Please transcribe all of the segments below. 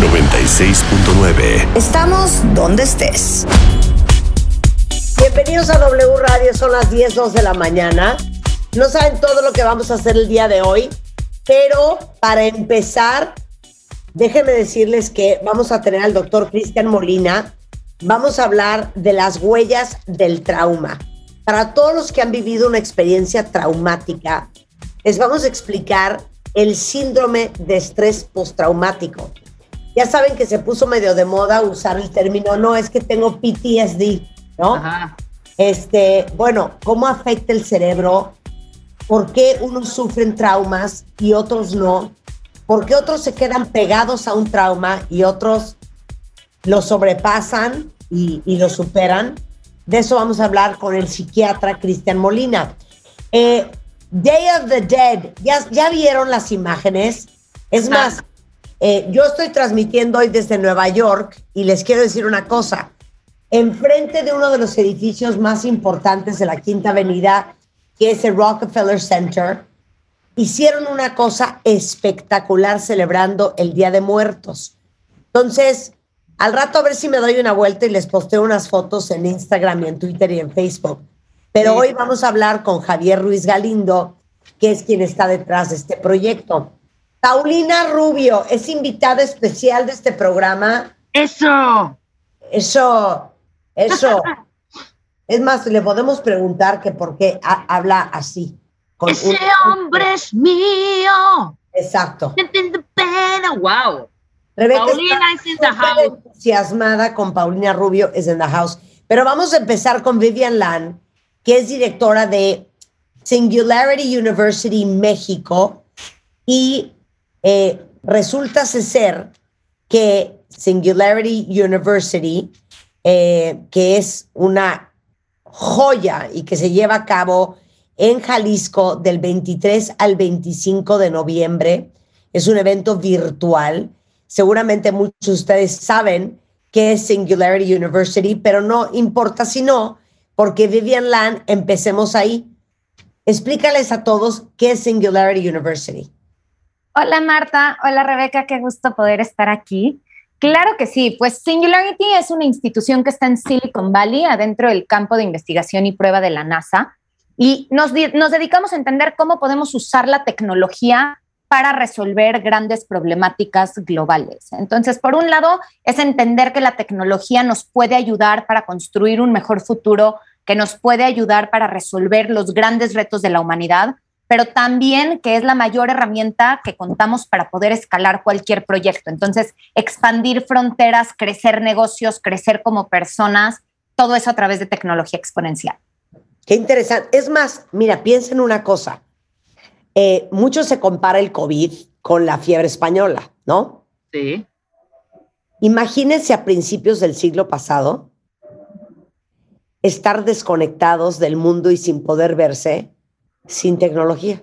96.9. Estamos donde estés. Bienvenidos a W Radio, son las 10, 2 de la mañana. No saben todo lo que vamos a hacer el día de hoy, pero para empezar, déjenme decirles que vamos a tener al doctor Cristian Molina. Vamos a hablar de las huellas del trauma. Para todos los que han vivido una experiencia traumática, les vamos a explicar el síndrome de estrés postraumático. Ya saben que se puso medio de moda usar el término, no, es que tengo PTSD, ¿no? Este, bueno, ¿cómo afecta el cerebro? ¿Por qué unos sufren traumas y otros no? ¿Por qué otros se quedan pegados a un trauma y otros lo sobrepasan y, y lo superan? De eso vamos a hablar con el psiquiatra Cristian Molina. Eh, Day of the Dead, ¿ya, ya vieron las imágenes? Es más, eh, yo estoy transmitiendo hoy desde Nueva York y les quiero decir una cosa. Enfrente de uno de los edificios más importantes de la Quinta Avenida, que es el Rockefeller Center, hicieron una cosa espectacular celebrando el Día de Muertos. Entonces, al rato a ver si me doy una vuelta y les posteo unas fotos en Instagram y en Twitter y en Facebook. Pero hoy vamos a hablar con Javier Ruiz Galindo, que es quien está detrás de este proyecto. Paulina Rubio es invitada especial de este programa. Eso. Eso, eso. es más, le podemos preguntar que por qué ha- habla así. con Ese un- hombre es mío. Exacto. Wow. Rebeca Paulina está is in the house. entusiasmada con Paulina Rubio is in the house. Pero vamos a empezar con Vivian Lan, que es directora de Singularity University México y eh, resulta ser que Singularity University, eh, que es una joya y que se lleva a cabo en Jalisco del 23 al 25 de noviembre. Es un evento virtual. Seguramente muchos de ustedes saben qué es Singularity University, pero no importa si no, porque Vivian Lan, empecemos ahí. Explícales a todos qué es Singularity University. Hola Marta, hola Rebeca, qué gusto poder estar aquí. Claro que sí, pues Singularity es una institución que está en Silicon Valley, adentro del campo de investigación y prueba de la NASA, y nos, nos dedicamos a entender cómo podemos usar la tecnología para resolver grandes problemáticas globales. Entonces, por un lado, es entender que la tecnología nos puede ayudar para construir un mejor futuro, que nos puede ayudar para resolver los grandes retos de la humanidad, pero también que es la mayor herramienta que contamos para poder escalar cualquier proyecto. Entonces, expandir fronteras, crecer negocios, crecer como personas, todo eso a través de tecnología exponencial. Qué interesante. Es más, mira, piensa en una cosa. Eh, mucho se compara el COVID con la fiebre española, ¿no? Sí. Imagínense a principios del siglo pasado estar desconectados del mundo y sin poder verse sin tecnología.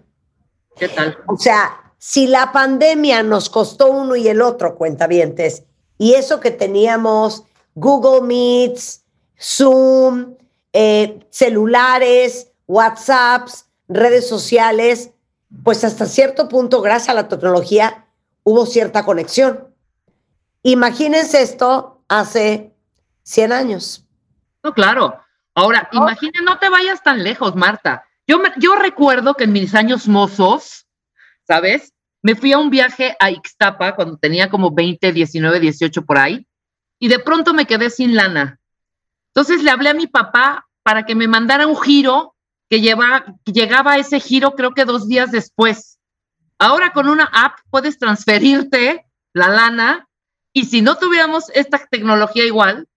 ¿Qué tal? O sea, si la pandemia nos costó uno y el otro, cuentavientes, y eso que teníamos Google Meets, Zoom, eh, celulares, WhatsApps, redes sociales, pues hasta cierto punto, gracias a la tecnología, hubo cierta conexión. Imagínense esto hace 100 años. No, claro. Ahora, imagina, no te vayas tan lejos, Marta. Yo, recuerdo que en mis años mozos, ¿sabes? Me fui a un viaje a Ixtapa cuando tenía como 20, 19, 18 por ahí, y de pronto me quedé sin lana. Entonces le hablé a mi papá para que me mandara un giro que, lleva, que llegaba a ese giro creo que dos días después. Ahora con una app puedes transferirte la lana y si no tuviéramos esta tecnología igual,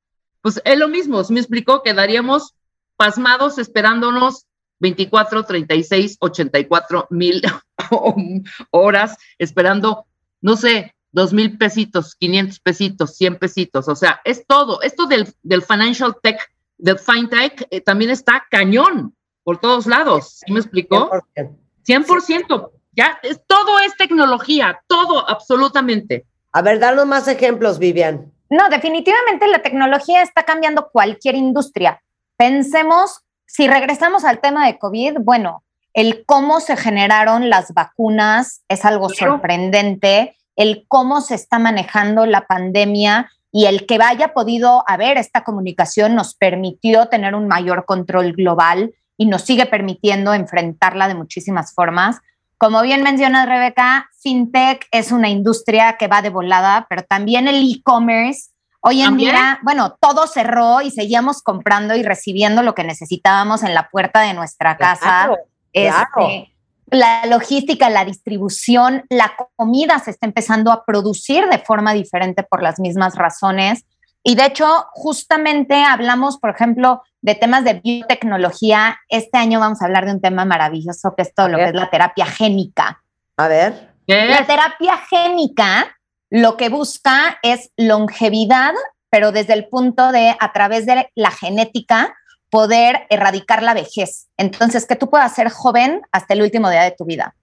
pues es lo mismo, me explicó, quedaríamos pasmados esperándonos 24, 36, 84 mil horas, esperando, no sé, dos mil pesitos, 500 pesitos, 100 pesitos. O sea, es todo. Esto del, del financial tech, del fintech, eh, también está cañón por todos lados. ¿Sí me explicó? 100%. 100%. Ya, es, todo es tecnología, todo, absolutamente. A ver, danos más ejemplos, Vivian. No, definitivamente la tecnología está cambiando cualquier industria. Pensemos, si regresamos al tema de COVID, bueno, el cómo se generaron las vacunas es algo sorprendente, el cómo se está manejando la pandemia y el que haya podido haber esta comunicación nos permitió tener un mayor control global y nos sigue permitiendo enfrentarla de muchísimas formas. Como bien menciona Rebeca, FinTech es una industria que va de volada, pero también el e-commerce. Hoy en ¿También? día, bueno, todo cerró y seguíamos comprando y recibiendo lo que necesitábamos en la puerta de nuestra casa. Claro, claro. Este, la logística, la distribución, la comida se está empezando a producir de forma diferente por las mismas razones. Y de hecho, justamente hablamos, por ejemplo, de temas de biotecnología. Este año vamos a hablar de un tema maravilloso que es todo A lo que ver. es la terapia génica. A ver. ¿Qué? La terapia génica lo que busca es longevidad, pero desde el punto de, a través de la genética, poder erradicar la vejez. Entonces, que tú puedas ser joven hasta el último día de tu vida.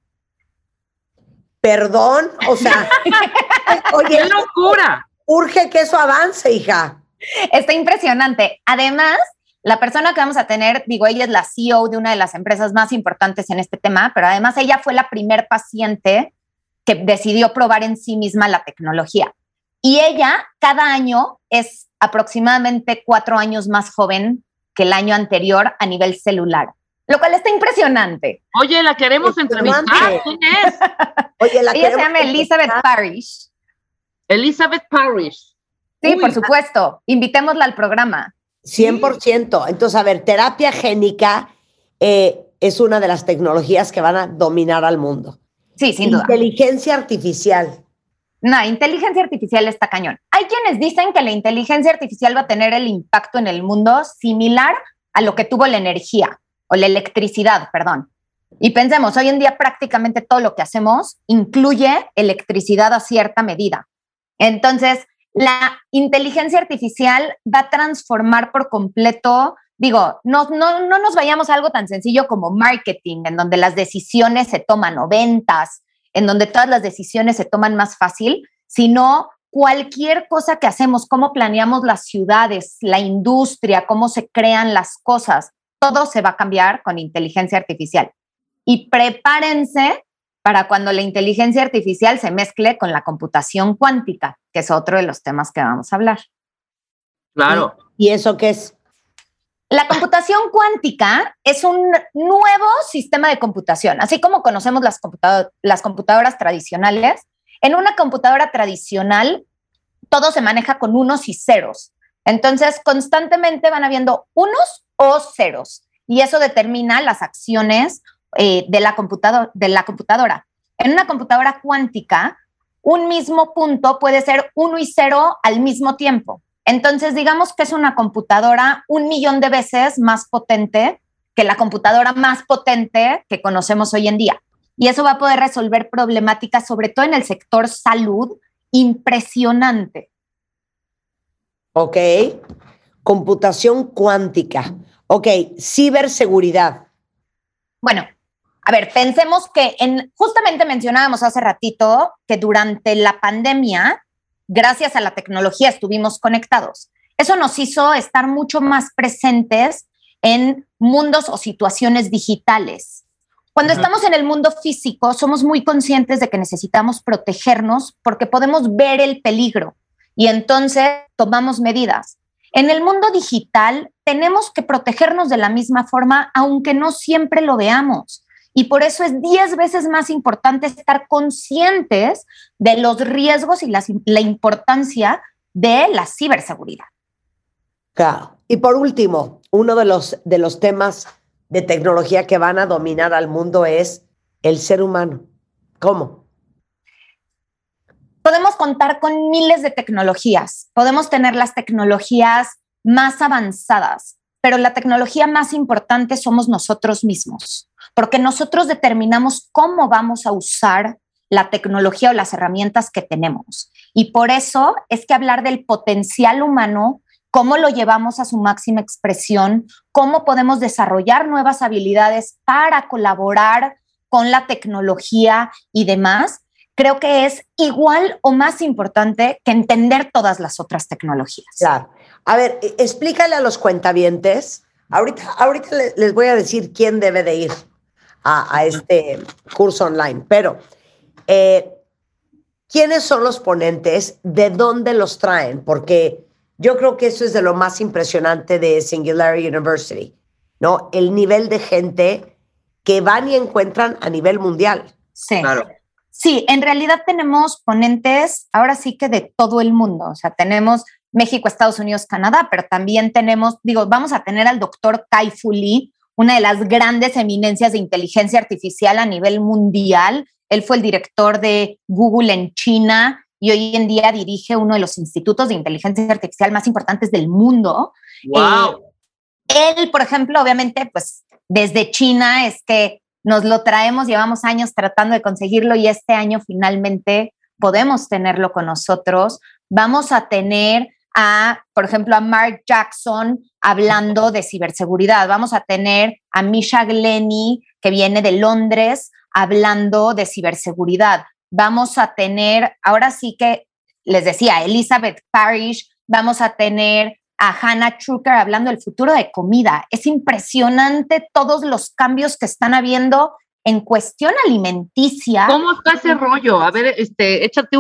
Perdón, o sea, oye, ¡Qué locura! urge que eso avance, hija. Está impresionante. Además, la persona que vamos a tener, digo, ella es la CEO de una de las empresas más importantes en este tema, pero además ella fue la primer paciente que decidió probar en sí misma la tecnología. Y ella cada año es aproximadamente cuatro años más joven que el año anterior a nivel celular, lo cual está impresionante. Oye, la queremos entrevistar. ¿Quién es? Oye, la Ella se llama Elizabeth. Parrish. Elizabeth Parrish. Sí, Uy, por supuesto. Invitémosla al programa. 100%. Entonces, a ver, terapia génica eh, es una de las tecnologías que van a dominar al mundo. Sí, sin duda. Inteligencia artificial. No, inteligencia artificial está cañón. Hay quienes dicen que la inteligencia artificial va a tener el impacto en el mundo similar a lo que tuvo la energía o la electricidad, perdón. Y pensemos, hoy en día prácticamente todo lo que hacemos incluye electricidad a cierta medida. Entonces, la inteligencia artificial va a transformar por completo, digo, no, no, no nos vayamos a algo tan sencillo como marketing, en donde las decisiones se toman o ventas, en donde todas las decisiones se toman más fácil, sino cualquier cosa que hacemos, cómo planeamos las ciudades, la industria, cómo se crean las cosas, todo se va a cambiar con inteligencia artificial. Y prepárense para cuando la inteligencia artificial se mezcle con la computación cuántica, que es otro de los temas que vamos a hablar. Claro. ¿Y eso qué es? La computación cuántica es un nuevo sistema de computación, así como conocemos las, computado- las computadoras tradicionales. En una computadora tradicional, todo se maneja con unos y ceros. Entonces, constantemente van habiendo unos o ceros y eso determina las acciones eh, de la computadora. En una computadora cuántica, un mismo punto puede ser uno y cero al mismo tiempo. Entonces, digamos que es una computadora un millón de veces más potente que la computadora más potente que conocemos hoy en día. Y eso va a poder resolver problemáticas, sobre todo en el sector salud, impresionante. Ok. Computación cuántica. Ok. Ciberseguridad. Bueno, a ver, pensemos que en, justamente mencionábamos hace ratito que durante la pandemia, gracias a la tecnología, estuvimos conectados. Eso nos hizo estar mucho más presentes en mundos o situaciones digitales. Cuando Ajá. estamos en el mundo físico, somos muy conscientes de que necesitamos protegernos porque podemos ver el peligro y entonces tomamos medidas. En el mundo digital tenemos que protegernos de la misma forma, aunque no siempre lo veamos. Y por eso es 10 veces más importante estar conscientes de los riesgos y la importancia de la ciberseguridad. Claro. Y por último, uno de los, de los temas de tecnología que van a dominar al mundo es el ser humano. ¿Cómo? Podemos contar con miles de tecnologías, podemos tener las tecnologías más avanzadas, pero la tecnología más importante somos nosotros mismos, porque nosotros determinamos cómo vamos a usar la tecnología o las herramientas que tenemos. Y por eso es que hablar del potencial humano, cómo lo llevamos a su máxima expresión, cómo podemos desarrollar nuevas habilidades para colaborar con la tecnología y demás, creo que es igual o más importante que entender todas las otras tecnologías. Claro. A ver, e, explícale a los cuentavientes. Ahorita, ahorita les voy a decir quién debe de ir a, este curso online, pero eh, ¿quiénes son los ponentes? ¿De dónde los traen? Porque yo creo que eso es de lo más impresionante de Singularity University, ¿no? El nivel de gente que van y encuentran a nivel mundial. Sí. Claro. Sí, en realidad tenemos ponentes ahora sí que de todo el mundo. O sea, tenemos México, Estados Unidos, Canadá, pero también tenemos, digo, vamos a tener al doctor Kai Fu Lee, una de las grandes eminencias de inteligencia artificial a nivel mundial. Él fue el director de Google en China y hoy en día dirige uno de los institutos de inteligencia artificial más importantes del mundo. Wow. Eh, él, por ejemplo, obviamente, pues desde China es que nos lo traemos, llevamos años tratando de conseguirlo y este año finalmente podemos tenerlo con nosotros. Vamos a tener a, por ejemplo, a Mark Jackson hablando de ciberseguridad. Vamos a tener a Misha Glenny, que viene de Londres, hablando de ciberseguridad. Vamos a tener, ahora sí que les decía, Elizabeth Parrish, vamos a tener a Hannah Trucker hablando del futuro de comida. Es impresionante todos los cambios que están habiendo en cuestión alimenticia. ¿Cómo está ese rollo? A ver, este, échate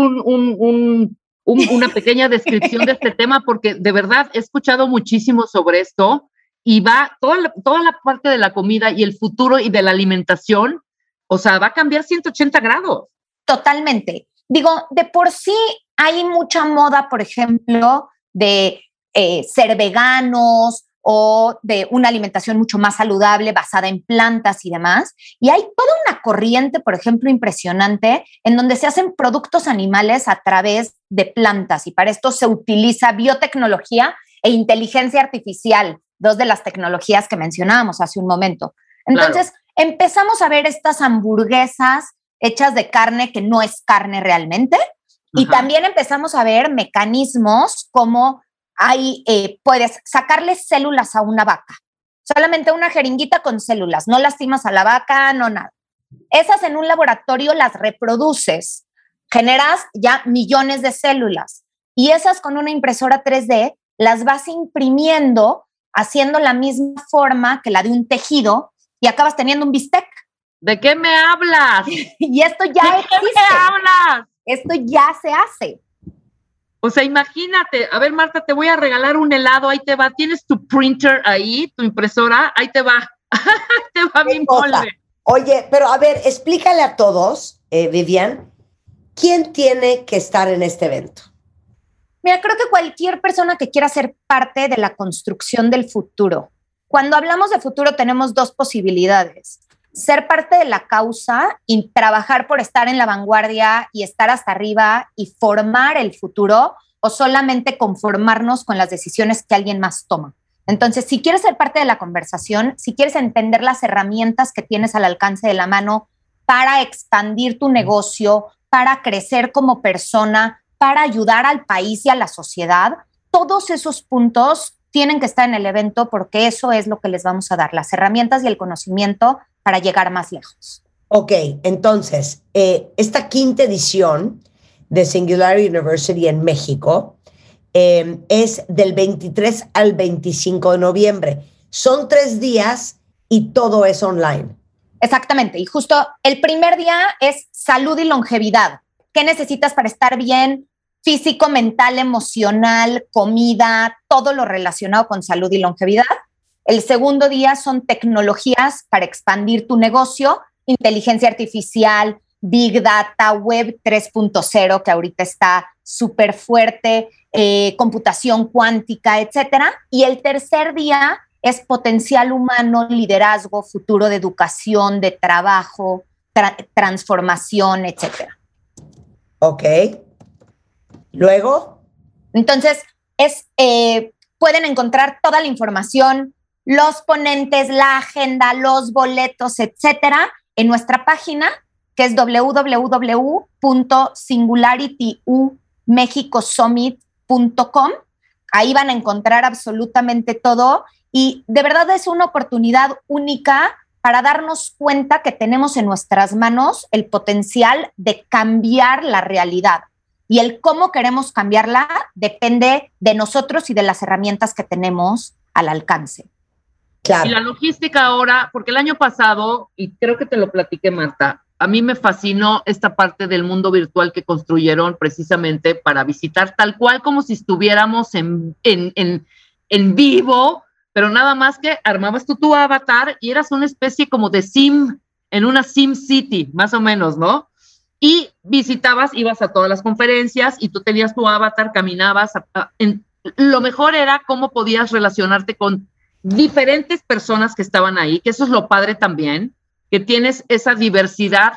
una pequeña descripción de este tema, porque de verdad he escuchado muchísimo sobre esto y va toda la, toda la parte de la comida y el futuro y de la alimentación, o sea, va a cambiar 180 grados. Totalmente. Digo, de por sí hay mucha moda, por ejemplo, de eh, ser veganos o de una alimentación mucho más saludable basada en plantas y demás. Y hay toda una corriente, por ejemplo, impresionante, en donde se hacen productos animales a través de plantas y para esto se utiliza biotecnología e inteligencia artificial, dos de las tecnologías que mencionábamos hace un momento. Entonces, empezamos a ver estas hamburguesas hechas de carne que no es carne realmente. Y también empezamos a ver mecanismos como Ahí eh, puedes sacarle células a una vaca, solamente una jeringuita con células, no lastimas a la vaca, no nada. Esas en un laboratorio las reproduces, generas ya millones de células y esas con una impresora 3D las vas imprimiendo haciendo la misma forma que la de un tejido y acabas teniendo un bistec. ¿De qué me hablas? y esto ya ¿De qué me hablas? Esto ya se hace. O sea, imagínate, a ver, Marta, te voy a regalar un helado, ahí te va, tienes tu printer ahí, tu impresora, ahí te va, te va mi molde. Oye, pero a ver, explícale a todos, eh, Vivian, ¿quién tiene que estar en este evento? Mira, creo que cualquier persona que quiera ser parte de la construcción del futuro. Cuando hablamos de futuro tenemos dos posibilidades ser parte de la causa y trabajar por estar en la vanguardia y estar hasta arriba y formar el futuro o solamente conformarnos con las decisiones que alguien más toma. Entonces, si quieres ser parte de la conversación, si quieres entender las herramientas que tienes al alcance de la mano para expandir tu negocio, para crecer como persona, para ayudar al país y a la sociedad, todos esos puntos tienen que estar en el evento porque eso es lo que les vamos a dar, las herramientas y el conocimiento para llegar más lejos. Ok, entonces, eh, esta quinta edición de Singularity University en México em, es del 23 al 25 de noviembre. Son tres días y todo es online. Exactamente, y justo el primer día es salud y longevidad. ¿Qué necesitas para estar bien? Físico, mental, emocional, comida, todo lo relacionado con salud y longevidad. El segundo día son tecnologías para expandir tu negocio, inteligencia artificial, Big Data, Web 3.0, que ahorita está súper fuerte, eh, computación cuántica, etcétera. Y el tercer día es potencial humano, liderazgo, futuro de educación, de trabajo, transformación, etcétera. Ok. Luego. Entonces, es, eh, pueden encontrar toda la información los ponentes, la agenda, los boletos, etcétera, en nuestra página, que es www.singularityumexicosummit.com. Ahí van a encontrar absolutamente todo y de verdad es una oportunidad única para darnos cuenta que tenemos en nuestras manos el potencial de cambiar la realidad. Y el cómo queremos cambiarla depende de nosotros y de las herramientas que tenemos al alcance. Y la logística ahora, porque el año pasado, y creo que te lo platiqué, Marta, a mí me fascinó esta parte del mundo virtual que construyeron precisamente para visitar tal cual como si estuviéramos en, en, en, en vivo pero nada más que armabas tú tu avatar y eras una especie como de sim, en una sim city, más o menos, ¿no? Y visitabas, ibas a todas las conferencias y tú tenías tu avatar, caminabas. en, lo mejor era cómo podías relacionarte con diferentes personas que estaban ahí, que eso es lo padre también, que tienes esa diversidad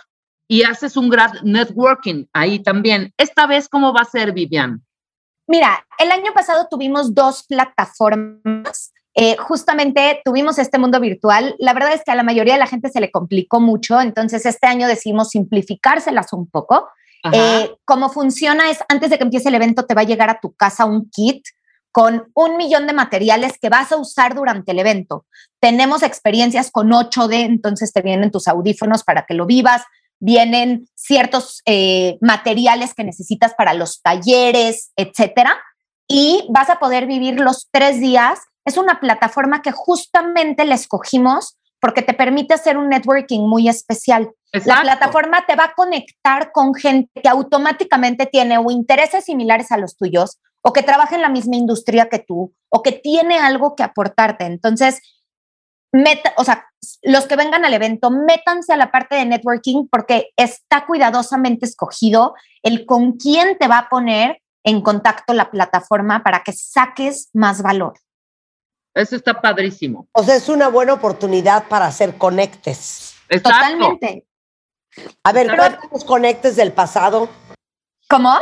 y haces un gran networking ahí también. Esta vez, ¿cómo va a ser, Vivian? Mira, el año pasado tuvimos dos plataformas eh, justamente tuvimos este mundo virtual. La verdad es que a la mayoría de la gente se le complicó mucho, entonces este año decidimos simplificárselas un poco. Eh, cómo funciona es, antes de que empiece el evento, te va a llegar a tu casa un kit con un millón de materiales que vas a usar durante el evento. Tenemos experiencias con 8D, entonces te vienen tus audífonos para que lo vivas, vienen ciertos eh, materiales que necesitas para los talleres, etcétera, y vas a poder vivir los tres días. Es una plataforma que justamente la escogimos porque te permite hacer un networking muy especial. La plataforma te va a conectar con gente que automáticamente tiene o intereses similares a los tuyos, o que trabaja en la misma industria que tú, o que tiene algo que aportarte. Entonces, meta, o sea, los que vengan al evento, métanse a la parte de networking porque está cuidadosamente escogido el con quién te va a poner en contacto la plataforma para que saques más valor. Eso está padrísimo. O sea, es una buena oportunidad para hacer conectes. Totalmente. A ver, cuéntanos conectes del pasado. ¿Cómo?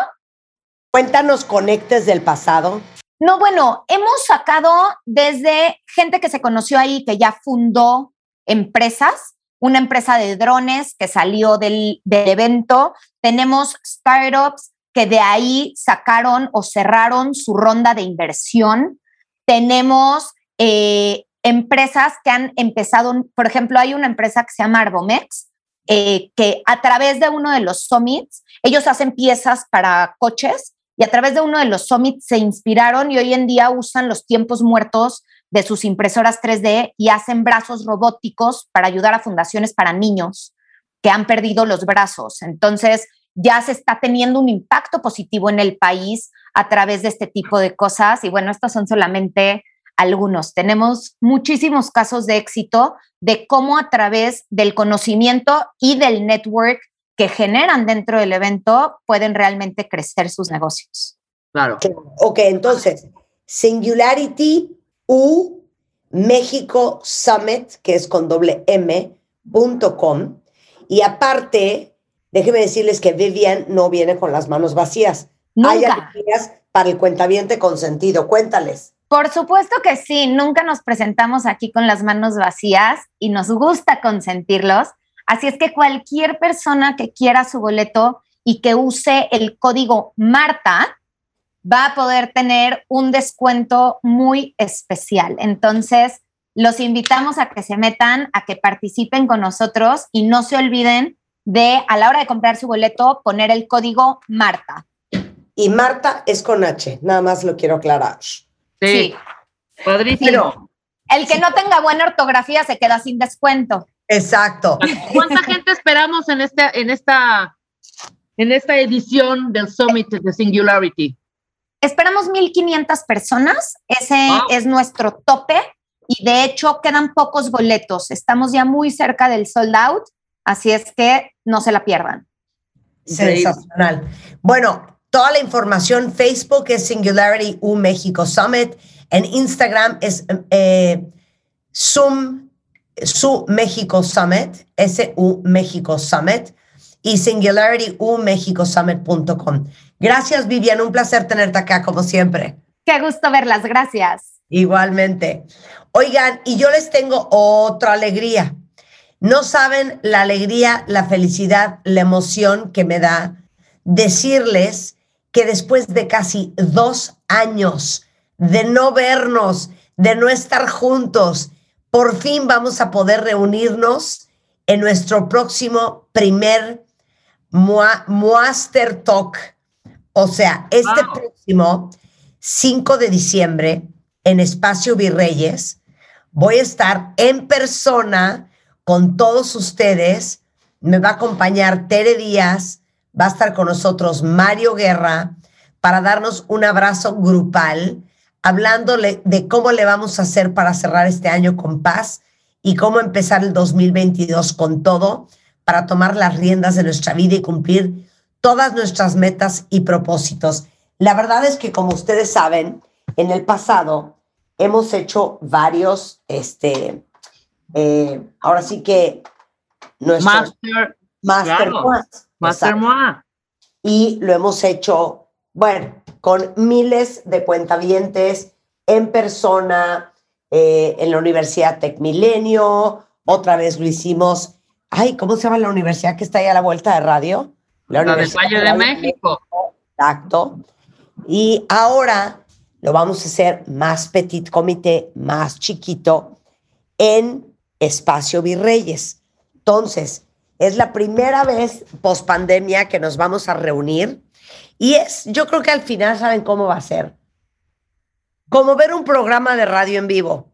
Cuéntanos conectes del pasado. No, bueno, hemos sacado desde gente que se conoció ahí, que ya fundó empresas, una empresa de drones que salió del, del evento. Tenemos startups que de ahí sacaron o cerraron su ronda de inversión. Tenemos eh, empresas que han empezado, por ejemplo, hay una empresa que se llama Arbomex, eh, que a través de uno de los summits, ellos hacen piezas para coches y a través de uno de los summits se inspiraron y hoy en día usan los tiempos muertos de sus impresoras 3D y hacen brazos robóticos para ayudar a fundaciones para niños que han perdido los brazos. Entonces, ya se está teniendo un impacto positivo en el país a través de este tipo de cosas. Y bueno, estos son solamente algunos. Tenemos muchísimos casos de éxito de cómo a través del conocimiento y del network que generan dentro del evento pueden realmente crecer sus negocios. Claro. Ok, entonces, Singularity U México Summit, que es con doble M, punto com. Y aparte, déjenme decirles que Vivian no viene con las manos vacías. Nunca. Hay alegrías para el cuentaviente consentido. Cuéntales. Por supuesto que sí, nunca nos presentamos aquí con las manos vacías y nos gusta consentirlos. Así es que cualquier persona que quiera su boleto y que use el código Marta va a poder tener un descuento muy especial. Entonces, los invitamos a que se metan, a que participen con nosotros y no se olviden de, a la hora de comprar su boleto, poner el código Marta. Y Marta es con H, nada más lo quiero aclarar. Sí. Padrísimo. el que no tenga buena ortografía se queda sin descuento. Exacto. ¿Cuánta gente esperamos en esta, en esta, en esta edición del Summit de Singularity? Esperamos 1.500 personas. Ese es nuestro tope. Y de hecho quedan pocos boletos. Estamos ya muy cerca del sold out. Así es que no se la pierdan. Sensacional. Bueno, Toda la información, Facebook es Singularity U México Summit, en Instagram es eh, Zoom, Su México Summit, S-U México Summit, y singularityumexicosummit.com. Gracias, Vivian, un placer tenerte acá como siempre. Qué gusto verlas, gracias. Igualmente. Oigan, y yo les tengo otra alegría. No saben la alegría, la felicidad, la emoción que me da decirles que después de casi dos años de no vernos, de no estar juntos, por fin vamos a poder reunirnos en nuestro próximo primer Master Talk. O sea, este Wow. próximo 5 de diciembre en Espacio Virreyes, voy a estar en persona con todos ustedes. Me va a acompañar Tere Díaz, va a estar con nosotros Mario Guerra para darnos un abrazo grupal, hablándole de cómo le vamos a hacer para cerrar este año con paz y cómo empezar el 2022 con todo para tomar las riendas de nuestra vida y cumplir todas nuestras metas y propósitos. La verdad es que como ustedes saben, en el pasado hemos hecho varios, este, eh, ahora sí que nuestros Master, master claro. Master. Moa. y lo hemos hecho, bueno, con miles de cuentavientes en persona, eh, en la Universidad Tec Milenio, otra vez lo hicimos, ay, ¿cómo se llama la universidad que está ahí a la vuelta de radio? La del Universidad Valle de México. Exacto. Y ahora lo vamos a hacer más petit comité, más chiquito, en Espacio Virreyes. Entonces, es la primera vez post pandemia que nos vamos a reunir y es, yo creo que al final saben cómo va a ser. Como ver un programa de radio en vivo,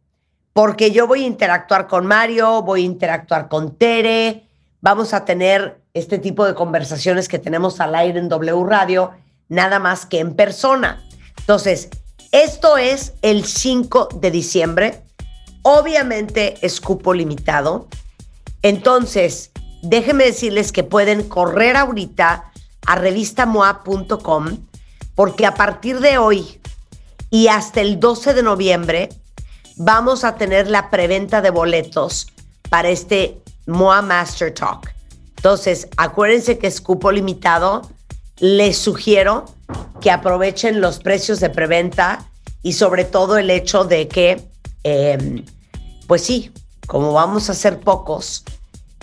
porque yo voy a interactuar con Mario, voy a interactuar con Tere, vamos a tener este tipo de conversaciones que tenemos al aire en W Radio, nada más que en persona. Entonces, esto es el 5 de diciembre. Obviamente es cupo limitado. Entonces, déjenme decirles que pueden correr ahorita a revistamoa.com porque a partir de hoy y hasta el 12 de noviembre vamos a tener la preventa de boletos para este MOA Master Talk. Entonces, acuérdense que es cupo limitado. Les sugiero que aprovechen los precios de preventa y sobre todo el hecho de que, eh, pues sí, como vamos a ser pocos,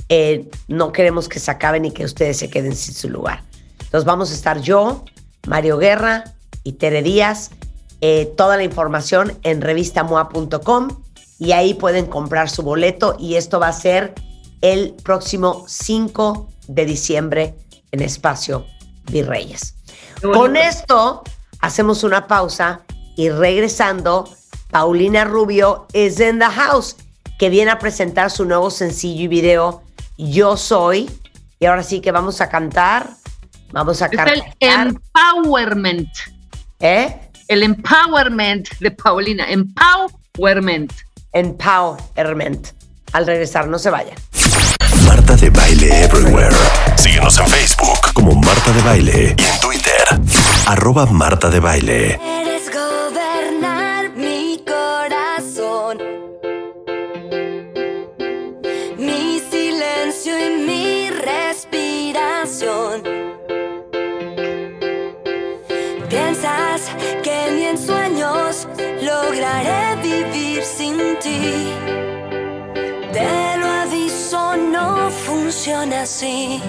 eh, no queremos que se acaben y que ustedes se queden sin su lugar. Entonces vamos a estar yo, Mario Guerra y Tere Díaz. Eh, toda la información en revistamoa.com y ahí pueden comprar su boleto y esto va a ser el próximo 5 de diciembre en Espacio Virreyes. Con esto hacemos una pausa y regresando, Paulina Rubio es in the house, que viene a presentar su nuevo sencillo y video Yo Soy. Y ahora sí que vamos a cantar, vamos a Es el cantar. empowerment. ¿Eh? El empowerment de Paulina. Empowerment. Empowerment. Al regresar, no se vayan. Marta de Baile Everywhere. Síguenos en Facebook como Marta de Baile y en Twitter, arroba Marta de Baile. Ti. Te lo aviso, no funciona así.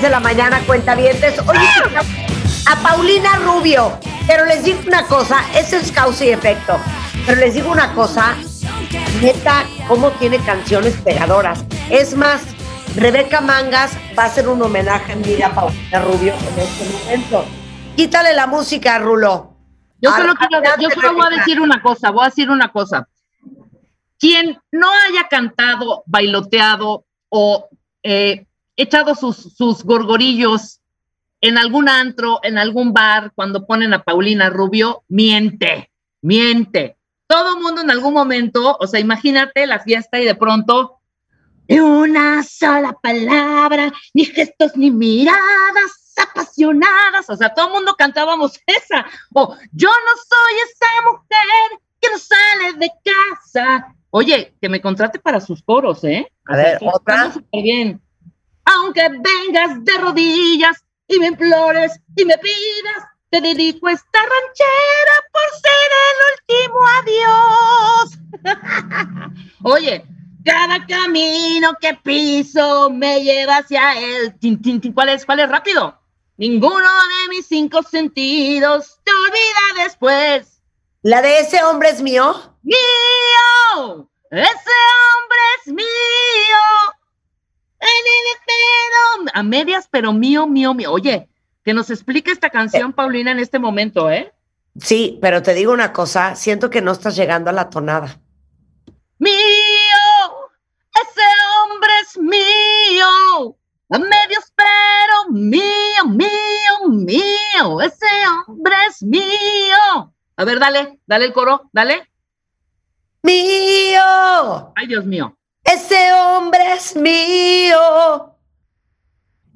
11.33 de la mañana, cuentavientes. Oye, a Paulina Rubio. Pero les digo una cosa, eso es causa y efecto. Pero les digo una cosa, neta, cómo tiene canciones pegadoras. Es más, Rebeca Mangas va a hacer un homenaje en vida a Paulina Rubio en este momento. Quítale la música, Rulo. Yo solo, quiero, yo solo voy a decir una cosa, voy a decir una cosa. Quien no haya cantado, bailoteado o eh, echado sus, sus gorgorillos en algún antro, en algún bar, cuando ponen a Paulina Rubio, miente, miente. Todo el mundo en algún momento, o sea, imagínate la fiesta y de pronto, una sola palabra, ni gestos, ni miradas apasionadas. O sea, todo el mundo cantábamos esa. O yo no soy esa mujer que no sale de casa. Oye, que me contrate para sus coros, ¿eh? A ver, otra. bien. Aunque vengas de rodillas y me implores y me pidas, te dedico esta ranchera por ser el último adiós. Oye, cada camino que piso me lleva hacia él. Tin, tin, tin. ¿Cuál es? ¿Cuál es? Rápido. Ninguno de mis cinco sentidos te olvida después. La de ese hombre es mío. ¡Mío! ¡Ese hombre es mío! En el pedo. A medias, pero mío, mío, mío. Oye, que nos explique esta canción, Paulina, en este momento, ¿eh? Sí, pero te digo una cosa, siento que no estás llegando a la tonada. ¡Mío! ¡Ese hombre es mío! A medios, pero mío, mío, mío. Ese hombre es mío. A ver, dale, dale el coro, dale. Mío, Ay, Dios mío. Ese hombre es mío.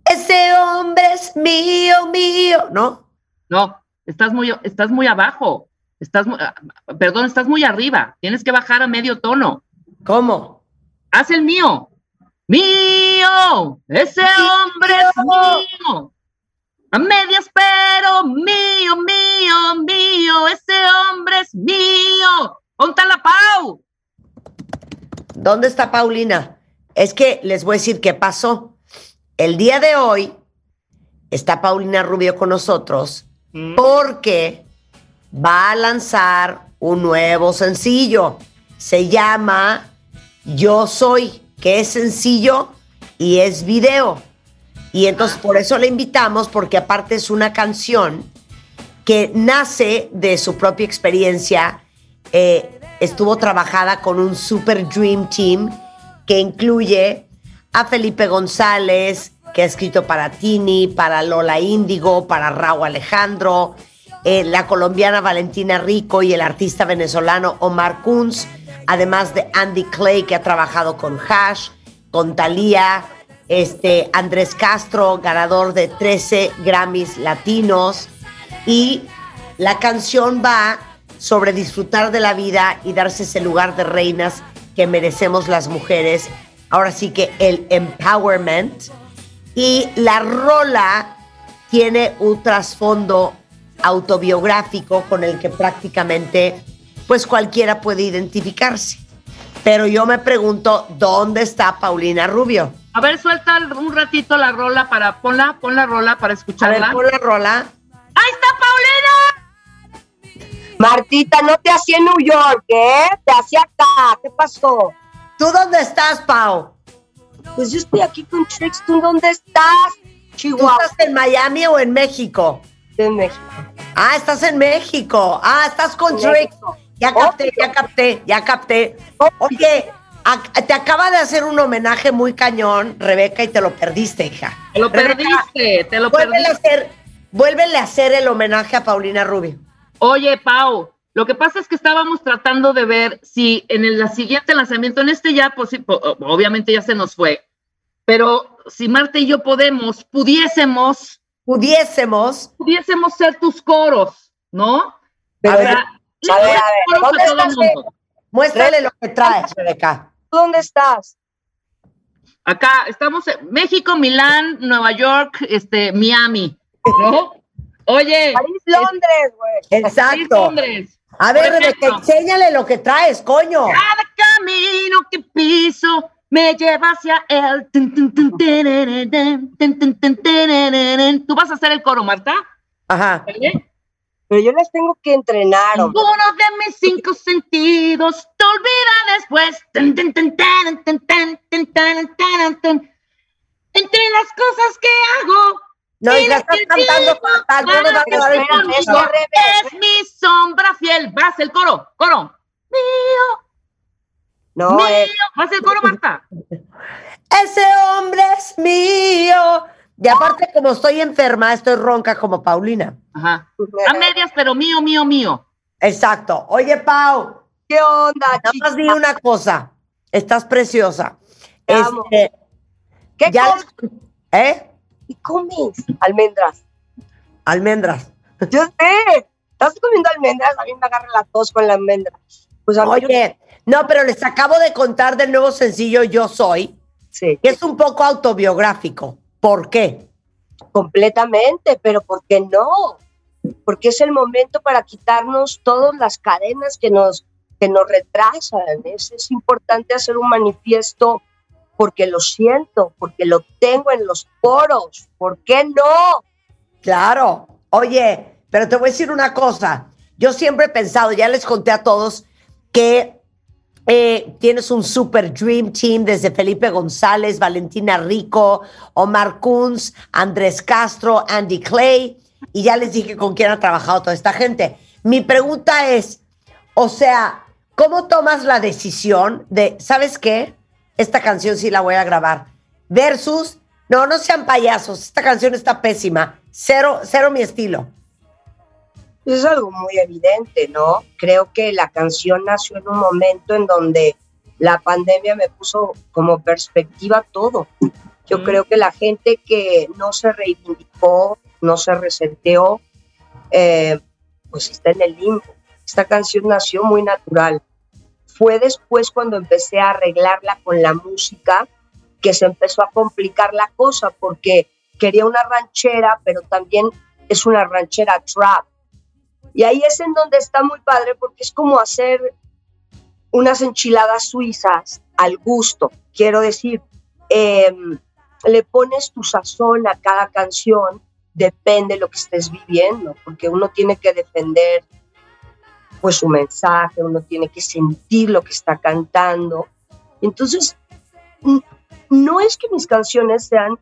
Ese hombre es mío, mío. ¿No? No, estás muy, estás muy abajo. Estás, perdón, estás muy arriba. Tienes que bajar a medio tono. ¿Cómo? Haz el mío. Mío. Ese hombre es mío. A medias, pero mío, mío, mío. Ese hombre es mío. Ponta la Pau. ¿Dónde está Paulina? Es que les voy a decir qué pasó. El día de hoy está Paulina Rubio con nosotros porque va a lanzar un nuevo sencillo. Se llama Yo Soy, que es sencillo y es video. Y entonces por eso le invitamos, porque aparte es una canción que nace de su propia experiencia. Eh, estuvo trabajada con un super dream team que incluye a Felipe González, que ha escrito para Tini, para Lola Índigo, para Raúl Alejandro, eh, la colombiana Valentina Rico y el artista venezolano Omar Kunz, además de Andy Clay, que ha trabajado con Hash, con Thalía, este, Andrés Castro, ganador de 13 Grammys latinos, y la canción va sobre disfrutar de la vida y darse ese lugar de reinas que merecemos las mujeres. Ahora sí que el empowerment. Y la rola tiene un trasfondo autobiográfico con el que prácticamente pues cualquiera puede identificarse. Pero yo me pregunto, ¿dónde está Paulina Rubio? A ver, suelta un ratito la rola para, ponla, pon la rola para A ver, escucharla. pon la rola. ¡Ahí está Paulina! Martita, no te hacía en New York, ¿eh? Te hacía acá. ¿Qué pasó? ¿Tú dónde estás, Pau? Pues yo estoy aquí con Trix. ¿Tú dónde estás? ¿Tú Chihuahua, estás en Miami o en México? de México. Ah, estás en México. Ah, estás con Trix. Ya capté, ya capté, ya capté. Oye, a- te acaba de hacer un homenaje muy cañón, Rebeca, y te lo perdiste, hija. Te lo Rebeca, perdiste, te lo Vuélvele a perdiste. hacer, vuélvele a hacer el homenaje a Paulina Rubio. Oye, Pau, lo que pasa es que estábamos tratando de ver si en el siguiente lanzamiento, en este ya, pues, obviamente ya se nos fue, pero si Marta y yo podemos, pudiésemos, Pudiésemos. pudiésemos ser tus coros, ¿no? Pero, a ver, a ver, coros ¿dónde a todo estás, mundo. Muéstrale lo que traes, Rebeca. ¿Tú dónde estás? Acá estamos en México, Milán, Nueva York, este, Miami, ¿no? Oye, París, Londres, güey. Exacto. Londres. A ver, Rebeca, enséñale lo que traes, coño. Cada camino que piso me lleva hacia él. Tú vas a hacer el coro, Marta. Ajá. ¿Vale? Pero yo les tengo que entrenar. Ninguno de mis cinco sentidos te olvida después. Entre las cosas que hago. No, hija, tienes estás que cantando fatal, no va a quedar el Espérame, es mi sombra fiel. Vas el coro, coro. Mío. No, mío. eh, Haz el coro, Marta. Ese hombre es mío. Y aparte, como estoy enferma, estoy ronca como Paulina. Ajá. A medias, pero mío, mío, mío. Exacto. Oye, Pau, ¿qué onda, nada chica? más di una cosa. Estás preciosa. Te amo. Este, ¿Qué ya ¿Eh? ¿Qué comes? Almendras. Almendras. Yo sé. ¿Estás comiendo almendras? A mí me agarra la tos con la almendra. Pues yo- Oye, no, pero les acabo de contar del nuevo sencillo Yo Soy, Sí, que es un poco autobiográfico. ¿Por qué? completamente, pero ¿por qué no? Porque es el momento para quitarnos todas las cadenas que nos, que nos retrasan. Es, es importante hacer un manifiesto porque lo siento, porque lo tengo en los poros. ¿Por qué no? Claro. Oye, pero te voy a decir una cosa. Yo siempre he pensado, ya les conté a todos, que eh, tienes un super dream team desde Felipe González, Valentina Rico, Omar Kunz, Andrés Castro, Andy Clay, y ya les dije con quién ha trabajado toda esta gente. Mi pregunta es, o sea, ¿cómo tomas la decisión de, ¿sabes qué? Esta canción sí la voy a grabar. Versus, no, no sean payasos, esta canción está pésima. Cero, cero mi estilo. Es algo muy evidente, ¿no? Creo que la canción nació en un momento en donde la pandemia me puso como perspectiva todo. Yo Mm. creo que la gente que no se reivindicó, no se resenteó, eh, pues está en el limbo. Esta canción nació muy natural. Fue después cuando empecé a arreglarla con la música que se empezó a complicar la cosa porque quería una ranchera, pero también es una ranchera trap. Y ahí es en donde está muy padre porque es como hacer unas enchiladas suizas al gusto. Quiero decir, em, le pones tu sazón a cada canción, depende de lo que estés viviendo, porque uno tiene que defender pues su mensaje, uno tiene que sentir lo que está cantando. Entonces, no es que mis canciones sean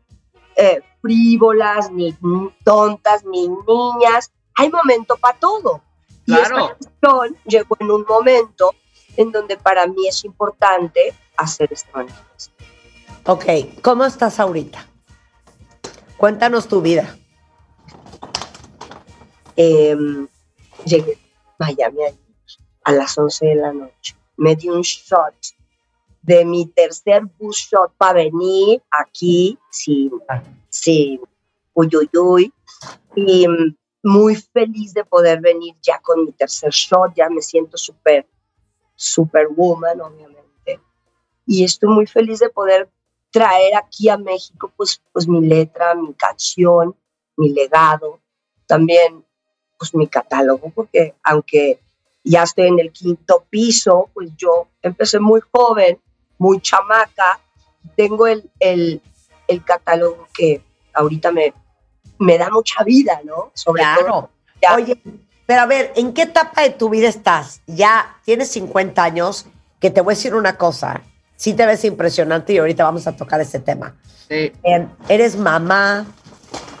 eh, frívolas, ni tontas, ni niñas, hay momento para todo. Y Claro. esta canción llegó en un momento en donde para mí es importante hacer este manifiesto. Ok, ¿cómo estás ahorita? Cuéntanos tu vida. Em, llegué Miami ayer a las 11 de la noche. Me di un shot de mi tercer bus shot para venir aquí sin, sin uy, uy, uy. Y mm, muy feliz de poder venir ya con mi tercer shot. Ya me siento súper, superwoman, obviamente. Y estoy muy feliz de poder traer aquí a México pues, pues mi letra, mi canción, mi legado. También pues mi catálogo, porque aunque ya estoy en el quinto piso, pues yo empecé muy joven, muy chamaca, tengo el, el, el catálogo que ahorita me, me da mucha vida, ¿no? Sobre todo, Claro. ya- Oye, pero a ver, ¿en qué etapa de tu vida estás? Ya tienes 50 años, que te voy a decir una cosa. Sí te ves impresionante y ahorita vamos a tocar ese tema. Sí. Eh, eres mamá,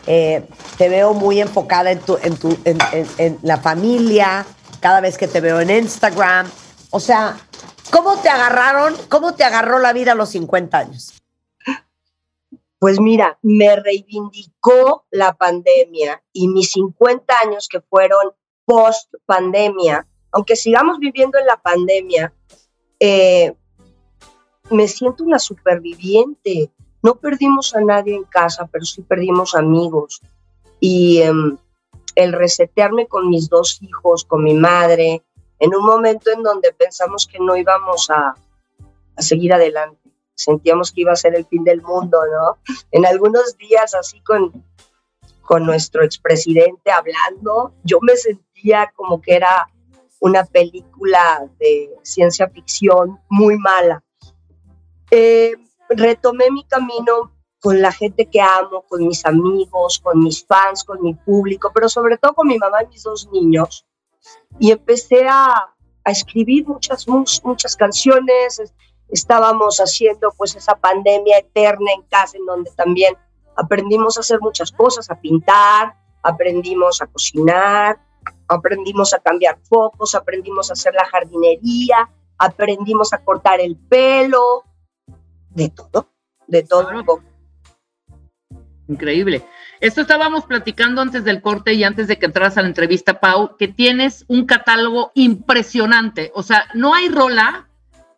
eh, te veo muy enfocada en, tu, en, tu, en, en- la familia, cada vez que te veo en Instagram. O sea, ¿cómo te agarraron? ¿Cómo te agarró la vida a los 50 años? Pues mira, me reivindicó la pandemia y mis 50 años que fueron post pandemia, aunque sigamos viviendo en la pandemia, eh, me siento una superviviente. No perdimos a nadie en casa, pero sí perdimos amigos. Y em, el resetearme con mis dos hijos, con mi madre, en un momento en donde pensamos que no íbamos a, a seguir adelante. Sentíamos que iba a ser el fin del mundo, ¿no? En algunos días así con, con nuestro expresidente hablando, yo me sentía como que era una película de ciencia ficción muy mala. Eh, retomé mi camino con la gente que amo, con mis amigos, con mis fans, con mi público, pero sobre todo con mi mamá y mis dos niños. Y empecé a, a escribir muchas, muchas canciones. Es- Estábamos haciendo pues esa pandemia eterna en casa en donde también aprendimos a hacer muchas cosas, a pintar, aprendimos a cocinar, aprendimos a cambiar focos, aprendimos a hacer la jardinería, aprendimos a cortar el pelo, de todo, de todo. Increíble. Esto estábamos platicando antes del corte y antes de que entraras a la entrevista, Pau, que tienes un catálogo impresionante. O sea, no hay rola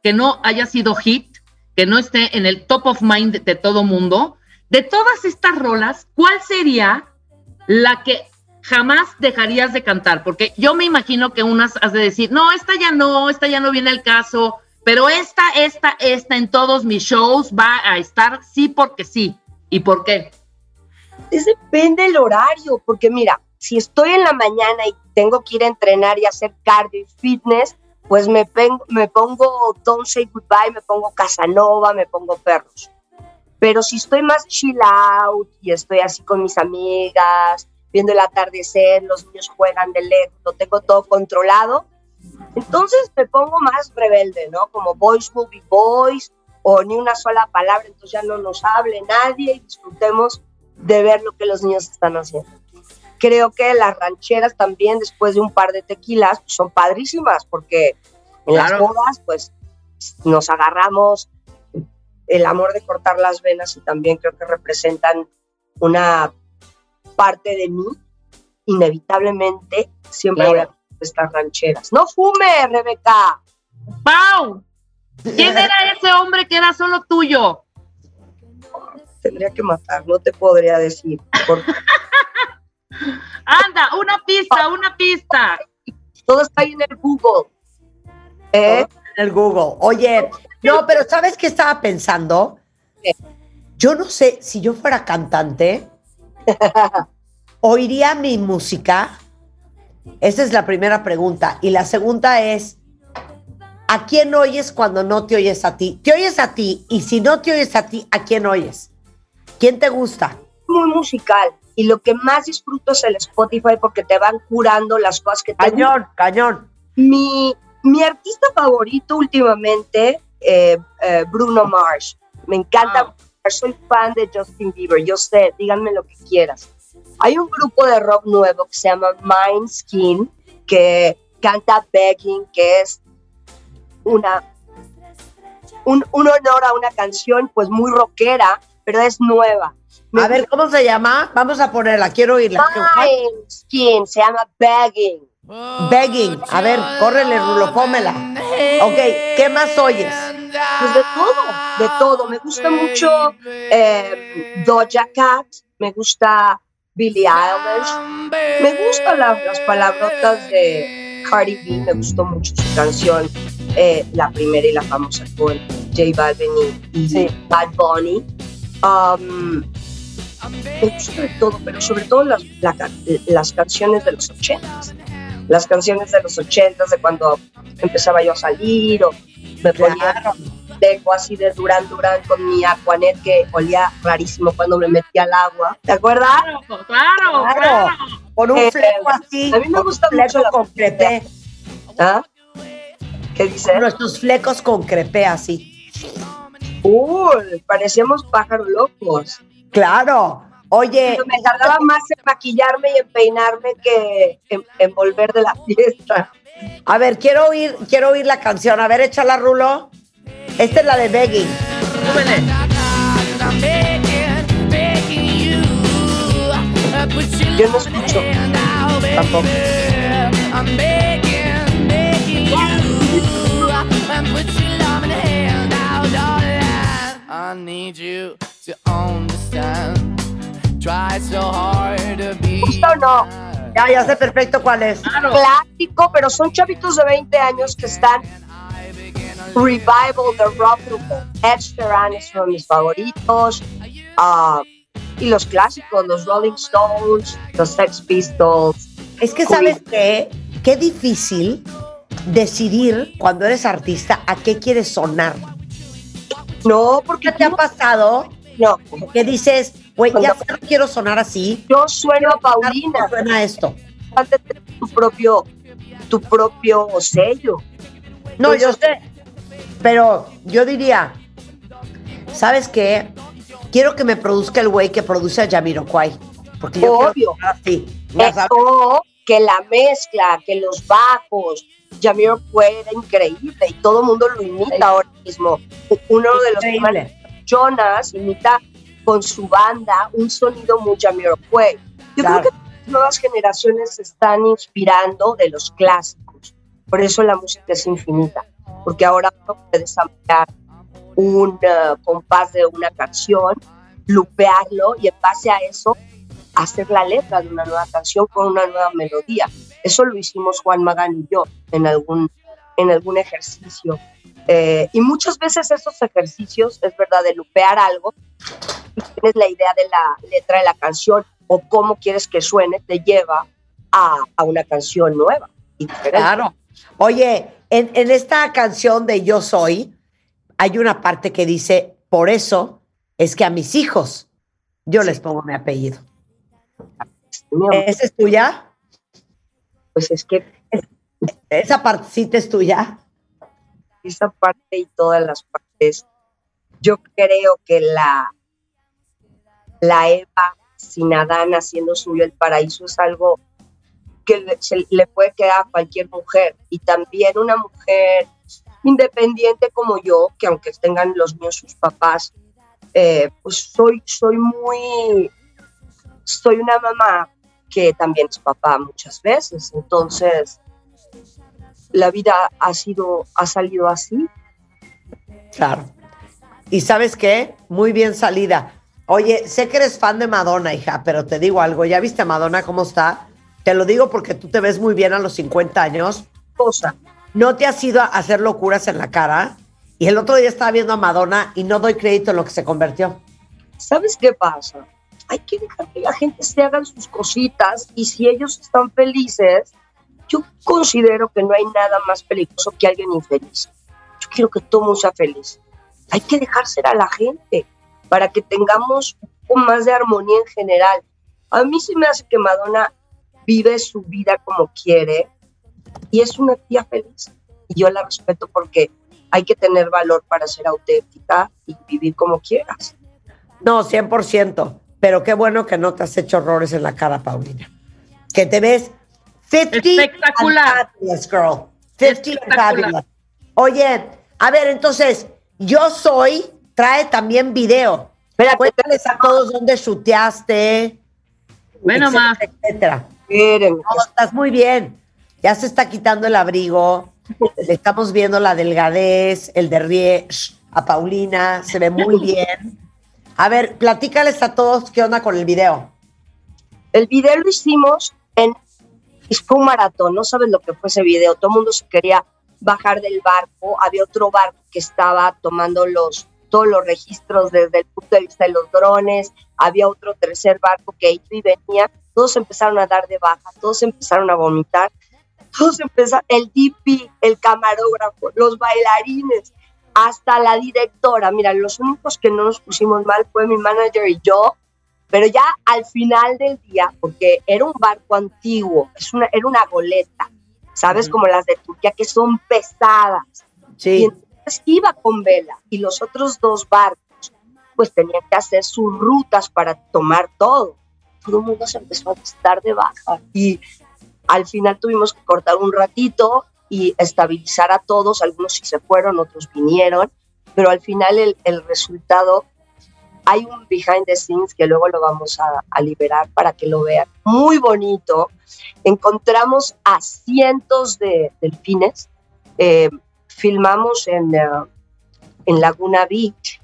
que no haya sido hit, que no esté en el top of mind de, de todo mundo. De todas estas rolas, ¿cuál sería la que jamás dejarías de cantar? Porque yo me imagino que unas has de decir, no, esta ya no, esta ya no viene al caso, pero esta, esta, esta en todos mis shows va a estar sí porque sí. ¿Y por qué? Es depende del horario, porque mira, si estoy en la mañana y tengo que ir a entrenar y hacer cardio y fitness, pues me, me pongo Don't Say Goodbye, me pongo Casanova, me pongo Perros. Pero si estoy más chill out y estoy así con mis amigas, viendo el atardecer, los niños juegan de lejos, lo tengo todo controlado, entonces me pongo más rebelde, ¿no? Como Boys Will Be Boys o ni una sola palabra, entonces ya no nos hable nadie y disfrutemos de ver lo que los niños están haciendo. Creo que las rancheras también, después de un par de tequilas, pues, son padrísimas, porque en las bodas, pues nos agarramos el amor de cortar las venas y también creo que representan una parte de mí. Inevitablemente, siempre Claro. voy a estas rancheras. ¡No fume, Rebeca! ¡Pau! ¿Quién era ese hombre que era solo tuyo? Tendría que matar, no te podría decir. porque Anda, una pista, una pista. todo está ahí en el Google. ¿Eh? En el Google. Oye, no, pero ¿sabes qué estaba pensando? ¿Qué? Yo no sé si yo fuera cantante, oiría mi música. Esa es la primera pregunta. Y la segunda es, ¿a quién oyes cuando no te oyes a ti? ¿Te oyes a ti? Y si no te oyes a ti, ¿a quién oyes? ¿Quién te gusta? muy musical y lo que más disfruto es el Spotify porque te van curando las cosas que te gustan. Cañón, cañón. Mi, mi artista favorito últimamente, eh, eh, Bruno Mars. Me encanta, soy fan de Justin Bieber, yo sé, díganme lo que quieras. Hay un grupo de rock nuevo que se llama Mind Skin, que canta Begging, que es una, un, un honor a una canción pues muy rockera, pero es nueva. Me A ver, ¿cómo se llama? Vamos a ponerla, quiero oírla. Mind Skin, se llama Begging. Begging. A ver, córrele, Rulo, pómela. Ok, ¿qué más oyes? Pues de todo, de todo. Me gusta mucho eh, Doja Cat, me gusta Billie Eilish, me gustan la- las palabrotas de Cardi B, me gustó mucho su canción, eh, la primera y la famosa con J Balvin y, Sí. Bad Bunny. Um, me gusta de todo, pero sobre todo las, la las canciones de los ochentas. Las canciones de los ochentas, de cuando empezaba yo a salir o me ponía dejo así de Duran Duran con mi Aquanet que olía rarísimo cuando me metía al agua. ¿Te acuerdas? Claro, claro, Claro. un Eh, fleco así. a mí me gusta un fleco mucho la- con crepé. ¿Ah? ¿Qué dices? Nuestros flecos con crepé así. Uy, parecíamos pájaros locos. Claro. Oye, Pero me tardaba más en maquillarme y en peinarme que en, en volver de la fiesta. a ver, quiero oír, quiero oír la canción. A ver, échala, Rulo. Esta es la de Begging. Súbele. Yo no escucho. Tampoco. I need you to understand. Try so hard to be. ¿Gusta o no? Ya, ya sé perfecto cuál es. Claro. Clásico, pero son chavitos de 20 años que están revival de rock and roll. Ed Sheeran es uno de mis favoritos. Ah, y los clásicos, los Rolling Stones, los Sex Pistols. Es que, ¿sabes qué? Qué difícil decidir cuando eres artista a qué quieres sonar. No, porque ¿Qué te ha pasado no, que dices, güey, ya sé, no quiero sonar así? yo sueno a ¿Cómo Paulina. suena esto? Tener tu propio, tu propio sello. No, yo sé. Pero yo diría, ¿sabes qué? Quiero que me produzca el güey que produce a Jamiroquai. Porque yo Obvio. quiero así. Ya Eh, sabes. o que la mezcla, que los bajos, Jamiroquai era increíble y todo el mundo lo imita ahora mismo. Uno de los Increíble. Jonas imita con su banda un sonido muy Jamiroquai. Yo Claro. creo que las nuevas generaciones se están inspirando de los clásicos. Por eso la música es infinita, porque ahora puede samplear un eh, compás de una canción, lupearlo y en base a eso hacer la letra de una nueva canción con una nueva melodía. Eso lo hicimos Juan Magán y yo en algún, en algún ejercicio. Eh, y muchas veces esos ejercicios, es verdad, de lupear algo, tienes la idea de la letra de la canción o cómo quieres que suene, te lleva a, a una canción nueva. Claro. Oye, en, en esta canción de Yo Soy, hay una parte que dice, por eso es que a mis hijos yo les pongo mi apellido. ¿Esa es tuya? Pues es que ¿Esa partecita es tuya? esa parte y todas las partes, yo creo que la, la Eva sin Adán haciendo suyo el paraíso es algo que se le puede quedar a cualquier mujer y también una mujer independiente como yo, que aunque tengan los míos sus papás, eh, pues soy, soy muy, soy una mamá que también es papá muchas veces, entonces la vida ha sido, ha salido así. Claro. ¿Y sabes qué? Muy bien salida. Oye, sé que eres fan de Madonna, hija, pero te digo algo. ¿Ya viste a Madonna cómo está? Te lo digo porque tú te ves muy bien a los 50 años. Cosa, ¿No te has ido a hacer locuras en la cara? Y el otro día estaba viendo a Madonna y no doy crédito en lo que se convirtió. ¿sabes qué pasa? Hay que dejar que la gente se hagan sus cositas y si ellos están felices, yo considero que no hay nada más peligroso que alguien infeliz. Yo quiero que todo mundo sea feliz. Hay que dejar ser a la gente para que tengamos un poco más de armonía en general. A mí sí me hace que Madonna vive su vida como quiere y es una tía feliz. Y yo la respeto porque hay que tener valor para ser auténtica y vivir como quieras. No, 100%. Pero qué bueno que no te has hecho horrores en la cara, Paulina. Que te ves 50 Espectacular. and fabulous, girl. 50 and Espectacular. fabulous. Oye, a ver, entonces, yo soy, trae también video. Cuéntales a todos dónde chuteaste. Bueno, etcétera, más. etcétera. Espérenme, No, estás muy bien. Ya se está quitando el abrigo. Le estamos viendo la delgadez, el derrié a Paulina. Se ve muy bien. A ver, platícales a todos qué onda con el video. El video lo hicimos en. Fue un maratón, no sabes lo que fue ese video. Todo el mundo se quería bajar del barco. Había otro barco que estaba tomando los, todos los registros desde el punto de vista de los drones. Había otro tercer barco que iba y venía. Todos empezaron a dar de baja, todos empezaron a vomitar. Todos empezaron, el DP, el camarógrafo, los bailarines, hasta la directora. Mira, los únicos que no nos pusimos mal fue mi manager y yo, pero ya al final del día, porque era un barco antiguo, es una, era una goleta, ¿sabes? Como las de Turquía, que son pesadas. Y Sí. entonces iba con vela y los otros dos barcos, pues tenían que hacer sus rutas para tomar todo. Todo el mundo se empezó a estar de baja y al final tuvimos que cortar un ratito y estabilizar a todos. Algunos sí se fueron, otros vinieron, pero al final el, el resultado hay un behind the scenes que luego lo vamos a, a liberar para que lo vean. Muy bonito. Encontramos a cientos de delfines. Eh, filmamos en, eh, en Laguna Beach,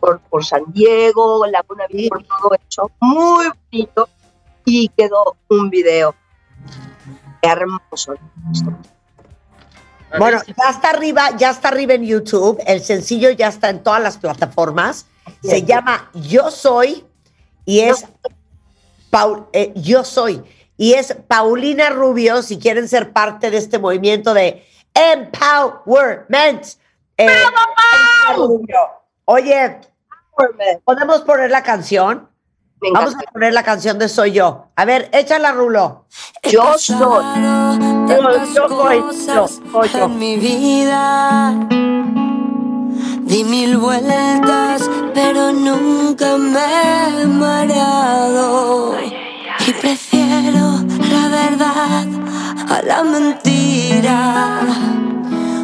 por, por San Diego, Laguna Beach, por todo eso. Muy bonito. Y quedó un video hermoso. Bueno, ya está arriba, ya está arriba en YouTube. El sencillo ya está en todas las plataformas. Se llama Yo Soy y es Paul, eh, Yo Soy y es Paulina Rubio. Si quieren ser parte de este movimiento de empowerment. Eh, Paulina Rubio. Oye, podemos poner la canción. Vamos a poner la canción de Soy Yo. A ver, échala, Rulo. Yo soy. Yo soy, yo, soy yo. en mi vida. Di mil vueltas, pero nunca me he mareado. Y prefiero la verdad a la mentira.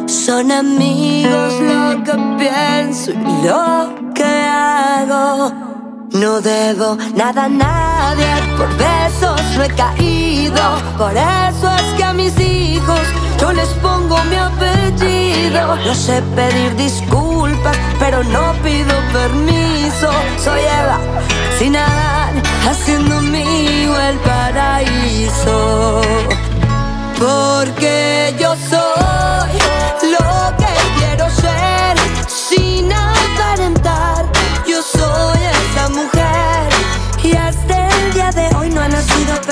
Son amigos lo que pienso y lo que hago. No debo nada a nadie por besos recaídos. Por eso es que a mis hijos yo les pongo mi apellido. No sé pedir disculpas, pero no pido permiso. Soy Eva, sin nada, haciendo mío el paraíso. Porque yo soy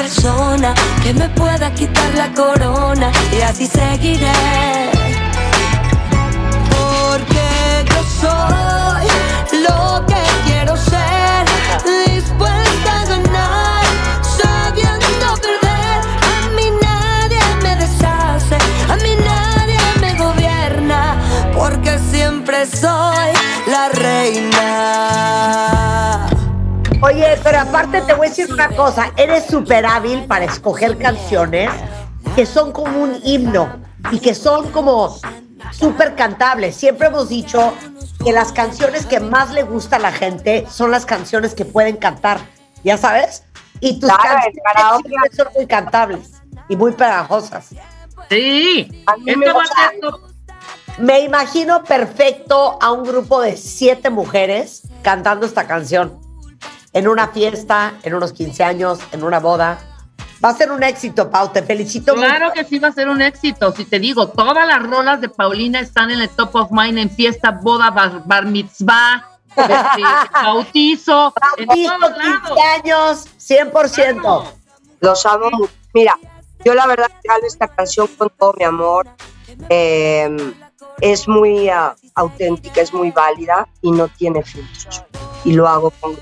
persona que me pueda quitar la corona. Y así seguiré. Porque yo soy lo que quiero ser, dispuesta a ganar, sabiendo perder. A mí nadie me deshace, a mí nadie me gobierna, porque siempre soy la reina. Oye, pero aparte te voy a decir una cosa, eres súper hábil para escoger canciones que son como un himno y que son como súper cantables. Siempre hemos dicho que las canciones que más le gusta a la gente son las canciones que pueden cantar, ¿ya sabes? Y tus Claro, canciones son muy cantables y muy pegajosas. Sí, A mí me gusta. top. Me imagino perfecto a un grupo de siete mujeres cantando esta canción. En una fiesta, en unos 15 años, en una boda. Va a ser un éxito, Pau. Te felicito Claro mucho. que sí va a ser un éxito. Si te digo, todas las rolas de Paulina están en el top of mind en fiesta, boda, bar, bar mitzvah, este, bautizo, en todos 15 lados. años, 100%. Claro. Los amo mucho. Mira, yo la verdad que hago esta canción con todo mi amor. Eh, es muy ah, auténtica, es muy válida y no tiene filtros. Y lo hago con,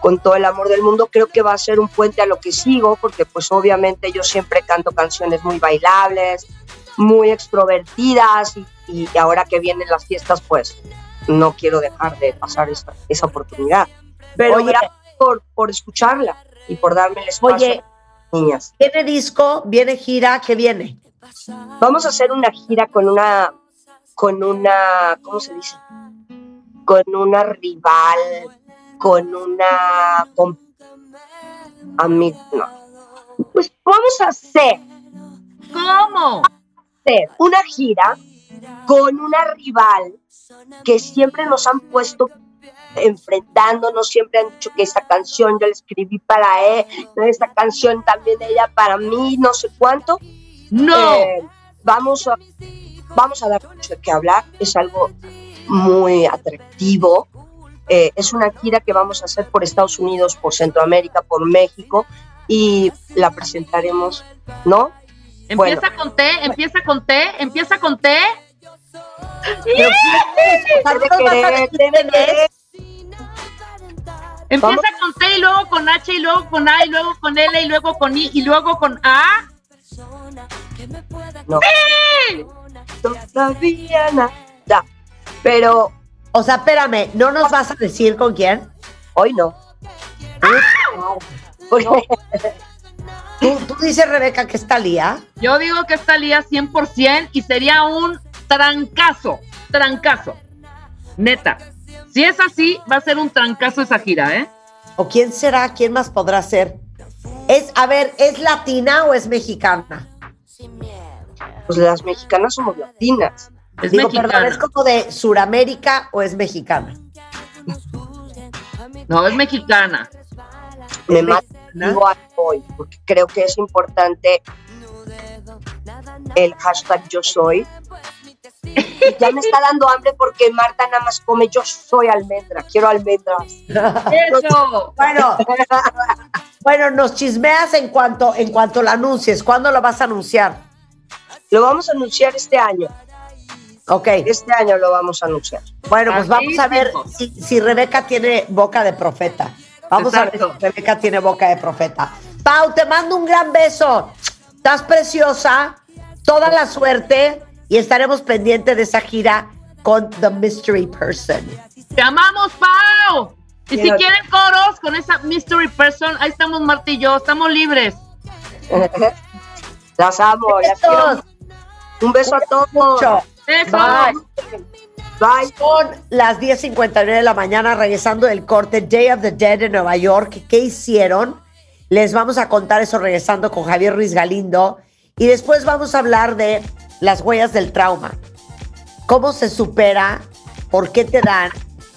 con todo el amor del mundo. Creo que va a ser un puente a lo que sigo, porque pues obviamente yo siempre canto canciones muy bailables, muy extrovertidas y, y ahora que vienen las fiestas pues no quiero dejar de pasar esa, esa oportunidad. Pero Oye. gracias por, por escucharla y por darme el espacio. Oye, niñas. viene disco, viene gira, ¿qué viene? Vamos a hacer una gira con una, con una, ¿cómo se dice? Con una rival, con una, con, ami- no. Pues vamos a hacer, ¿Cómo? hacer una gira con una rival que siempre nos han puesto enfrentándonos, siempre han dicho que esta canción yo la escribí para él, esta canción también ella para mí, no sé cuánto. No. Eh, vamos, a, vamos a dar mucho de qué hablar, es algo muy atractivo. Eh, es una gira que vamos a hacer por Estados Unidos, por Centroamérica, por México y la presentaremos, ¿no? Empieza bueno. con T, empieza con T, empieza con T. Empieza Vamos. con T y luego con H y luego con A y luego con L y luego con I y luego con A. No. Todavía nada. Pero O sea, espérame, ¿no nos vas a decir con quién? hoy no. ¿Tú, tú dices, Rebeca, que está Lía? Yo digo que estaría 100% y sería un trancazo, trancazo. Neta. Si es así, va a ser un trancazo esa gira, ¿eh? ¿O quién será? ¿Quién más podrá ser? Es, a ver, ¿es latina o es mexicana? pues las mexicanas somos latinas. Es Digo, mexicana. perdón, ¿es como de Suramérica o es mexicana? No, es mexicana. Me igual hoy, porque creo que es importante el hashtag yo soy. Ya me está dando hambre porque Marta nada más come yo soy almendra, quiero almendras. Eso. Bueno, bueno, nos chismeas en cuanto, en cuanto la anuncies. ¿Cuándo lo vas a anunciar? Lo vamos a anunciar este año. Ok, Este año lo vamos a anunciar. bueno, pues vamos a ver si, si Rebeca tiene boca de profeta. Vamos a ver si Rebeca tiene boca de profeta. Pau, te mando un gran beso. Estás preciosa, toda la suerte y estaremos pendientes de esa gira con The Mystery Person. Te amamos, Pau. Y si quieren coros con esa mystery person, ahí estamos Marta y yo, estamos libres. Las amo, las quiero. Un beso a todos. Mucho. Eso. Bye. Bye. Son las 10.59 de la mañana, regresando del corte Day of the Dead en Nueva York. ¿Qué hicieron? Les vamos a contar eso regresando con Javier Ruiz Galindo. Y después vamos a hablar de las huellas del trauma. ¿Cómo se supera? ¿Por qué te dan?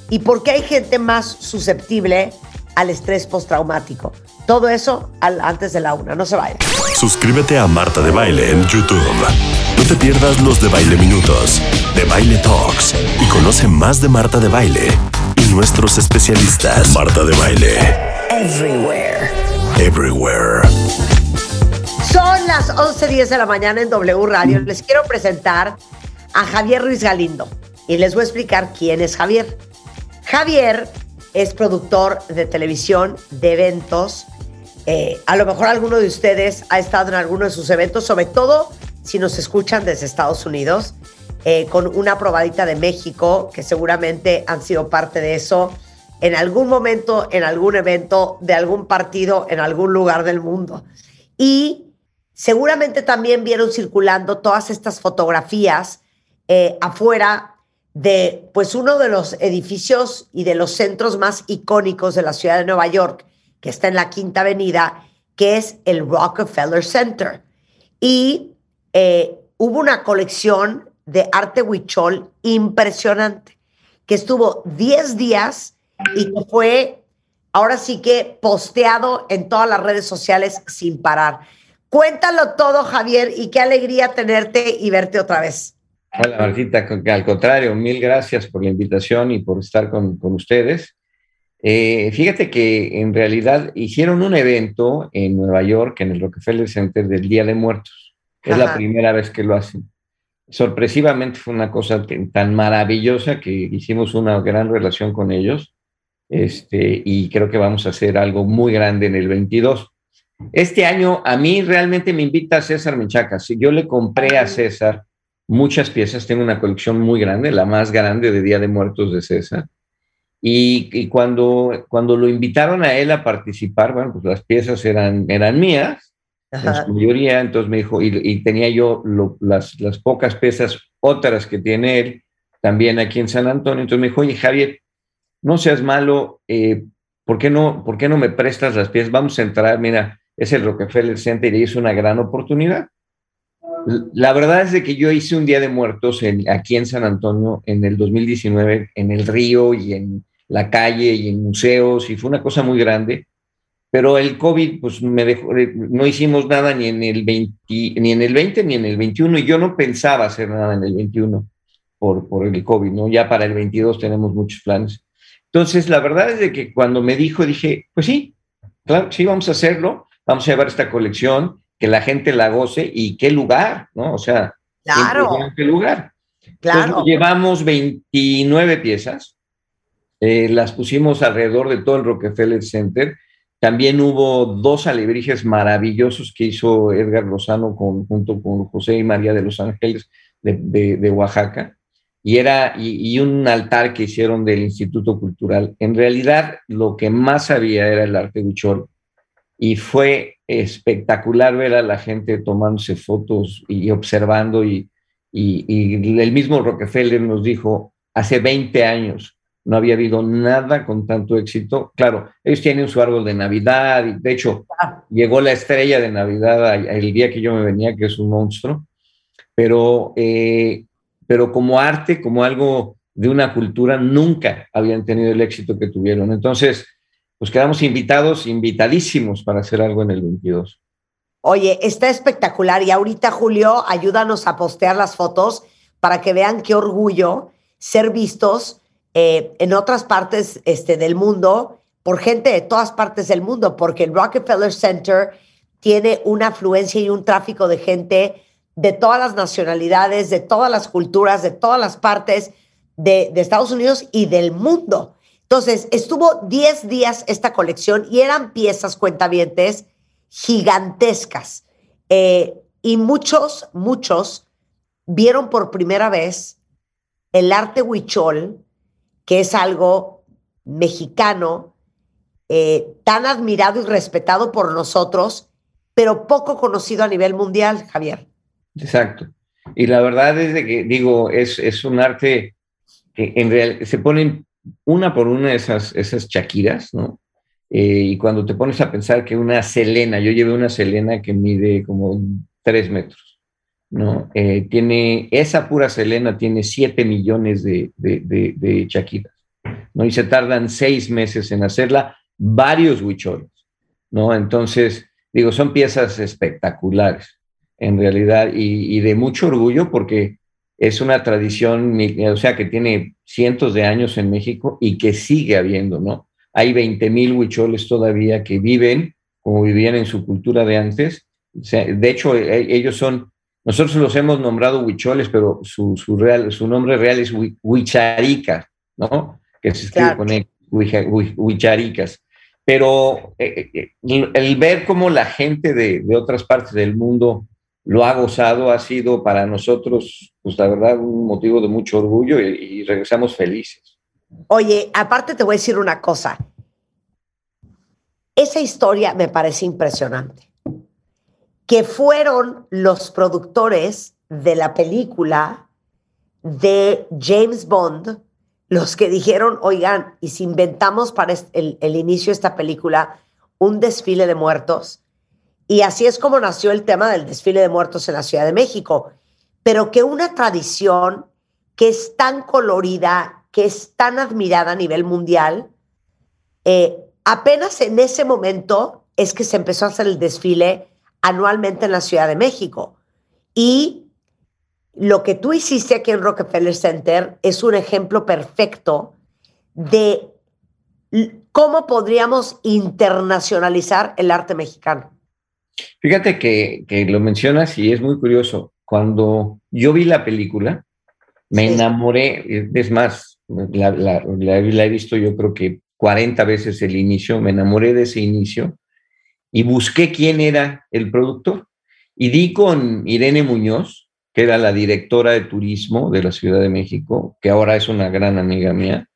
¿Y por qué hay gente más susceptible al estrés postraumático? Todo eso al- antes de la una. No se vayan. Suscríbete a Marta de Baile en YouTube. No te pierdas los de Baile Minutos, de Baile Talks y conoce más de Marta de Baile y nuestros especialistas. Marta de Baile, Everywhere. everywhere. Son las 11.10 de la mañana en W Radio. Les quiero presentar a Javier Ruiz Galindo y les voy a explicar quién es Javier. Javier es productor de televisión, de eventos. Eh, a lo mejor alguno de ustedes ha estado en alguno de sus eventos, sobre todo si nos escuchan desde Estados Unidos, eh, con una probadita de México, que seguramente han sido parte de eso en algún momento, en algún evento, de algún partido, en algún lugar del mundo. Y seguramente también vieron circulando todas estas fotografías eh, afuera de pues uno de los edificios y de los centros más icónicos de la ciudad de Nueva York, que está en la Quinta Avenida, que es el Rockefeller Center. Y eh, hubo una colección de arte huichol impresionante, que estuvo 10 días y que fue ahora sí que posteado en todas las redes sociales sin parar. Cuéntalo todo, Javier, y qué alegría tenerte y verte otra vez. Hola, Martita. Al contrario, mil gracias por la invitación y por estar con, con ustedes. Eh, fíjate que en realidad hicieron un evento en Nueva York, en el Rockefeller Center del Día de Muertos. Es la primera vez que lo hacen. Sorpresivamente fue una cosa tan maravillosa que hicimos una gran relación con ellos. Este, y creo que vamos a hacer algo muy grande en el 22. Este año a mí realmente me invita César Menchaca. Si yo le compré a César muchas piezas, tengo una colección muy grande, la más grande de Día de Muertos de César. Y, y cuando, cuando lo invitaron a él a participar, bueno, pues las piezas eran, eran mías, en Ajá. su mayoría, entonces me dijo, y, y tenía yo lo- las, las pocas piezas, otras que tiene él, también aquí en San Antonio, entonces me dijo, oye Javier, no seas malo, eh, ¿por, qué no, ¿por qué no me prestas las piezas? Vamos a entrar, mira, es el Rockefeller Center y es una gran oportunidad. La verdad es de que yo hice un Día de Muertos en- aquí en San Antonio en el 2019, en el río y en la calle y en museos, y fue una cosa muy grande. Pero el COVID, pues me dejó, eh, no hicimos nada ni en el 20, ni en el 20 ni en el 21, y yo no pensaba hacer nada en el 21 por, por el COVID, ¿no? Ya para el 22 tenemos muchos planes. Entonces, la verdad es de que cuando me dijo, dije, pues sí, claro, sí, vamos a hacerlo, vamos a llevar esta colección, que la gente la goce y qué lugar, ¿no? O sea, Claro, qué lugar. claro. Entonces, llevamos 29 piezas, eh, las pusimos alrededor de todo el Rockefeller Center. También hubo dos alebrijes maravillosos que hizo Edgar Lozano junto con José y María de los Ángeles de, Oaxaca. Y, era, y, un altar que hicieron del Instituto Cultural. En realidad, lo que más había era el arte huichol. Y fue espectacular ver a la gente tomándose fotos y observando y, y el mismo Rockefeller nos dijo, hace 20 años no había habido nada con tanto éxito. Claro, ellos tienen su árbol de Navidad y de hecho llegó la estrella de Navidad el día que yo me venía, que es un monstruo, pero, eh, pero como arte, como algo de una cultura, nunca habían tenido el éxito que tuvieron. Entonces, pues quedamos invitados, invitadísimos para hacer algo en el 22. Oye, está espectacular. Y ahorita, Julio, ayúdanos a postear las fotos para que vean qué orgullo ser vistos eh, en otras partes este, del mundo por gente de todas partes del mundo, porque el Rockefeller Center tiene una afluencia y un tráfico de gente de todas las nacionalidades, de todas las culturas, de todas las partes de, Estados Unidos y del mundo. Entonces, estuvo 10 días esta colección y eran piezas cuentavientes gigantescas. Eh, y muchos, muchos vieron por primera vez el arte huichol, que es algo mexicano, eh, tan admirado y respetado por nosotros, pero poco conocido a nivel mundial, Javier. Exacto. Y la verdad es que, digo, es, es un arte que en realidad se ponen una por una esas, esas chaquiras, ¿no? Eh, y cuando te pones a pensar que una selena, yo llevé una selena que mide como tres metros, ¿no? Eh, tiene, esa pura selena tiene siete millones de, de, de, chaquiras, ¿no? Y se tardan seis meses en hacerla, varios huicholes, ¿no? Entonces, digo, son piezas espectaculares, en realidad, y, de mucho orgullo porque es una tradición, o sea, que tiene cientos de años en México y que sigue habiendo, ¿no? Hay 20 mil huicholes todavía que viven como vivían en su cultura de antes. De hecho, e- ellos son, nosotros los hemos nombrado huicholes, pero su, su, real, su nombre real es hui- huicharica, ¿no? Que se escribe Claro. con E, hui- huicharicas. Pero eh, eh, el, el ver cómo la gente de, de otras partes del mundo lo ha gozado ha sido para nosotros, pues la verdad, un motivo de mucho orgullo y, y regresamos felices. Oye, aparte te voy a decir una cosa. Esa historia me parece impresionante. Que fueron los productores de la película de James Bond los que dijeron, oigan, y si inventamos para el inicio de esta película un desfile de muertos, y así es como nació el tema del desfile de muertos en la Ciudad de México, pero que una tradición que es tan colorida, que es tan admirada a nivel mundial, eh, apenas en ese momento es que se empezó a hacer el desfile anualmente en la Ciudad de México. Y lo que tú hiciste aquí en Rockefeller Center es un ejemplo perfecto de cómo podríamos internacionalizar el arte mexicano. Fíjate que, que lo mencionas y es muy curioso. Cuando yo vi la película, me Sí. enamoré, es más, la, la- la- la he visto yo creo que 40 veces el inicio, me enamoré de ese inicio y busqué quién era el productor. Y di con Irene Muñoz, que era la directora de turismo de la Ciudad de México, que ahora es una gran amiga mía.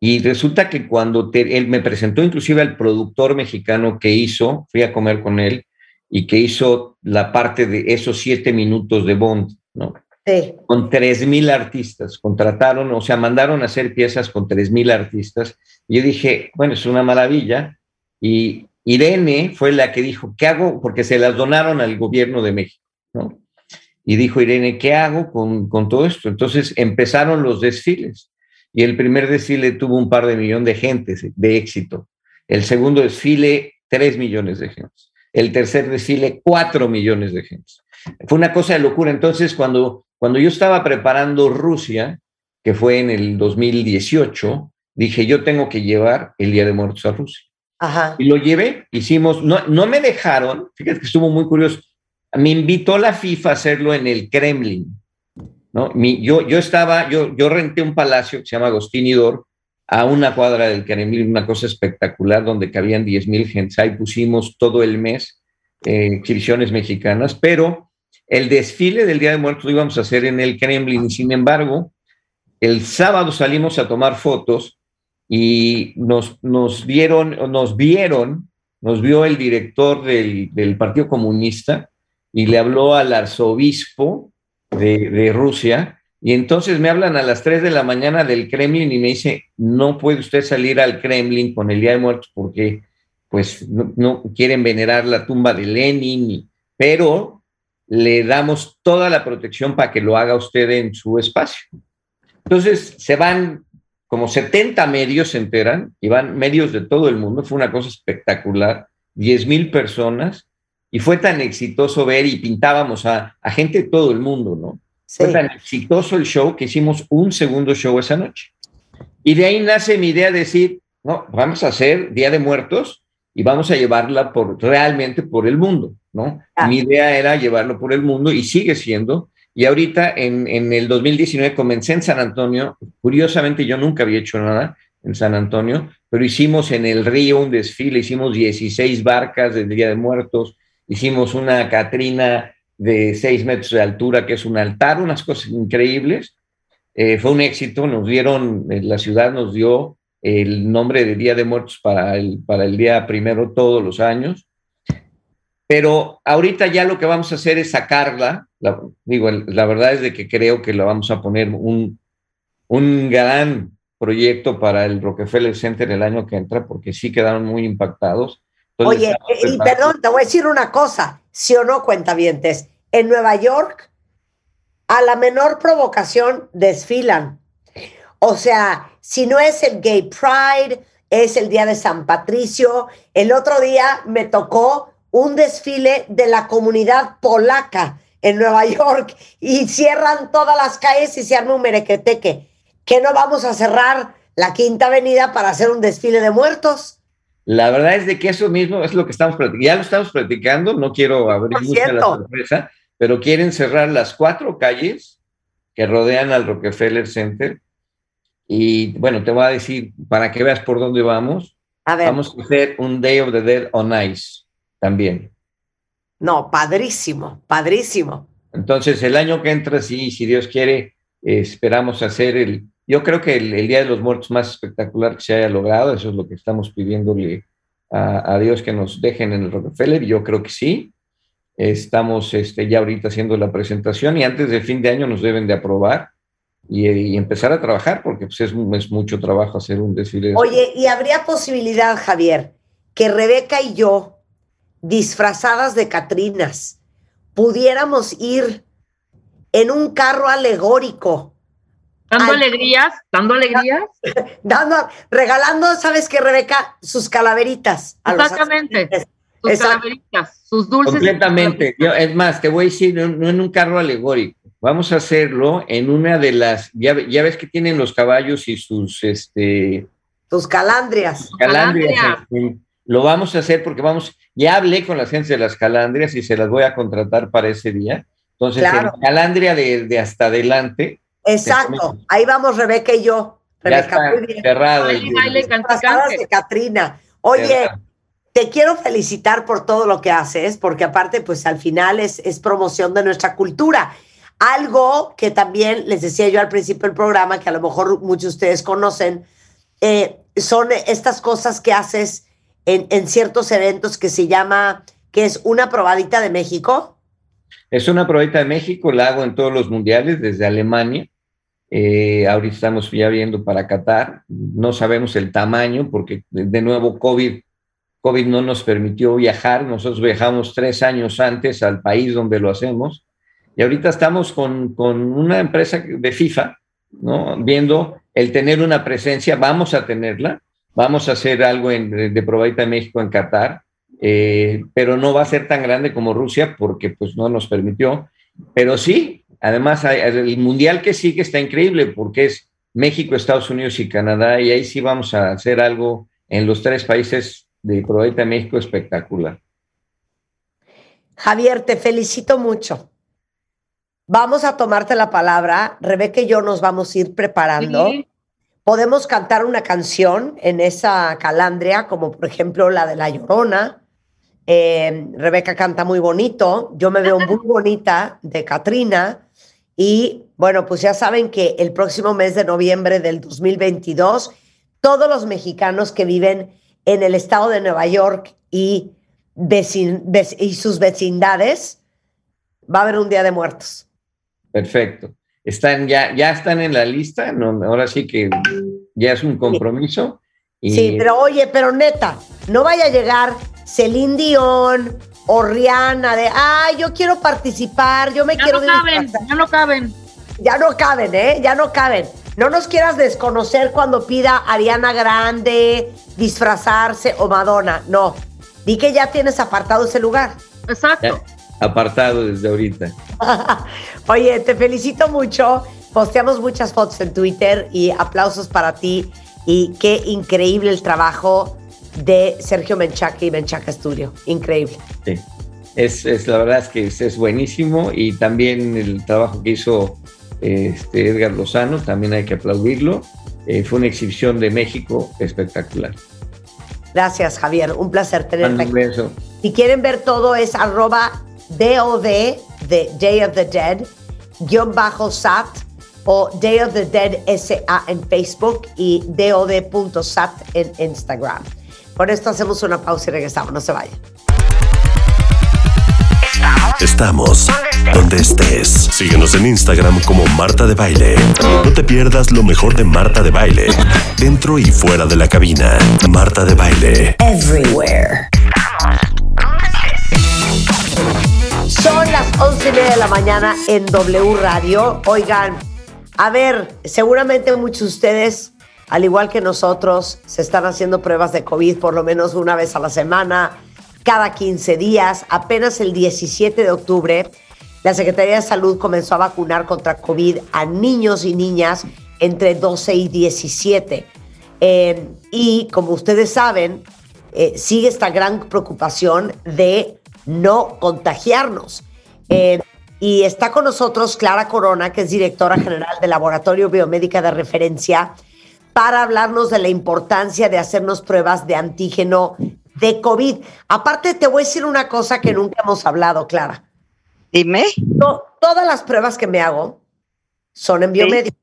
Y resulta que cuando te- él me presentó inclusive al productor mexicano que hizo, fui a comer con él y que hizo la parte de esos siete minutos de Bond, ¿no? Sí. Con tres mil artistas, contrataron, o sea, mandaron a hacer piezas con tres mil artistas. Y yo dije, bueno, es una maravilla. Y Irene fue la que dijo, ¿qué hago? Porque se las donaron al gobierno de México, ¿no? Y dijo Irene, ¿qué hago con, con todo esto? Entonces empezaron los desfiles. Y el primer desfile tuvo un par de millones de gentes de éxito. El segundo desfile, tres millones de gentes. El tercer desfile, cuatro millones de gentes. Fue una cosa de locura. Entonces, cuando, cuando yo estaba preparando Rusia, que fue en el 2018, dije, yo tengo que llevar el Día de Muertos a Rusia. Ajá. Y lo llevé, hicimos, no, no me dejaron, fíjate que estuvo muy curioso, me invitó la FIFA a hacerlo en el Kremlin, ¿no? Mi, yo, yo estaba, yo, yo renté un palacio que se llama Agostinidor a una cuadra del Kremlin, una cosa espectacular donde cabían 10 mil gentes, ahí pusimos todo el mes eh, exhibiciones mexicanas, pero el desfile del Día de Muertos lo íbamos a hacer en el Kremlin sin embargo, el sábado salimos a tomar fotos y nos, nos vieron, nos vieron, nos vio el director del, del Partido Comunista y le habló al arzobispo de, de, Rusia. Y entonces me hablan a las 3 de la mañana del Kremlin y me dice, no puede usted salir al Kremlin con el Día de Muertos porque pues no, no quieren venerar la tumba de Lenin, pero le damos toda la protección para que lo haga usted en su espacio. Entonces se van como 70 medios se enteran, y van medios de todo el mundo, fue una cosa espectacular, 10 mil personas, y fue tan exitoso ver y pintábamos a, a gente de todo el mundo, ¿no? Sí. Fue tan exitoso el show que hicimos un segundo show esa noche. Y de ahí nace mi idea de decir, no, vamos a hacer Día de Muertos y vamos a llevarla por, realmente por el mundo, ¿no? Ah. Mi idea era llevarlo por el mundo y sigue siendo, y ahorita en, en, el 2019 comencé en San Antonio. Curiosamente, yo nunca había hecho nada en San Antonio, pero hicimos en el río un desfile, hicimos 16 barcas del Día de Muertos, hicimos una Catrina de 6 metros de altura, que es un altar, unas cosas increíbles. Eh, fue un éxito, nos dieron, la ciudad nos dio el nombre de Día de Muertos para el, para el día primero todos los años. pero ahorita ya lo que vamos a hacer es sacarla. La, digo, la verdad es de que creo que la vamos a poner un, un gran proyecto para el Rockefeller Center el año que entra, porque sí quedaron muy impactados. Entonces, Oye, y perdón, te voy a decir una cosa, sí o no, cuentavientes. En Nueva York, a la menor provocación desfilan. O sea, si no es el Gay Pride, es el día de San Patricio. El otro día me tocó un desfile de la comunidad polaca en Nueva York y cierran todas las calles y se arma un merequeteque. ¿Que no vamos a cerrar la Quinta Avenida para hacer un desfile de muertos? La verdad es de que eso mismo es lo que estamos platicando. Ya lo estamos platicando, no quiero abrir Por mucho la sorpresa, pero quieren cerrar las cuatro calles que rodean al Rockefeller Center. Y bueno, te voy a decir, para que veas por dónde vamos, A ver, vamos a hacer un Day of the Dead on Ice también. No, padrísimo, padrísimo. Entonces, el año que entra, sí, si Dios quiere, eh, esperamos hacer el, yo creo que el, el Día de los Muertos más espectacular que se haya logrado, eso es lo que estamos pidiéndole a, a Dios que nos dejen en el Rockefeller, yo creo que sí. Estamos este, ya ahorita haciendo la presentación y antes del fin de año nos deben de aprobar y, y empezar a trabajar, porque pues, es, es mucho trabajo hacer un desfile. de- Oye, ¿y habría posibilidad, Javier, que Rebeca y yo, disfrazadas de Catrinas, pudiéramos ir en un carro alegórico, Dando alegrías, dando alegrías. dando, regalando, ¿sabes qué, Rebeca? Sus calaveritas. a los Exactamente. Sus Exacto. calaveritas, sus dulces. Completamente. Yo, es más, te voy a decir, no, no en un carro alegórico. Vamos a hacerlo en una de las, ya, ve- ya ves que tienen los caballos y sus este, Tus calandrias. calandrias. Calandrias. Lo vamos a hacer porque vamos, ya hablé con la gente de las calandrias y se las voy a contratar para ese día. Entonces, Claro. en calandria de, de hasta adelante, Exacto. Ahí vamos Rebeca y yo. ya Rebeca, está muy bien. cerrado. de Catrina. Oye, Cerrado. te quiero felicitar por todo lo que haces, porque aparte, pues al final es, es promoción de nuestra cultura. Algo que también les decía yo al principio del programa, que a lo mejor muchos de ustedes conocen, eh, son estas cosas que haces en, en ciertos eventos que se llama, que es una probadita de México. Es una probeta de México, la hago en todos los mundiales, desde Alemania. Eh, ahorita estamos ya viendo para Qatar. No sabemos el tamaño porque, de nuevo, COVID, COVID no nos permitió viajar. Nosotros viajamos tres años antes al país donde lo hacemos. Y ahorita estamos con, con una empresa de FIFA, ¿no? Viendo el tener una presencia, vamos a tenerla. Vamos a hacer algo en- de, de probadita de México en Qatar. Eh, pero no va a ser tan grande como Rusia porque pues no nos permitió. Pero sí, además hay- el mundial que sigue está increíble porque es México, Estados Unidos y Canadá y ahí sí vamos a hacer algo en los tres países de Probeta de México espectacular. Javier, te felicito mucho. Vamos a tomarte la palabra. Rebeca y yo nos vamos a ir preparando. Sí. Podemos cantar una canción en esa calandria, como por ejemplo la de La Llorona. Eh, Rebeca canta muy bonito. Yo me veo muy bonita de Katrina. Y bueno, pues ya saben que el próximo mes de noviembre del 2022, todos los mexicanos que viven en el estado de Nueva York y, sus vecindades, va a haber un Día de Muertos. Perfecto. Están ya, ya están en la lista, no, ahora sí que ya es un compromiso. Y Sí, pero oye, pero neta, no vaya a llegar Celine Dion o Rihanna de, ay, yo quiero participar, yo me Ya quiero no caben, disfrazar". ya no caben. Ya no caben, ¿eh? Ya no caben. No nos quieras desconocer cuando pida Ariana Grande disfrazarse o Madonna. No. Di que ya tienes apartado ese lugar. Exacto. ya apartado desde ahorita. Oye, te felicito mucho. Posteamos muchas fotos en Twitter y aplausos para ti. Y qué increíble el trabajo de Sergio Menchaca y Menchaca Studio. Increíble. Sí. Es, es la verdad es que es, es buenísimo y también el trabajo que hizo este, Edgar Lozano, también hay que aplaudirlo. Eh, fue una exhibición de México espectacular. Gracias, Javier. Un placer tenerte Mando un aquí. beso. Si quieren ver todo es arroba DOD de Day of the Dead, guion bajo SAT o Day of the Dead SA en Facebook y DOD.sat en Instagram. Por esto hacemos una pausa y regresamos. No se vayan. Estamos donde estés. Síguenos en Instagram como Marta de Baile. No te pierdas lo mejor de Marta de Baile, dentro y fuera de la cabina. Marta de Baile. Everywhere. Son las once y media de la mañana en W Radio. Oigan, a ver, seguramente muchos de ustedes, al igual que nosotros, se están haciendo pruebas de COVID por lo menos una vez a la semana, cada 15 días. Apenas el 17 de octubre, la Secretaría de Salud comenzó a vacunar contra COVID a niños y niñas entre 12 y 17. Eh, y como ustedes saben, eh, sigue esta gran preocupación de no contagiarnos. Eh, y está con nosotros Clara Corona, que es directora general del Laboratorio Biomédica de Referencia, para hablarnos de la importancia de hacernos pruebas de antígeno de COVID. Aparte, te voy a decir una cosa que nunca hemos hablado, Clara. Dime. No, todas las pruebas que me hago son en biomédica.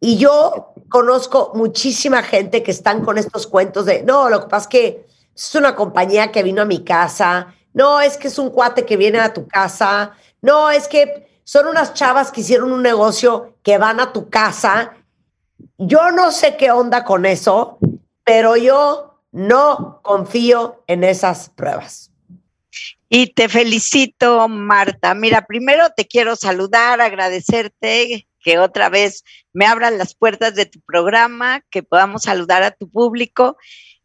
Y yo conozco muchísima gente que están con estos cuentos de, no, lo que pasa es que es una compañía que vino a mi casa, no, es que es un cuate que viene a tu casa, no, es que son unas chavas que hicieron un negocio que van a tu casa. Yo no sé qué onda con eso, pero yo no confío en esas pruebas. Y te felicito, Marta. Mira, primero te quiero saludar, agradecerte que otra vez me abran las puertas de tu programa, que podamos saludar a tu público.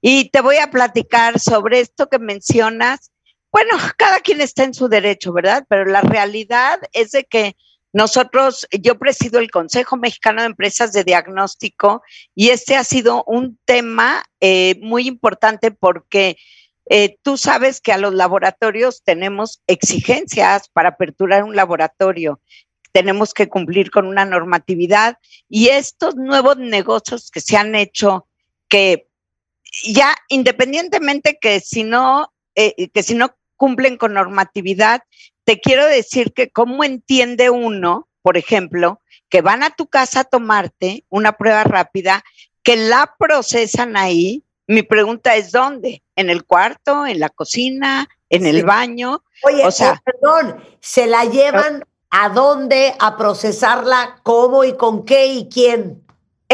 Y te voy a platicar sobre esto que mencionas. Bueno, cada quien está en su derecho, ¿verdad? Pero la realidad es de que nosotros, yo presido el Consejo Mexicano de Empresas de Diagnóstico y este ha sido un tema eh, muy importante porque eh, tú sabes que a los laboratorios tenemos exigencias para aperturar un laboratorio tenemos que cumplir con una normatividad y estos nuevos negocios que se han hecho, que ya independientemente que si no, eh, que si no cumplen con normatividad, te quiero decir que cómo entiende uno, por ejemplo, que van a tu casa a tomarte una prueba rápida, que la procesan ahí. Mi pregunta es dónde, en el cuarto, en la cocina, en el baño. Oye, o sea, perdón, se la llevan a dónde, a procesarla, cómo y con qué y quién.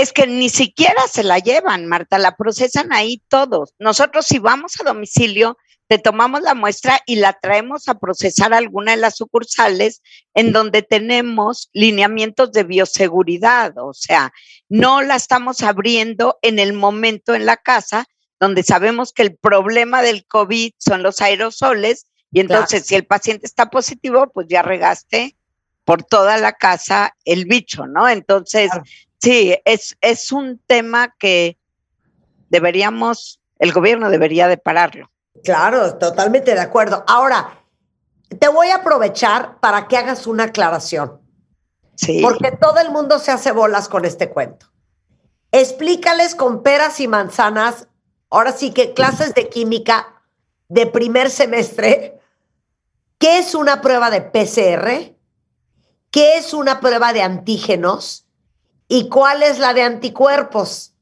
Es que ni siquiera se la llevan, Marta, la procesan ahí todos. Nosotros si vamos a domicilio, te tomamos la muestra y la traemos a procesar a alguna de las sucursales en donde tenemos lineamientos de bioseguridad, o sea, no la estamos abriendo en el momento en la casa donde sabemos que el problema del COVID son los aerosoles y entonces si el paciente está positivo, pues ya regaste por toda la casa el bicho, ¿no? Entonces, sí, es, es un tema que deberíamos, el gobierno debería de pararlo. Claro, totalmente de acuerdo. Ahora, te voy a aprovechar para que hagas una aclaración. Sí. Porque todo el mundo se hace bolas con este cuento. Explícales con peras y manzanas, ahora sí que clases de química de primer semestre, qué es una prueba de PCR, qué es una prueba de antígenos y cuál es la de anticuerpos.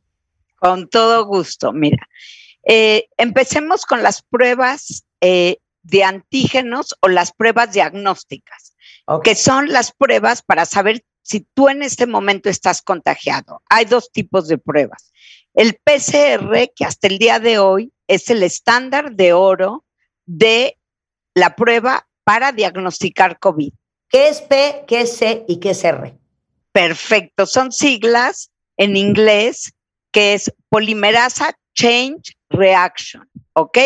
Con todo gusto, mira. Eh, empecemos con las pruebas eh, de antígenos o las pruebas diagnósticas, que son las pruebas para saber si tú en este momento estás contagiado. Hay dos tipos de pruebas. El PCR, que hasta el día de hoy es el estándar de oro de la prueba para diagnosticar COVID. ¿Qué es P, qué es C y qué es R? Perfecto, son siglas en inglés que es polimerasa change reaction, ¿ok?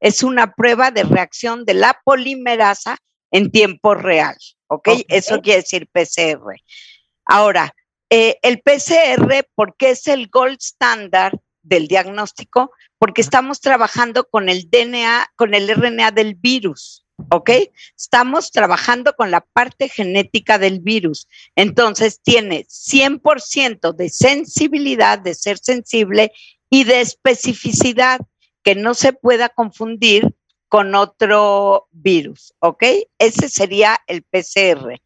Es una prueba de reacción de la polimerasa en tiempo real, ¿ok? Eso quiere decir PCR. Ahora, eh, el PCR, ¿por qué es el gold standard del diagnóstico? Porque estamos trabajando con el DNA, con el RNA del virus. ¿Ok? Estamos trabajando con la parte genética del virus. Entonces tiene 100% de sensibilidad, de ser sensible y de especificidad que no se pueda confundir con otro virus, ¿ok? Ese sería el PCR.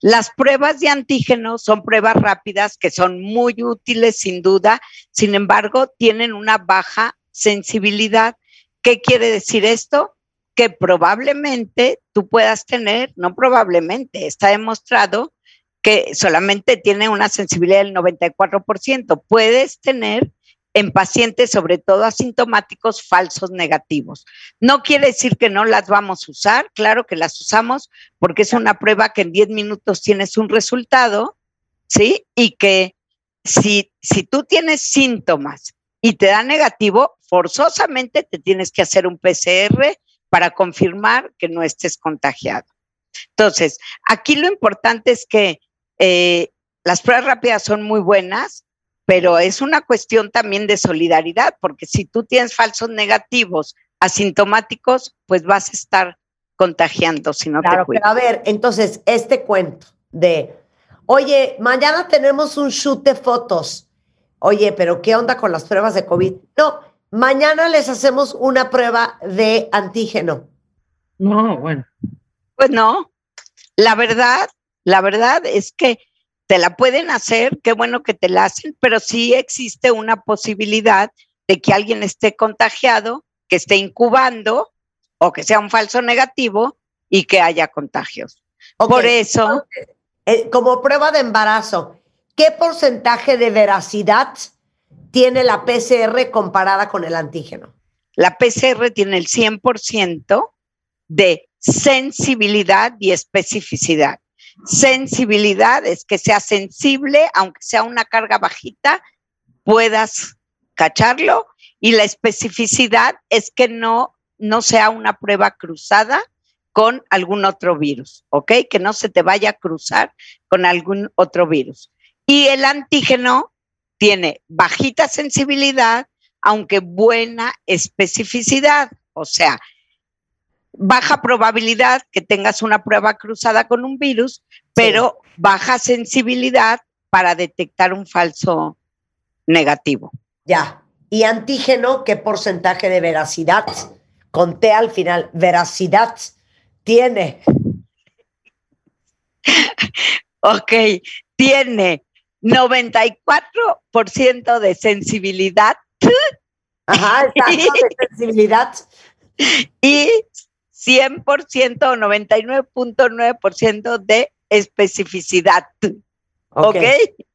Las pruebas de antígenos son pruebas rápidas que son muy útiles sin duda, sin embargo, tienen una baja sensibilidad. ¿Qué quiere decir esto? Que probablemente tú puedas tener, no probablemente, está demostrado que solamente tiene una sensibilidad del 94%. Puedes tener en pacientes, sobre todo asintomáticos, falsos negativos. No quiere decir que no las vamos a usar, claro que las usamos porque es una prueba que en 10 minutos tienes un resultado, ¿sí? Y que si, si tú tienes síntomas y te da negativo, forzosamente te tienes que hacer un PCR para confirmar que no estés contagiado. Entonces, aquí lo importante es que eh, las pruebas rápidas son muy buenas, pero es una cuestión también de solidaridad, porque si tú tienes falsos negativos asintomáticos, pues vas a estar contagiando si no Claro, te cuidas. pero a ver, entonces, este cuento de, oye, mañana tenemos un shoot de fotos. Oye, pero ¿qué onda con las pruebas de COVID? No, mañana les hacemos una prueba de antígeno. No, bueno. Pues no, la verdad, la verdad es que te la pueden hacer, qué bueno que te la hacen, pero sí existe una posibilidad de que alguien esté contagiado, que esté incubando o que sea un falso negativo y que haya contagios. Por eso, eh, como prueba de embarazo, ¿qué porcentaje de veracidad tiene la PCR comparada con el antígeno? la PCR tiene el 100% de sensibilidad y especificidad. Sensibilidad es que sea sensible, aunque sea una carga bajita, puedas cacharlo. Y la especificidad es que no, no sea una prueba cruzada con algún otro virus, ¿ok? Que no se te vaya a cruzar con algún otro virus. Y el antígeno tiene bajita sensibilidad, aunque buena especificidad, o sea, baja probabilidad que tengas una prueba cruzada con un virus, pero baja sensibilidad para detectar un falso negativo. Ya. ¿Y antígeno qué porcentaje de veracidad? Conté al final, veracidad tiene. Ok, tiene 94% de sensibilidad Ajá, exacto, de sensibilidad. y 100% o 99.9% de especificidad. ¿Ok?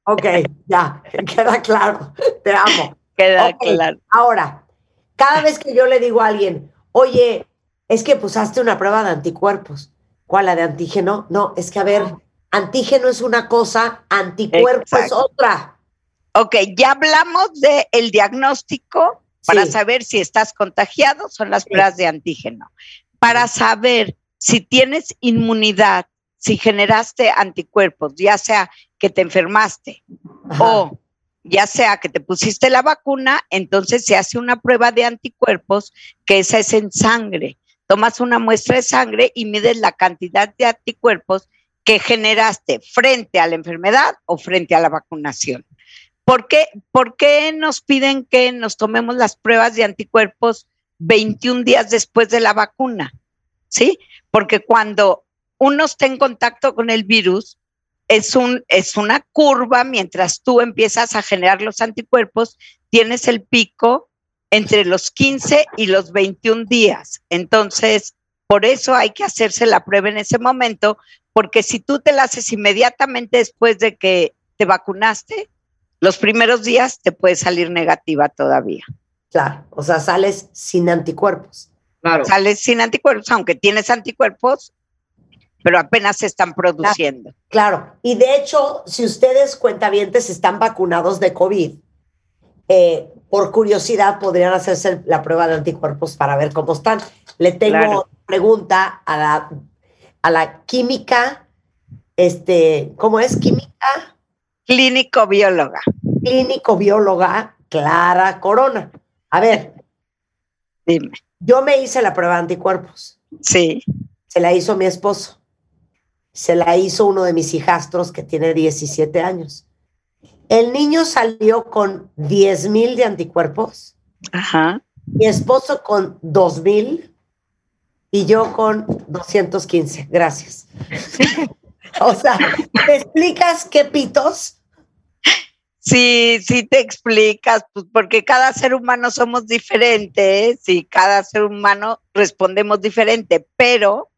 Ok, ya, queda claro. Te amo. Queda Ok, claro. Ahora, cada vez que yo le digo a alguien, oye, es que pues hazte una prueba de anticuerpos. ¿Cuál, la de antígeno? No, es que a ver, antígeno es una cosa, anticuerpo es otra. Ok, ya hablamos del el diagnóstico para Sí. saber si estás contagiado, son las pruebas de antígeno. Para saber si tienes inmunidad, si generaste anticuerpos, ya sea que te enfermaste Ajá. o ya sea que te pusiste la vacuna, entonces se hace una prueba de anticuerpos, que esa es en sangre. Tomas una muestra de sangre y mides la cantidad de anticuerpos que generaste frente a la enfermedad o frente a la vacunación. ¿Por qué, ¿Por qué nos piden que nos tomemos las pruebas de anticuerpos 21 días después de la vacuna? ¿Sí? Porque cuando uno está en contacto con el virus, es, un, es una curva, mientras tú empiezas a generar los anticuerpos, tienes el pico entre los 15 y los 21 días. Entonces, por eso hay que hacerse la prueba en ese momento, porque si tú te la haces inmediatamente después de que te vacunaste, los primeros días te puede salir negativa todavía. Claro, o sea, sales sin anticuerpos. Claro. Sales sin anticuerpos, aunque tienes anticuerpos, pero apenas se están produciendo. Claro, y de hecho, si ustedes cuentavientes están vacunados de COVID, eh, por curiosidad podrían hacerse la prueba de anticuerpos para ver cómo están. Le tengo Claro. pregunta a la, a la química, este, ¿cómo es? Química Clínico bióloga. clínico bióloga Clara Corona. A ver, Dime. yo me hice la prueba de anticuerpos. Sí. Se la hizo mi esposo. Se la hizo uno de mis hijastros que tiene 17 años. El niño salió con 10 mil de anticuerpos, Ajá. mi esposo con 2 mil y yo con 215. Gracias. o sea, ¿me explicas qué pitos? sí, sí te explicas, pues porque cada ser humano somos diferentes y cada ser humano respondemos diferente, pero,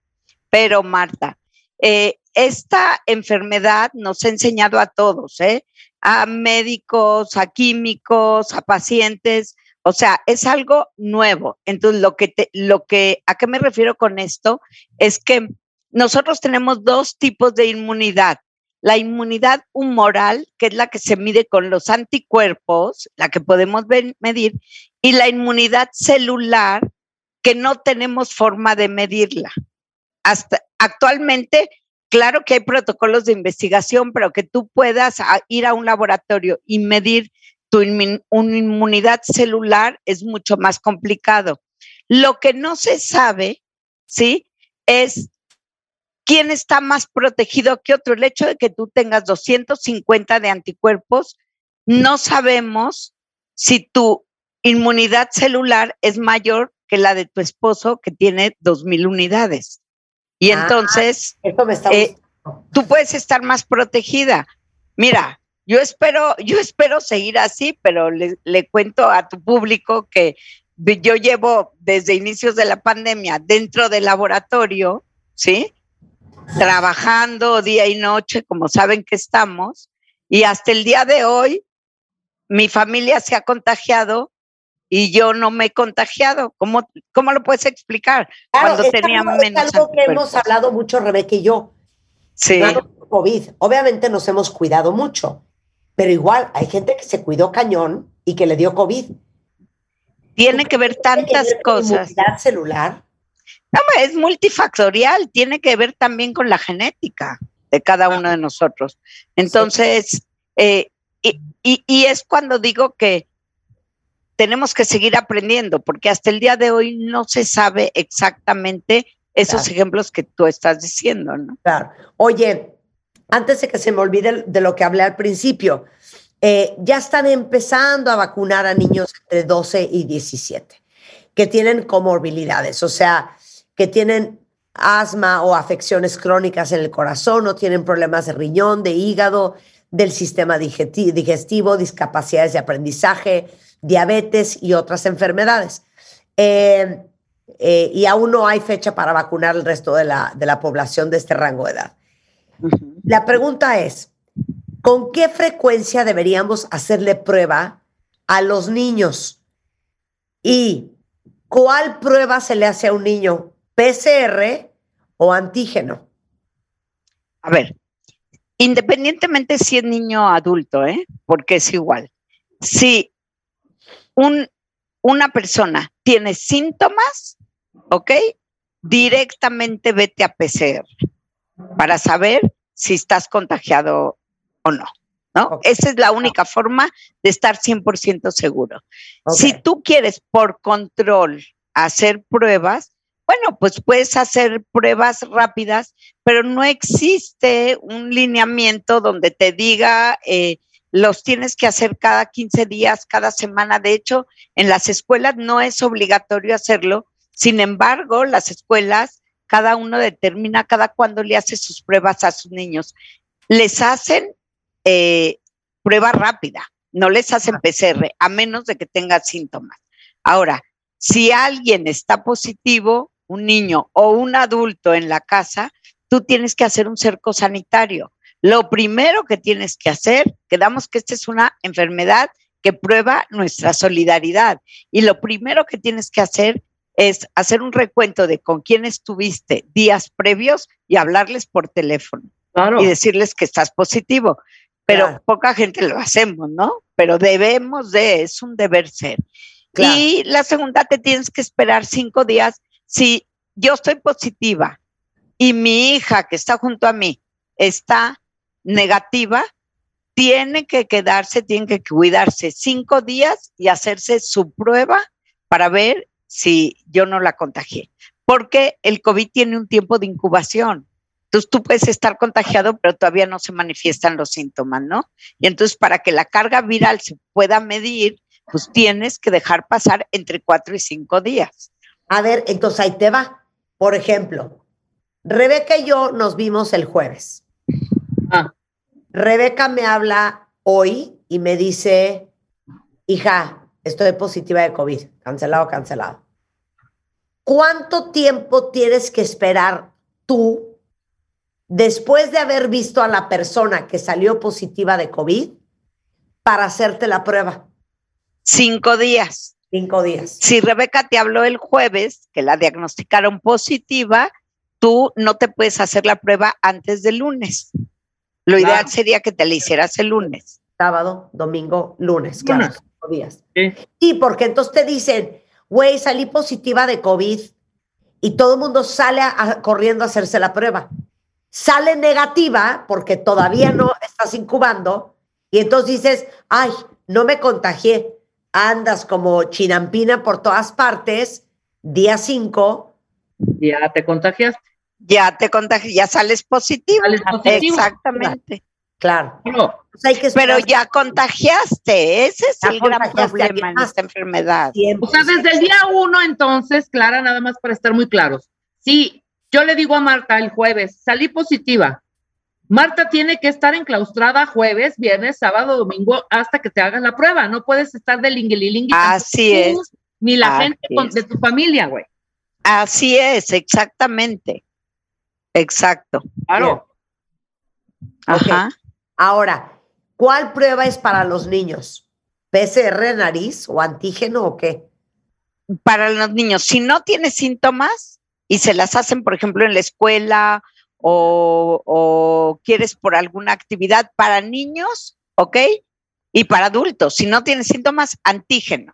pero Marta, eh, esta enfermedad nos ha enseñado a todos, ¿eh? a médicos, a químicos, a pacientes, o sea, es algo nuevo. Entonces, lo que, te, lo que, ¿a qué me refiero con esto? Es que nosotros tenemos dos tipos de inmunidad. La inmunidad humoral, que es la que se mide con los anticuerpos, la que podemos medir, y la inmunidad celular, que no tenemos forma de medirla. Hasta actualmente, claro que hay protocolos de investigación, pero que tú puedas ir a un laboratorio y medir tu inmunidad celular es mucho más complicado. Lo que no se sabe, ¿sí? Es quién está más protegido que otro. El hecho de que tú tengas 250 de anticuerpos, no sabemos si tu inmunidad celular es mayor que la de tu esposo que tiene 2.000 unidades. Y Ah, entonces, Esto me está eh, tú puedes estar más protegida. Mira, yo espero, yo espero seguir así, pero le, le cuento a tu público que yo llevo desde inicios de la pandemia dentro del laboratorio, ¿sí? Trabajando día y noche, como saben que estamos, y hasta el día de hoy mi familia se ha contagiado y yo no me he contagiado. ¿Cómo, cómo lo puedes explicar? Claro, Cuando es tenía algo, es algo que hemos hablado mucho, Rebeca y yo. Sí. COVID. Obviamente nos hemos cuidado mucho, pero igual hay gente que se cuidó cañón y que le dio COVID. Tiene que ver que tantas cosas. Inmunidad celular. No, es multifactorial, tiene que ver también con la genética de cada uno de nosotros. Entonces, eh, y, y- y es cuando digo que tenemos que seguir aprendiendo, porque hasta el día de hoy no se sabe exactamente esos Claro. ejemplos que tú estás diciendo, ¿no? Claro. Oye, antes de que se me olvide de lo que hablé al principio, eh, ya están empezando a vacunar a niños entre 12 y 17 que tienen comorbilidades, o sea, que tienen asma o afecciones crónicas en el corazón o tienen problemas de riñón, de hígado, del sistema digesti- digestivo, discapacidades de aprendizaje, diabetes y otras enfermedades. Eh, eh, y aún no hay fecha para vacunar el resto de la, de la población de este rango de edad. La pregunta es, ¿con qué frecuencia deberíamos hacerle prueba a los niños? ¿Y cuál prueba se le hace a un niño? ¿PCR o antígeno? A ver, independientemente si es niño o adulto, ¿eh? porque es igual. Si un, una persona tiene síntomas, ¿ok? Directamente vete a PCR para saber si estás contagiado o no. ¿no? Esa es la única forma de estar 100% seguro. Si tú quieres por control hacer pruebas, bueno, pues puedes hacer pruebas rápidas, pero no existe un lineamiento donde te diga eh, los tienes que hacer cada 15 días, cada semana. De hecho, en las escuelas no es obligatorio hacerlo. Sin embargo, las escuelas, cada uno determina cada cuándo le hace sus pruebas a sus niños. Les hacen eh, prueba rápida, no les hacen PCR, a menos de que tenga síntomas. Ahora, si alguien está positivo, un niño o un adulto en la casa, tú tienes que hacer un cerco sanitario. Lo primero que tienes que hacer, quedamos que esta es una enfermedad que prueba nuestra solidaridad. Y lo primero que tienes que hacer es hacer un recuento de con quién estuviste días previos y hablarles por teléfono Claro. y decirles que estás positivo. Pero Claro. poca gente lo hacemos, ¿no? Pero debemos de, es un deber ser. Claro. Y la segunda, te tienes que esperar cinco días. Si yo estoy positiva y mi hija que está junto a mí está negativa, tiene que quedarse, tiene que cuidarse cinco días y hacerse su prueba para ver si yo no la contagié. Porque el COVID tiene un tiempo de incubación. Entonces tú puedes estar contagiado, pero todavía no se manifiestan los síntomas, ¿no? Y entonces para que la carga viral se pueda medir, pues tienes que dejar pasar entre cuatro y cinco días. A ver, entonces ahí te va. Por ejemplo, Rebeca y yo nos vimos el jueves. Ah. Rebeca me habla hoy y me dice, hija, estoy positiva de COVID, cancelado, cancelado. ¿Cuánto tiempo tienes que esperar tú después de haber visto a la persona que salió positiva de COVID para hacerte la prueba? Cinco días. Cinco días. Si Rebeca te habló el jueves que la diagnosticaron positiva, tú no te puedes hacer la prueba antes del lunes. Lo ideal sería que te la hicieras el lunes. Sábado, domingo, lunes, claro, Lunes. Cinco días. Sí. Sí, porque entonces te dicen, güey, salí positiva de COVID y todo el mundo sale a- a- corriendo a hacerse la prueba. Sale negativa porque todavía no estás incubando y entonces dices, ay, no me contagié. Andas como chinampina por todas partes, día 5, Ya te contagiaste. Ya te contagias, ya sales positivo. Sales positivo. Exactamente. claro. Claro. Pues hay que Pero ya contagiaste, ese es Ya el gran problema más. esta enfermedad. tiempo. O sea, desde el día uno, entonces, Clara, nada más para estar muy claros. Sí, yo le digo a Marta el jueves, salí positiva. Marta tiene que estar enclaustrada jueves, viernes, sábado, domingo, hasta que te hagas la prueba. No puedes estar de lingililingui. Así es. Ni la Así gente con- de tu familia, güey. Así es, exactamente. Exacto. Claro. Ajá. Ahora, ¿cuál prueba es para los niños? ¿PCR nariz o antígeno o qué? Para los niños, si no tienes síntomas y se las hacen, por ejemplo, en la escuela o, o quieres por alguna actividad para niños, ¿ok? Y para adultos, si no tienes síntomas, antígeno.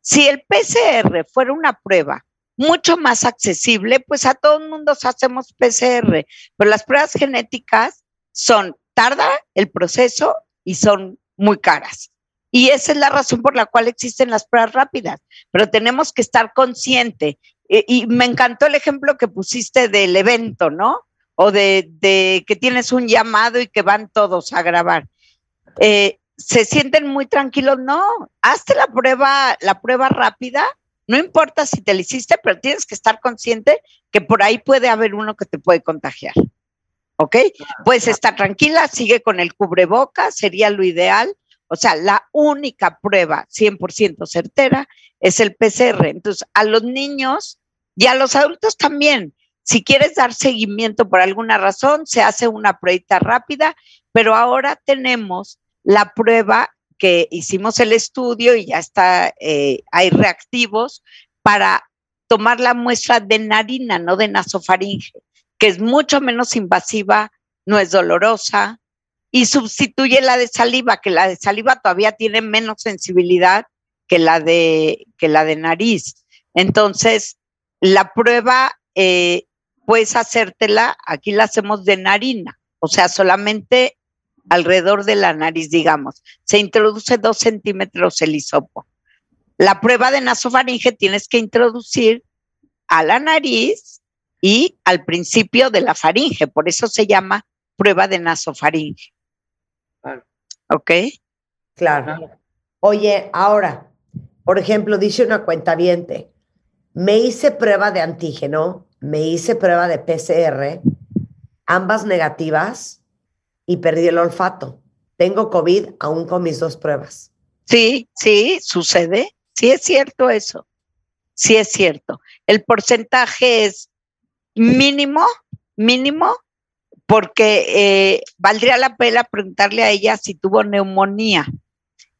Si el PCR fuera una prueba mucho más accesible, pues a todo el mundo hacemos PCR, pero las pruebas genéticas son, tarda el proceso y son muy caras. Y esa es la razón por la cual existen las pruebas rápidas, pero tenemos que estar consciente. E- Y, me encantó el ejemplo que pusiste del evento, ¿no? O de, de que tienes un llamado y que van todos a grabar. Eh, se sienten muy tranquilos, no, hazte la prueba, la prueba rápida, no importa si te la hiciste, pero tienes que estar consciente que por ahí puede haber uno que te puede contagiar. ¿Ok? Puedes estar tranquila, sigue con el cubreboca, sería lo ideal. O sea, la única prueba 100% certera es el PCR. Entonces, a los niños y a los adultos también, si quieres dar seguimiento por alguna razón, se hace una prueba rápida, pero ahora tenemos la prueba que hicimos el estudio y ya está, eh, hay reactivos para tomar la muestra de narina, no de nasofaringe, que es mucho menos invasiva, no es dolorosa y sustituye la de saliva, que la de saliva todavía tiene menos sensibilidad que la de, que la de nariz. Entonces, la prueba eh, puedes hacértela, aquí la hacemos de narina, o sea, solamente alrededor de la nariz, digamos. Se introduce dos centímetros el hisopo. La prueba de nasofaringe tienes que introducir a la nariz y al principio de la faringe, por eso se llama prueba de nasofaringe. Claro. ¿Ok? Claro. Oye, ahora, por ejemplo, dice una cuenta me hice prueba de antígeno, me hice prueba de PCR, ambas negativas y perdí el olfato. Tengo COVID aún con mis dos pruebas. Sí, sí, sucede. Sí es cierto eso. Sí es cierto. El porcentaje es mínimo, mínimo, porque eh, valdría la pena preguntarle a ella si tuvo neumonía,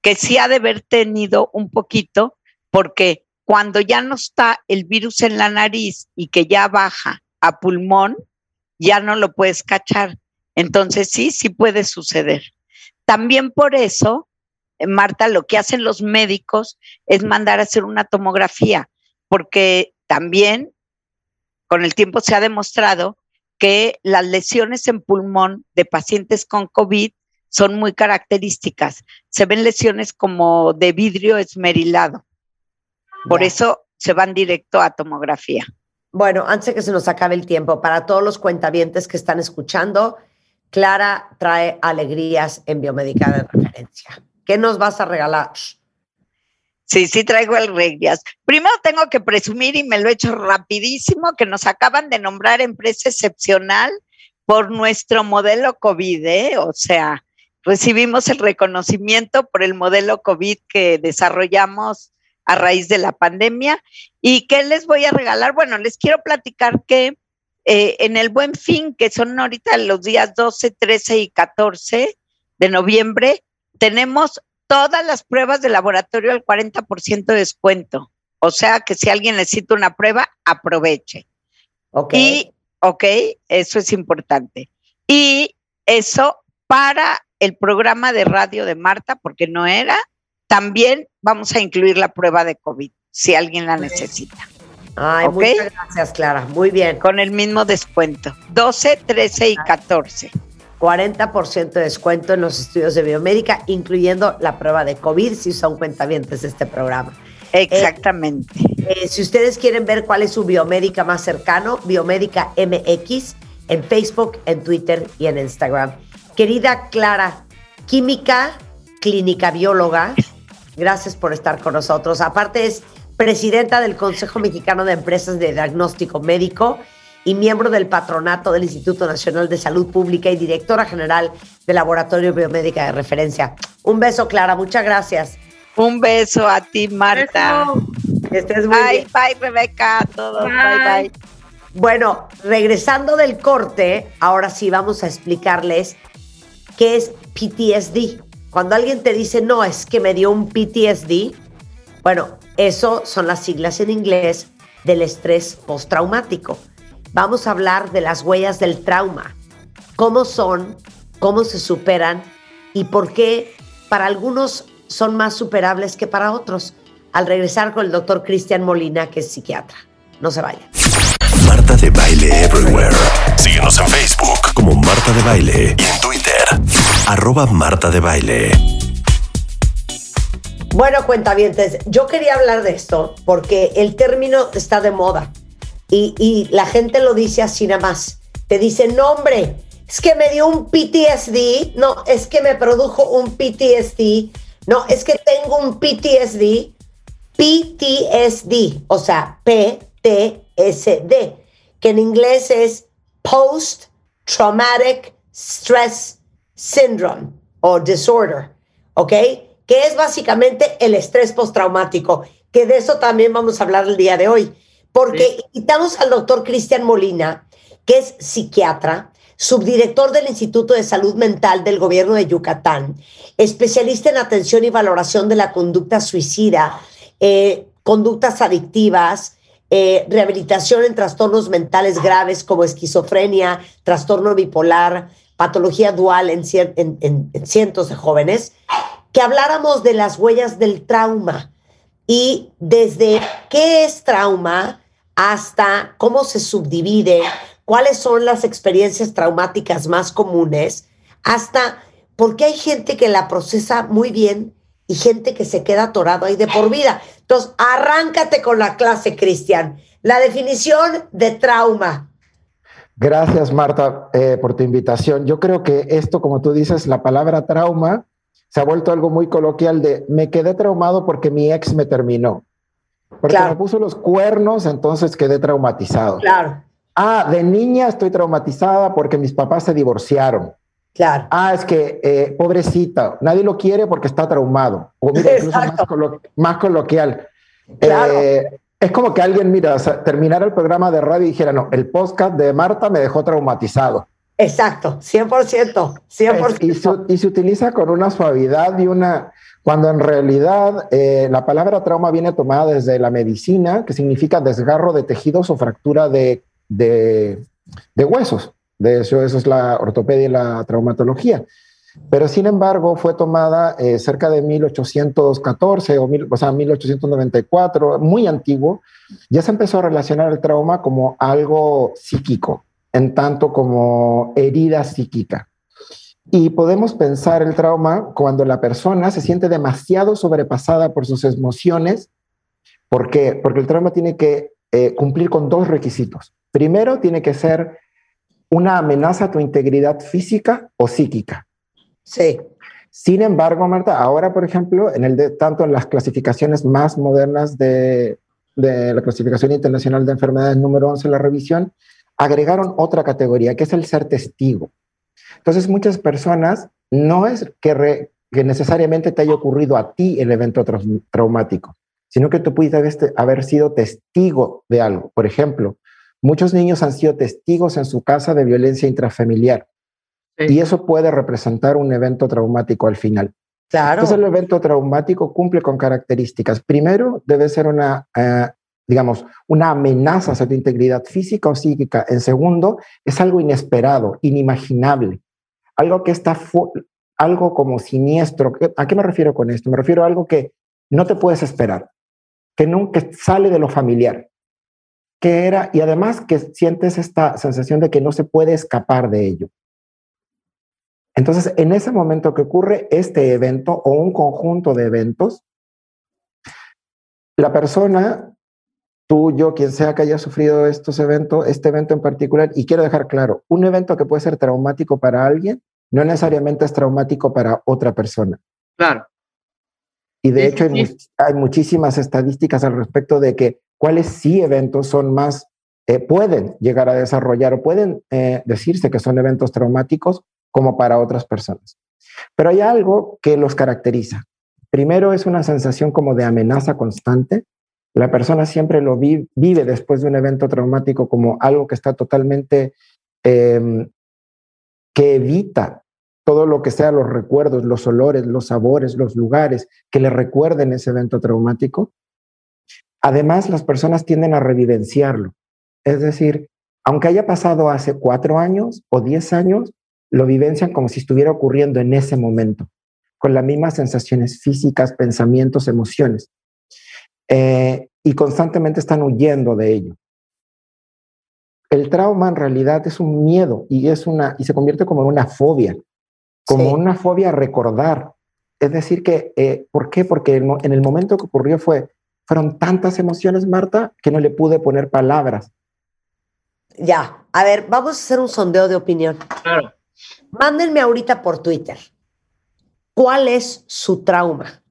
que sí ha de haber tenido un poquito, porque cuando ya no está el virus en la nariz y que ya baja a pulmón, ya no lo puedes cachar. Entonces sí, sí puede suceder. También por eso, eh, Marta, lo que hacen los médicos es mandar a hacer una tomografía, porque también con el tiempo se ha demostrado que las lesiones en pulmón de pacientes con COVID son muy características. Se ven lesiones como de vidrio esmerilado. Por eso se van directo a tomografía. Bueno, antes de que se nos acabe el tiempo, para todos los cuentavientes que están escuchando, Clara trae alegrías en biomédica de referencia. ¿Qué nos vas a regalar? Sí, sí traigo el Regias. Primero tengo que presumir, y me lo he hecho rapidísimo, que nos acaban de nombrar empresa excepcional por nuestro modelo COVID, ¿eh? O sea, recibimos el reconocimiento por el modelo COVID que desarrollamos a raíz de la pandemia. ¿Y qué les voy a regalar? Bueno, les quiero platicar que eh, en el Buen Fin, que son ahorita los días 12, 13 y 14 de noviembre, tenemos todas las pruebas de laboratorio al 40% de descuento. O sea que si alguien necesita una prueba, aproveche. Ok. Y, ok, eso es importante. Y eso para el programa de radio de Marta, porque no era, también vamos a incluir la prueba de COVID, si alguien la necesita. Ay, Ok. muchas gracias, Clara. Muy bien. Con el mismo descuento. 12, 13 y 14. 40% de descuento en los estudios de biomédica, incluyendo la prueba de COVID, si son cuentavientes de este programa. Exactamente. Eh, si ustedes quieren ver cuál es su biomédica más cercano, Biomédica MX en Facebook, en Twitter y en Instagram. Querida Clara, química, clínica bióloga, gracias por estar con nosotros. Aparte es presidenta del Consejo Mexicano de Empresas de Diagnóstico Médico y miembro del patronato del Instituto Nacional de Salud Pública y directora general del Laboratorio Biomédica de Referencia. Un beso, Clara, muchas gracias. Un beso a ti, Marta. Que estés muy Bye, bien. bye, Rebeca. a Todos. Bye, Bye. bye. Bueno, regresando del corte, ahora sí vamos a explicarles qué es PTSD. Cuando alguien te dice, no, es que me dio un PTSD, bueno, eso son las siglas en inglés del estrés postraumático. Vamos a hablar de las huellas del trauma, cómo son, cómo se superan y por qué para algunos son más superables que para otros. Al regresar con el doctor Cristian Molina, que es psiquiatra. No se vayan. Marta de Baile Everywhere. Síguenos en Facebook como Marta de Baile y en Twitter, arroba Marta de Baile. Bueno, cuentavientes, yo quería hablar de esto porque el término está de moda y, la gente lo dice así nada más. Te dice, no hombre, es que me dio un PTSD, no, es que me produjo un PTSD, no, es que tengo un PTSD, PTSD, o sea, PTSD, que en inglés es Post Traumatic Stress Syndrome o Disorder, ¿ok? Que es básicamente el estrés postraumático, que de eso también vamos a hablar el día de hoy, porque invitamos al doctor Cristian Molina, que es psiquiatra, subdirector del Instituto de Salud Mental del Gobierno de Yucatán, especialista en atención y valoración de la conducta suicida, eh, conductas adictivas, eh, rehabilitación en trastornos mentales graves como esquizofrenia, trastorno bipolar, patología dual en, en- en- en cientos de jóvenes, que habláramos de las huellas del trauma. Y desde qué es trauma hasta cómo se subdivide, cuáles son las experiencias traumáticas más comunes, hasta por qué hay gente que la procesa muy bien y gente que se queda atorado ahí de por vida. Entonces, arráncate con la clase, Cristian. La definición de trauma. Gracias, Marta, eh, por tu invitación. Yo creo que esto, como tú dices, la palabra trauma se ha vuelto algo muy coloquial de me quedé traumado porque mi ex me terminó. Porque Claro. me puso los cuernos, entonces quedé traumatizado. Claro, Ah, de niña estoy traumatizada porque mis papás se divorciaron. claro. Ah, es que eh, pobrecita, nadie lo quiere porque está traumado. O mira, incluso más, colo- más coloquial. Claro. Eh, es como que alguien, mira, o sea, terminara el programa de radio y dijera, no, el podcast de Marta me dejó traumatizado. Exacto, 100%, Es- y, 100%. se, y se utiliza con una suavidad y una, cuando en realidad eh, la palabra trauma viene tomada desde la medicina, que significa desgarro de tejidos o fractura de, de, de huesos. De eso, es la ortopedia y la traumatología. Pero sin embargo fue tomada eh, cerca de 1814 o, mil, o sea, 1894, muy antiguo. Ya se empezó a relacionar el trauma como algo psíquico, en tanto como herida psíquica. Y podemos pensar el trauma cuando la persona se siente demasiado sobrepasada por sus emociones. ¿Por qué? Porque el trauma tiene que eh, cumplir con dos requisitos. Primero, tiene que ser una amenaza a tu integridad física o psíquica. Sí, Sin embargo, Marta, ahora, por ejemplo, en el de, tanto en las clasificaciones más modernas de, de la clasificación internacional de enfermedades número 11, la revisión, agregaron otra categoría, que es el ser testigo. Entonces, muchas personas no es que, re- que necesariamente te haya ocurrido a ti el evento trau- traumático, sino que tú pudiste haber, haber sido testigo de algo. Por ejemplo, muchos niños han sido testigos en su casa de violencia intrafamiliar y eso puede representar un evento traumático al final. Claro. Entonces el evento traumático cumple con características. Primero, debe ser una, eh, digamos, una amenaza a tu integridad física o psíquica. En segundo, es algo inesperado, inimaginable, algo que está, algo como siniestro. ¿A qué me refiero con esto? Me refiero a algo que no te puedes esperar, que nunca sale de lo familiar, que era, y además que sientes esta sensación de que no se puede escapar de ello. Entonces, en ese momento que ocurre este evento o un conjunto de eventos, la persona, tú, yo, quien sea que haya sufrido estos eventos, este evento en particular, y quiero dejar claro, un evento que puede ser traumático para alguien, no necesariamente es traumático para otra persona. Claro. Y de Sí, hecho hay, sí, mu- hay muchísimas estadísticas al respecto de que cuáles sí eventos son más, eh, pueden llegar a desarrollar o pueden eh, decirse que son eventos traumáticos como para otras personas. Pero hay algo que los caracteriza. Primero es una sensación como de amenaza constante. La persona siempre lo vi- vive después de un evento traumático como algo que está totalmente, em, que evita todo lo que sea los recuerdos, los olores, los sabores, los lugares que le recuerden ese evento traumático. Además, las personas tienden a revivenciarlo. Es decir, aunque haya pasado hace cuatro años o diez años, lo vivencian como si estuviera ocurriendo en ese momento, con las mismas sensaciones físicas, pensamientos, emociones. Eh, y constantemente están huyendo de ello. El trauma en realidad es un miedo y, es una, y se convierte como en una fobia, como Sí. una fobia a recordar. Es decir, que, eh, ¿por qué? Porque en el momento que ocurrió fue, fueron tantas emociones, Marta, que no le pude poner palabras. Ya, a ver, vamos a hacer un sondeo de opinión. Claro. Mándenme ahorita por Twitter. ¿Cuál es su trauma?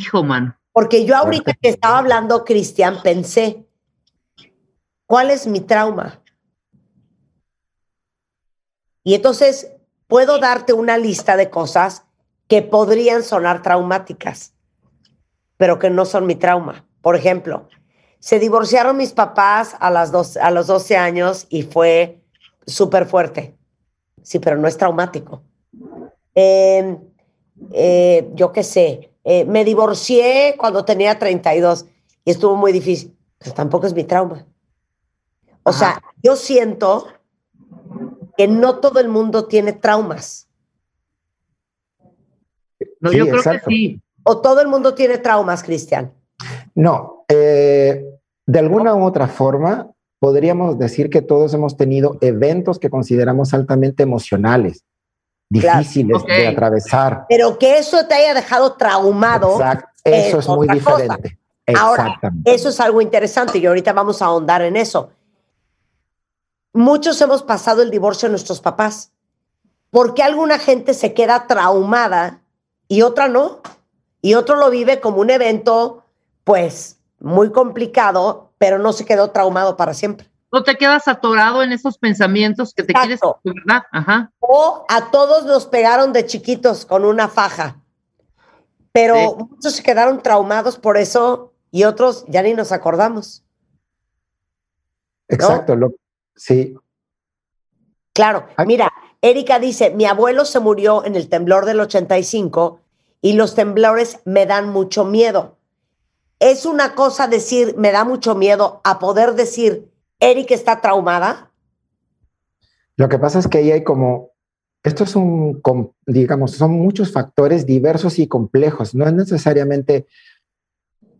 Hijo, man. Porque yo ahorita que estaba hablando, Cristian, pensé, ¿cuál es mi trauma? Y entonces puedo darte una lista de cosas que podrían sonar traumáticas, pero que no son mi trauma. Por ejemplo, se divorciaron mis papás a, las dos, a los 12 años y fue súper fuerte. Sí, pero no es traumático. Eh, eh, yo qué sé, eh, me divorcié cuando tenía 32 y estuvo muy difícil. Pues tampoco es mi trauma. O sea, yo siento que no todo el mundo tiene traumas. No, Sí, yo creo exacto. que sí. O todo el mundo tiene traumas, Cristian. No, eh, de alguna u otra forma, podríamos decir que todos hemos tenido eventos que consideramos altamente emocionales, Claro. difíciles de atravesar. Pero que eso te haya dejado traumado, Exacto, eso es es muy diferente. Ahora, Exactamente. eso es algo interesante y ahorita vamos a ahondar en eso. Muchos hemos pasado el divorcio de nuestros papás. ¿Por qué alguna gente se queda traumada y otra no? Y otro lo vive como un evento, pues, muy complicado, pero no se quedó traumado para siempre. No te quedas atorado en esos pensamientos que te Exacto. quieres, ¿verdad? Ajá. O a todos nos pegaron de chiquitos con una faja, pero Sí. muchos se quedaron traumados por eso y otros ya ni nos acordamos. Exacto, lo- sí, Claro, mira, Erika dice, mi abuelo se murió en el temblor del 85 y los temblores me dan mucho miedo. Es una cosa decir, me da mucho miedo, a poder decir, Erika está traumada. Lo que pasa es que ahí hay como, esto es un, digamos, son muchos factores diversos y complejos. No es necesariamente,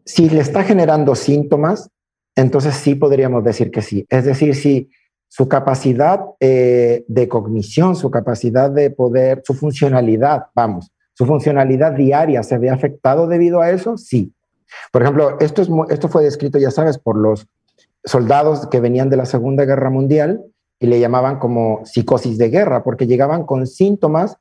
si le está generando síntomas, entonces sí podríamos decir que sí. Es decir, si su capacidad eh, de cognición, su capacidad de poder, su funcionalidad, vamos, su funcionalidad diaria se ve afectado debido a eso, sí. Por ejemplo, esto, es, esto fue descrito, ya sabes, por los soldados que venían de la Segunda Guerra Mundial y le llamaban como psicosis de guerra, porque llegaban con síntomas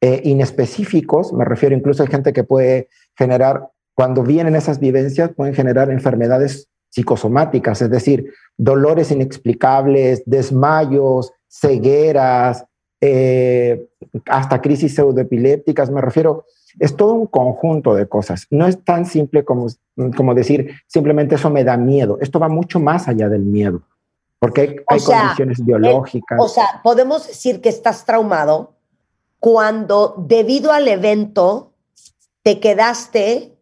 eh, inespecíficos, me refiero incluso a gente que puede generar, cuando vienen esas vivencias, pueden generar enfermedades psicosomáticas, es decir, dolores inexplicables, desmayos, cegueras, eh, hasta crisis pseudoepilépticas, me refiero, es todo un conjunto de cosas. No es tan simple como, como decir simplemente eso me da miedo. Esto va mucho más allá del miedo, porque hay, hay sea, condiciones biológicas. O sea, podemos decir que estás traumado cuando debido al evento te quedaste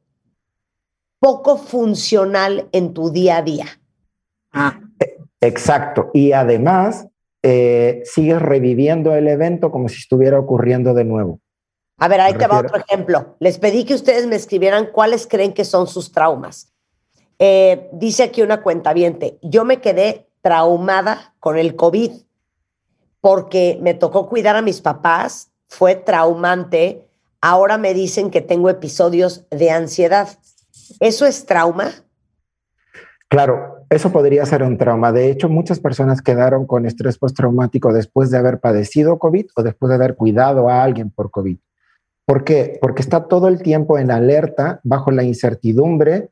poco funcional en tu día a día. Ah, Exacto. Y además, eh, sigues reviviendo el evento como si estuviera ocurriendo de nuevo. A ver, ahí te va otro ejemplo. Les pedí que ustedes me escribieran cuáles creen que son sus traumas. Eh, dice aquí una cuentaviente, yo me quedé traumada con el COVID porque me tocó cuidar a mis papás, fue traumante, ahora me dicen que tengo episodios de ansiedad. ¿Eso es trauma? Claro, eso podría ser un trauma. De hecho, muchas personas quedaron con estrés postraumático después de haber padecido COVID o después de haber cuidado a alguien por COVID. ¿Por qué? Porque está todo el tiempo en alerta bajo la incertidumbre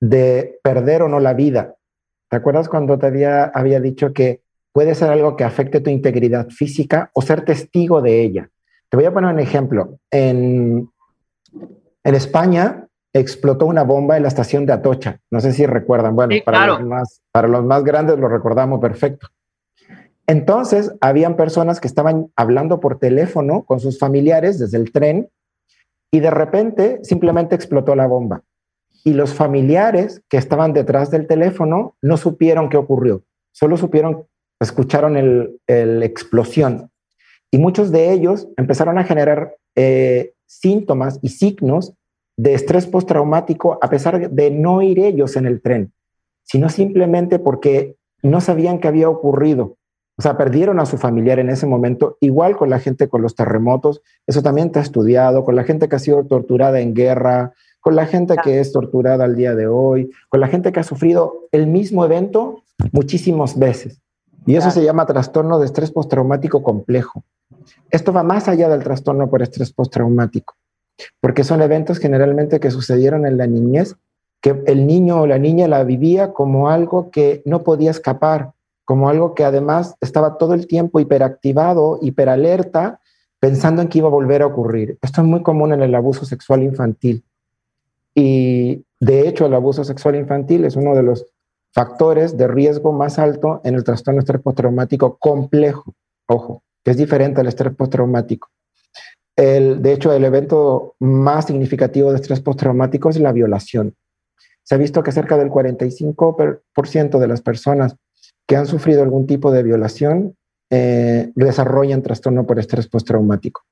de perder o no la vida. ¿Te acuerdas cuando te había, había dicho que puede ser algo que afecte tu integridad física o ser testigo de ella? Te voy a poner un ejemplo. En, en España explotó una bomba en la estación de Atocha. No sé si recuerdan. Bueno, Sí, para, claro. los más, para los más grandes lo recordamos perfecto. Entonces, habían personas que estaban hablando por teléfono con sus familiares desde el tren y de repente simplemente explotó la bomba. Y los familiares que estaban detrás del teléfono no supieron qué ocurrió, solo supieron, escucharon el, el explosión. Y muchos de ellos empezaron a generar eh, síntomas y signos de estrés postraumático a pesar de no ir ellos en el tren, sino simplemente porque no sabían qué había ocurrido. O sea, perdieron a su familiar en ese momento, igual con la gente con los terremotos, eso también está estudiado, con la gente que ha sido torturada en guerra, con la gente que es torturada al día de hoy, con la gente que ha sufrido el mismo evento muchísimas veces. Y eso se llama trastorno de estrés postraumático complejo. Esto va más allá del trastorno por estrés postraumático, porque son eventos generalmente que sucedieron en la niñez, que el niño o la niña la vivía como algo que no podía escapar, como algo que además estaba todo el tiempo hiperactivado, hiperalerta, pensando en que iba a volver a ocurrir. Esto es muy común en el abuso sexual infantil. Y de hecho, el abuso sexual infantil es uno de los factores de riesgo más alto en el trastorno estrés postraumático complejo. Ojo, que es diferente al estrés postraumático. El, de hecho, el evento más significativo de estrés postraumático es la violación. Se ha visto que cerca del 45% de las personas que han sufrido algún tipo de violación eh, desarrollan trastorno por estrés postraumático.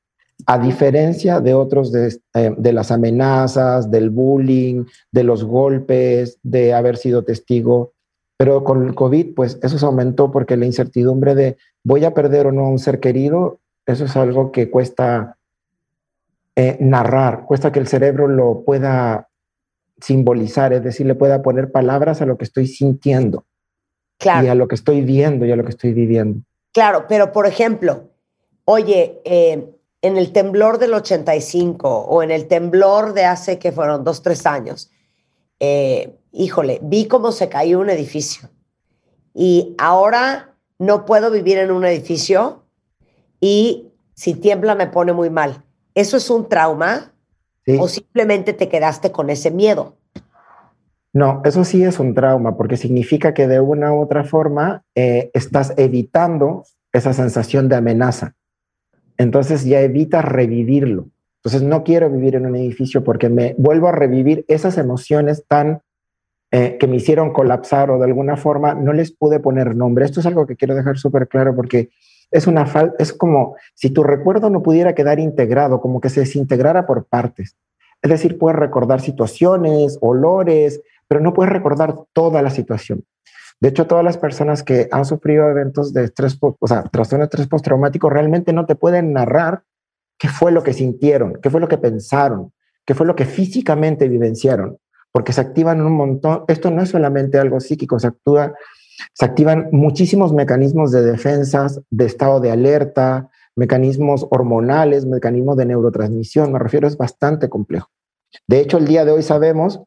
A diferencia de otros de, eh, de las amenazas, del bullying, de los golpes, de haber sido testigo. Pero con el COVID, pues eso se aumentó porque la incertidumbre de voy a perder o no a un ser querido, eso es algo que cuesta eh, narrar, cuesta que el cerebro lo pueda simbolizar, es decir, le pueda poner palabras a lo que estoy sintiendo Claro. y a lo que estoy viendo y a lo que estoy viviendo. Claro, pero por ejemplo, oye, eh, en el temblor del 85 o en el temblor de hace que fueron dos, tres años, eh, híjole, vi cómo se cayó un edificio y ahora no puedo vivir en un edificio y si tiembla me pone muy mal. ¿Eso es un trauma ¿sí? o simplemente te quedaste con ese miedo? No, eso sí es un trauma porque significa que de una u otra forma eh, estás evitando esa sensación de amenaza. Entonces ya evitas revivirlo. Entonces no quiero vivir en un edificio porque me vuelvo a revivir esas emociones tan eh, que me hicieron colapsar o de alguna forma no les pude poner nombre. Esto es algo que quiero dejar súper claro porque es una falta, es como si tu recuerdo no pudiera quedar integrado, como que se desintegrara por partes. Es decir, puedes recordar situaciones, olores, pero no puedes recordar toda la situación. De hecho, todas las personas que han sufrido eventos de estrés, o sea, trastorno de estrés postraumático, realmente no te pueden narrar qué fue lo que sintieron, qué fue lo que pensaron, qué fue lo que físicamente vivenciaron, porque se activan un montón. Esto no es solamente algo psíquico, se se activan muchísimos mecanismos de defensas, de estado de alerta, mecanismos hormonales, mecanismos de neurotransmisión. Me refiero, es bastante complejo. De hecho, el día de hoy sabemos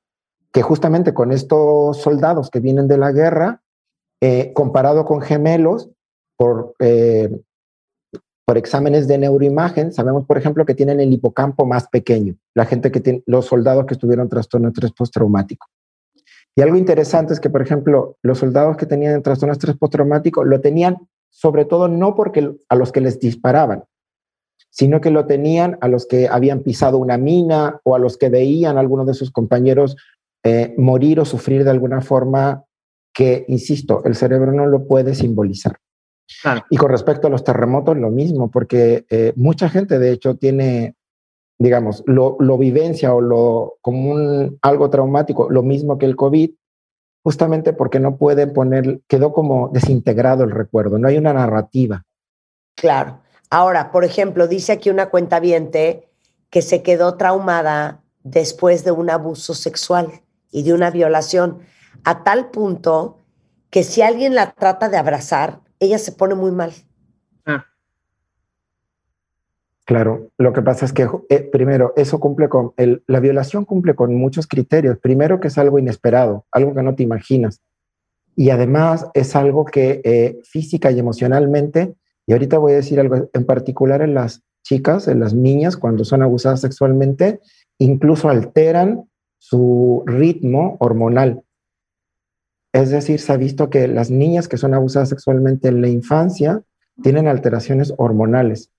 que justamente con estos soldados que vienen de la guerra, eh, comparado con gemelos, por, eh, por exámenes de neuroimagen, sabemos, por ejemplo, que tienen el hipocampo más pequeño, la gente que los soldados que estuvieron trastorno de postraumático. Y algo interesante es que, por ejemplo, los soldados que tenían trastorno de postraumático lo tenían sobre todo no porque a los que les disparaban, sino que lo tenían a los que habían pisado una mina o a los que veían a algunos de sus compañeros eh, morir o sufrir de alguna forma que, insisto, el cerebro no lo puede simbolizar. Y con respecto a los terremotos, lo mismo, porque eh, mucha gente, de hecho, tiene, digamos, lo, lo vivencia o lo como un, algo traumático, lo mismo que el COVID, justamente porque no pueden poner, quedó como desintegrado el recuerdo, no hay una narrativa. Claro. Ahora, por ejemplo, dice aquí una cuenta que se quedó traumada después de un abuso sexual y de una violación, a tal punto que si alguien la trata de abrazar, ella se pone muy mal. Ah. Claro, lo que pasa es que eh, primero, eso cumple con, el, la violación cumple con muchos criterios. Primero que es algo inesperado, algo que no te imaginas. Y además es algo que eh, física y emocionalmente, y ahorita voy a decir algo en particular en las chicas, en las niñas, cuando son abusadas sexualmente, incluso alteran su ritmo hormonal. Es decir, se ha visto que las niñas que son abusadas sexualmente en la infancia tienen alteraciones hormonales.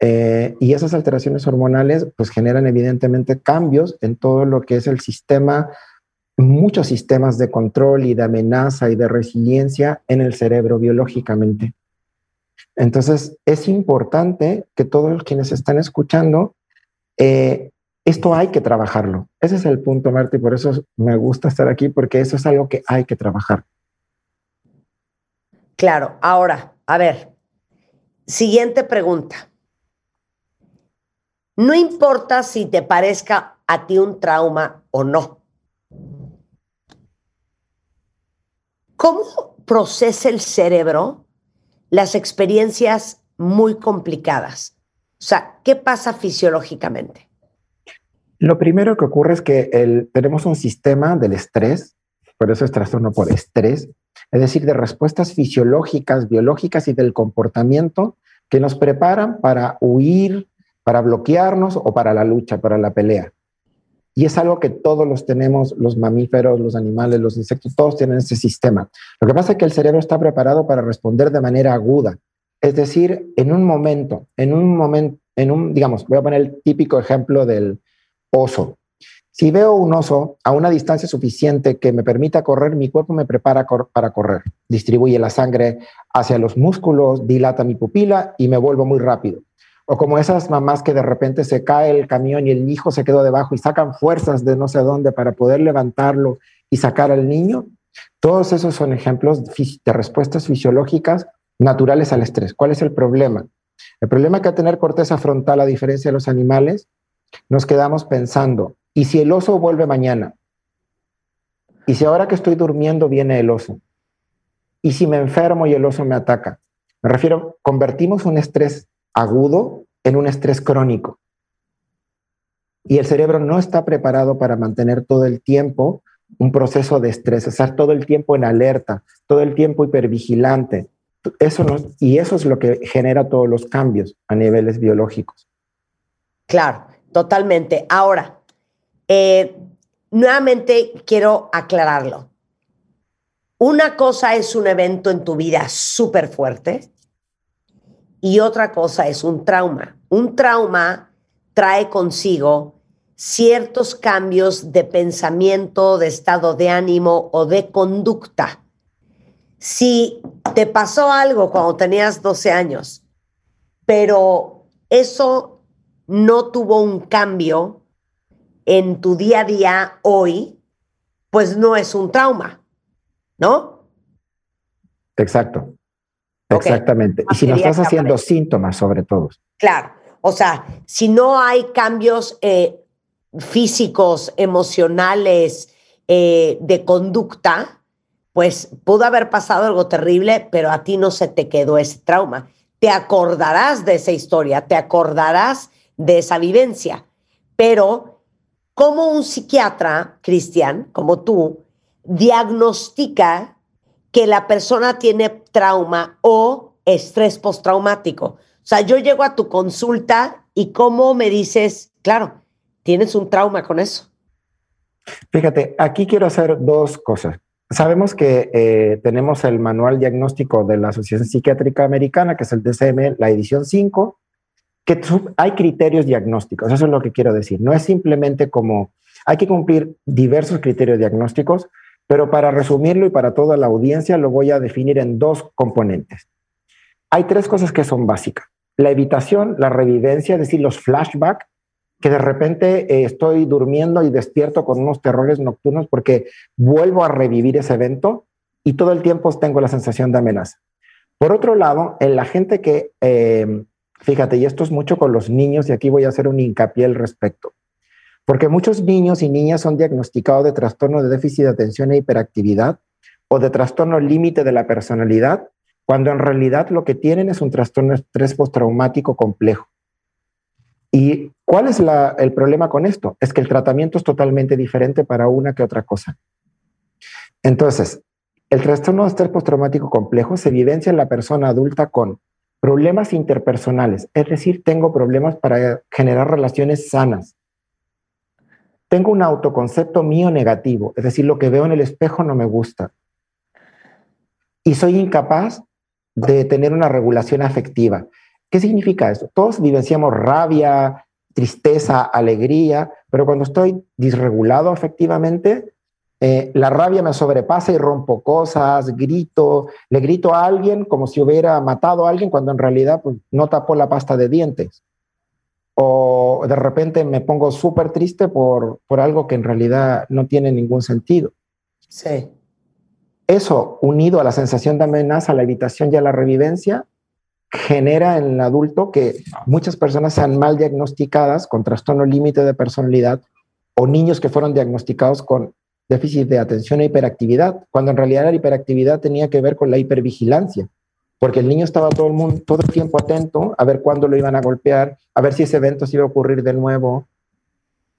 Eh, y esas alteraciones hormonales pues generan evidentemente cambios en todo lo que es el sistema, muchos sistemas de control y de amenaza y de resiliencia en el cerebro biológicamente. Entonces es importante que todos quienes están escuchando eh, esto hay que trabajarlo. Ese es el punto, Marta, y por eso me gusta estar aquí, porque eso es algo que hay que trabajar. Claro, ahora, a ver, siguiente pregunta. No importa si te parezca a ti un trauma o no. ¿Cómo procesa el cerebro las experiencias muy complicadas? O sea, ¿qué pasa fisiológicamente? Lo primero que ocurre es que tenemos un sistema del estrés, por eso es trastorno por estrés, es decir, de respuestas fisiológicas, biológicas y del comportamiento que nos preparan para huir, para bloquearnos o para la lucha, para la pelea. Y es algo que todos los tenemos, los mamíferos, los animales, los insectos, todos tienen ese sistema. Lo que pasa es que el cerebro está preparado para responder de manera aguda. Es decir, en un momento, en un momento, en un, digamos, voy a poner el típico ejemplo del, oso. Si veo un oso a una distancia suficiente que me permita correr, mi cuerpo me prepara para correr. Distribuye la sangre hacia los músculos, dilata mi pupila y me vuelvo muy rápido. O como esas mamás que de repente se cae el camión y el hijo se quedó debajo y sacan fuerzas de no sé dónde para poder levantarlo y sacar al niño. Todos esos son ejemplos de respuestas fisiológicas naturales al estrés. ¿Cuál es el problema? El problema es que tener corteza frontal, a diferencia de los animales, nos quedamos pensando, ¿y si el oso vuelve mañana? ¿Y si ahora que estoy durmiendo viene el oso? ¿Y si me enfermo y el oso me ataca? Me refiero, convertimos un estrés agudo en un estrés crónico. Y el cerebro no está preparado para mantener todo el tiempo un proceso de estrés, estar todo el tiempo en alerta, todo el tiempo hipervigilante. Eso y eso es lo que genera todos los cambios a niveles biológicos. Claro. Totalmente. Ahora, eh, nuevamente quiero aclararlo. Una cosa es un evento en tu vida súper fuerte y otra cosa es un trauma. Un trauma trae consigo ciertos cambios de pensamiento, de estado de ánimo o de conducta. Si te pasó algo cuando tenías 12 años, pero eso no tuvo un cambio en tu día a día hoy, pues no es un trauma, ¿no? Exacto. Exactamente. Y si no estás haciendo síntomas sobre todo. Claro. O sea, si no hay cambios eh, físicos, emocionales, eh, de conducta, pues pudo haber pasado algo terrible, pero a ti no se te quedó ese trauma. Te acordarás de esa historia, te acordarás de esa vivencia. Pero, como un psiquiatra, Cristian, como tú, diagnostica que la persona tiene trauma o estrés postraumático? O sea, yo llego a tu consulta y cómo me dices, claro, tienes un trauma con eso. Fíjate, aquí quiero hacer dos cosas. Sabemos que eh, tenemos el manual diagnóstico de la Asociación Psiquiátrica Americana, que es el DCM, la edición 5, que hay criterios diagnósticos. Eso es lo que quiero decir. No es simplemente como hay que cumplir diversos criterios diagnósticos, pero para resumirlo y para toda la audiencia lo voy a definir en dos componentes. Hay tres cosas que son básicas. La evitación, la revivencia, es decir, los flashbacks, que de repente eh, estoy durmiendo y despierto con unos terrores nocturnos porque vuelvo a revivir ese evento y todo el tiempo tengo la sensación de amenaza. Por otro lado, en la gente que, eh, fíjate, y esto es mucho con los niños, y aquí voy a hacer un hincapié al respecto, porque muchos niños y niñas son diagnosticados de trastorno de déficit de atención e hiperactividad o de trastorno límite de la personalidad, cuando en realidad lo que tienen es un trastorno de estrés postraumático complejo. ¿Y cuál es el problema con esto? Es que el tratamiento es totalmente diferente para una que otra cosa. Entonces, el trastorno de estrés postraumático complejo se vivencia en la persona adulta con problemas interpersonales, es decir, tengo problemas para generar relaciones sanas. Tengo un autoconcepto mío negativo, es decir, lo que veo en el espejo no me gusta. Y soy incapaz de tener una regulación afectiva. ¿Qué significa eso? Todos vivenciamos rabia, tristeza, alegría, pero cuando estoy disregulado afectivamente, eh, la rabia me sobrepasa y rompo cosas, grito, le grito a alguien como si hubiera matado a alguien cuando en realidad pues, no tapó la pasta de dientes. O de repente me pongo súper triste por, por algo que en realidad no tiene ningún sentido. Sí. Eso, unido a la sensación de amenaza, a la evitación y a la revivencia, genera en el adulto que muchas personas sean mal diagnosticadas con trastorno límite de personalidad o niños que fueron diagnosticados con déficit de atención e hiperactividad, cuando en realidad la hiperactividad tenía que ver con la hipervigilancia, porque el niño estaba todo el mundo todo el tiempo atento a ver cuándo lo iban a golpear, a ver si ese evento se iba a ocurrir de nuevo,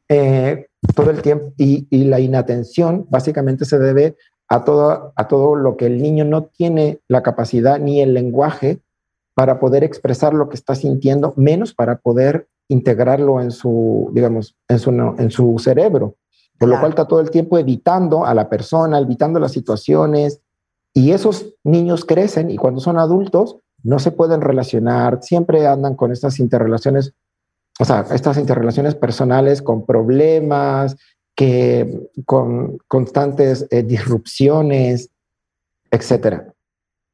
eh, todo el tiempo y, y, la inatención básicamente se debe a todo a todo lo que el niño no tiene la capacidad ni el lenguaje para poder expresar lo que está sintiendo, menos para poder integrarlo en su, digamos, en su, en su cerebro. Por lo cual está todo el tiempo evitando a la persona, evitando las situaciones. Y esos niños crecen y cuando son adultos no se pueden relacionar, siempre andan con estas interrelaciones, o sea, estas interrelaciones personales con problemas, que con constantes eh, disrupciones, etcétera.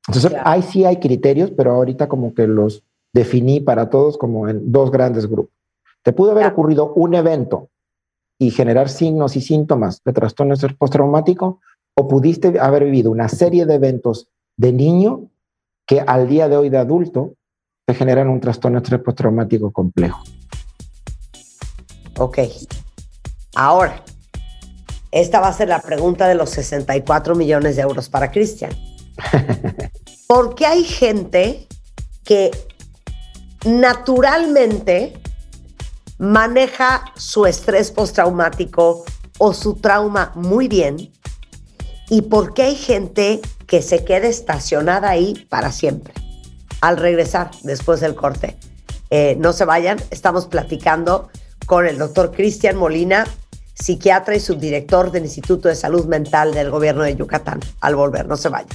Entonces, ahí sí hay criterios, pero ahorita como que los definí para todos como en dos grandes grupos. Te pudo haber ocurrido un evento y generar signos y síntomas de trastorno postraumático, o pudiste haber vivido una serie de eventos de niño que al día de hoy de adulto te generan un trastorno estrés postraumático complejo. Ok. Ahora, esta va a ser la pregunta de los 64 millones de euros para Cristian. Porque hay gente que naturalmente maneja su estrés postraumático o su trauma muy bien y porque hay gente que se queda estacionada ahí para siempre. Al regresar después del corte, eh, no se vayan, estamos platicando con el doctor Cristian Molina, psiquiatra y subdirector del Instituto de Salud Mental del Gobierno de Yucatán. Al volver, no se vayan.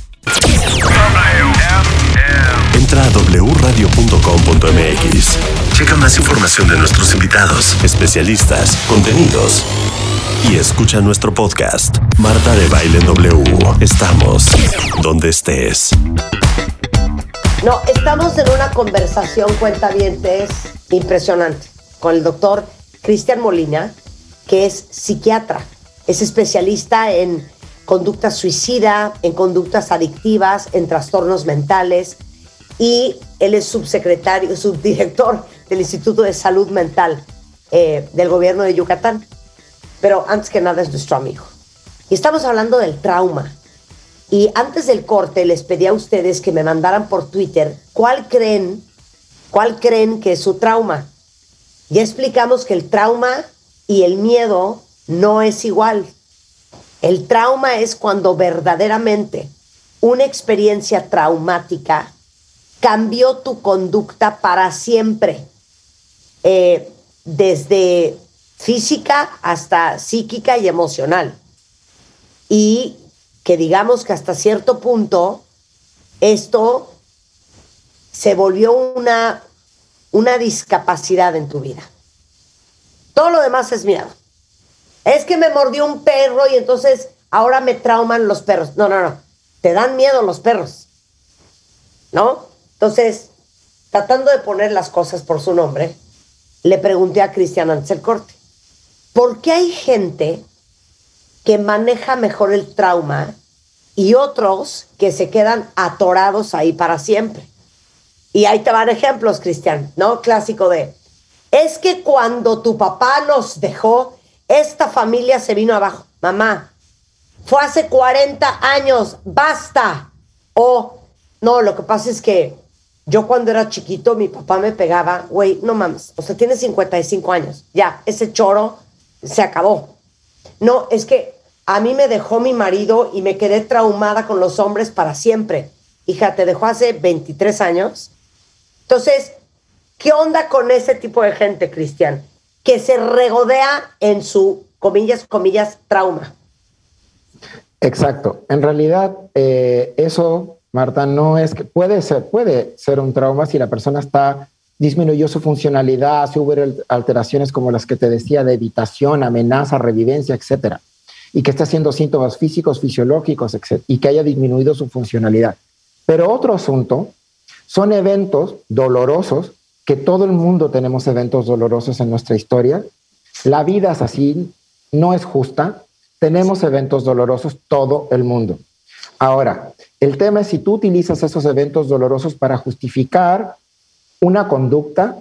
Entra a wradio.com.mx. Checa más información de nuestros invitados, especialistas, contenidos. Y escucha nuestro podcast, Marta de Baile W. Estamos donde estés. No, estamos en una conversación, cuenta es impresionante, con el doctor Cristian Molina, que es psiquiatra, es especialista en conducta suicida, en conductas adictivas, en trastornos mentales y él es subsecretario, subdirector del Instituto de Salud Mental eh, del gobierno de Yucatán. Pero antes que nada es nuestro amigo. Y estamos hablando del trauma. Y antes del corte les pedí a ustedes que me mandaran por Twitter cuál creen, cuál creen que es su trauma. Ya explicamos que el trauma y el miedo no es igual. El trauma es cuando verdaderamente una experiencia traumática cambió tu conducta para siempre, eh, desde física hasta psíquica y emocional. Y que digamos que hasta cierto punto esto se volvió una, una discapacidad en tu vida. Todo lo demás es miedo. Es que me mordió un perro y entonces ahora me trauman los perros. No, no, no. Te dan miedo los perros. ¿No? Entonces, tratando de poner las cosas por su nombre, le pregunté a Cristian antes del corte, ¿por qué hay gente que maneja mejor el trauma y otros que se quedan atorados ahí para siempre? Y ahí te van ejemplos, Cristian, ¿no? Clásico de, es que cuando tu papá nos dejó, esta familia se vino abajo. Mamá, fue hace 40 años, basta. O, no, lo que pasa es que yo cuando era chiquito, mi papá me pegaba, güey, no mames, o sea, tiene 55 años, ya, ese choro se acabó. No, es que a mí me dejó mi marido y me quedé traumada con los hombres para siempre. Hija, te dejó hace 23 años. Entonces, ¿qué onda con ese tipo de gente, Cristian? Que se regodea en su, comillas, comillas, trauma. Exacto. En realidad, eh, eso Marta, no es que puede ser, puede ser un trauma si la persona está disminuyó su funcionalidad, si hubo alteraciones como las que te decía de evitación, amenaza, revivencia, etcétera, y que está haciendo síntomas físicos, fisiológicos, etcétera, y que haya disminuido su funcionalidad. Pero otro asunto son eventos dolorosos, que todo el mundo tenemos eventos dolorosos en nuestra historia. La vida es así, no es justa. Tenemos eventos dolorosos todo el mundo. Ahora, el tema es si tú utilizas esos eventos dolorosos para justificar una conducta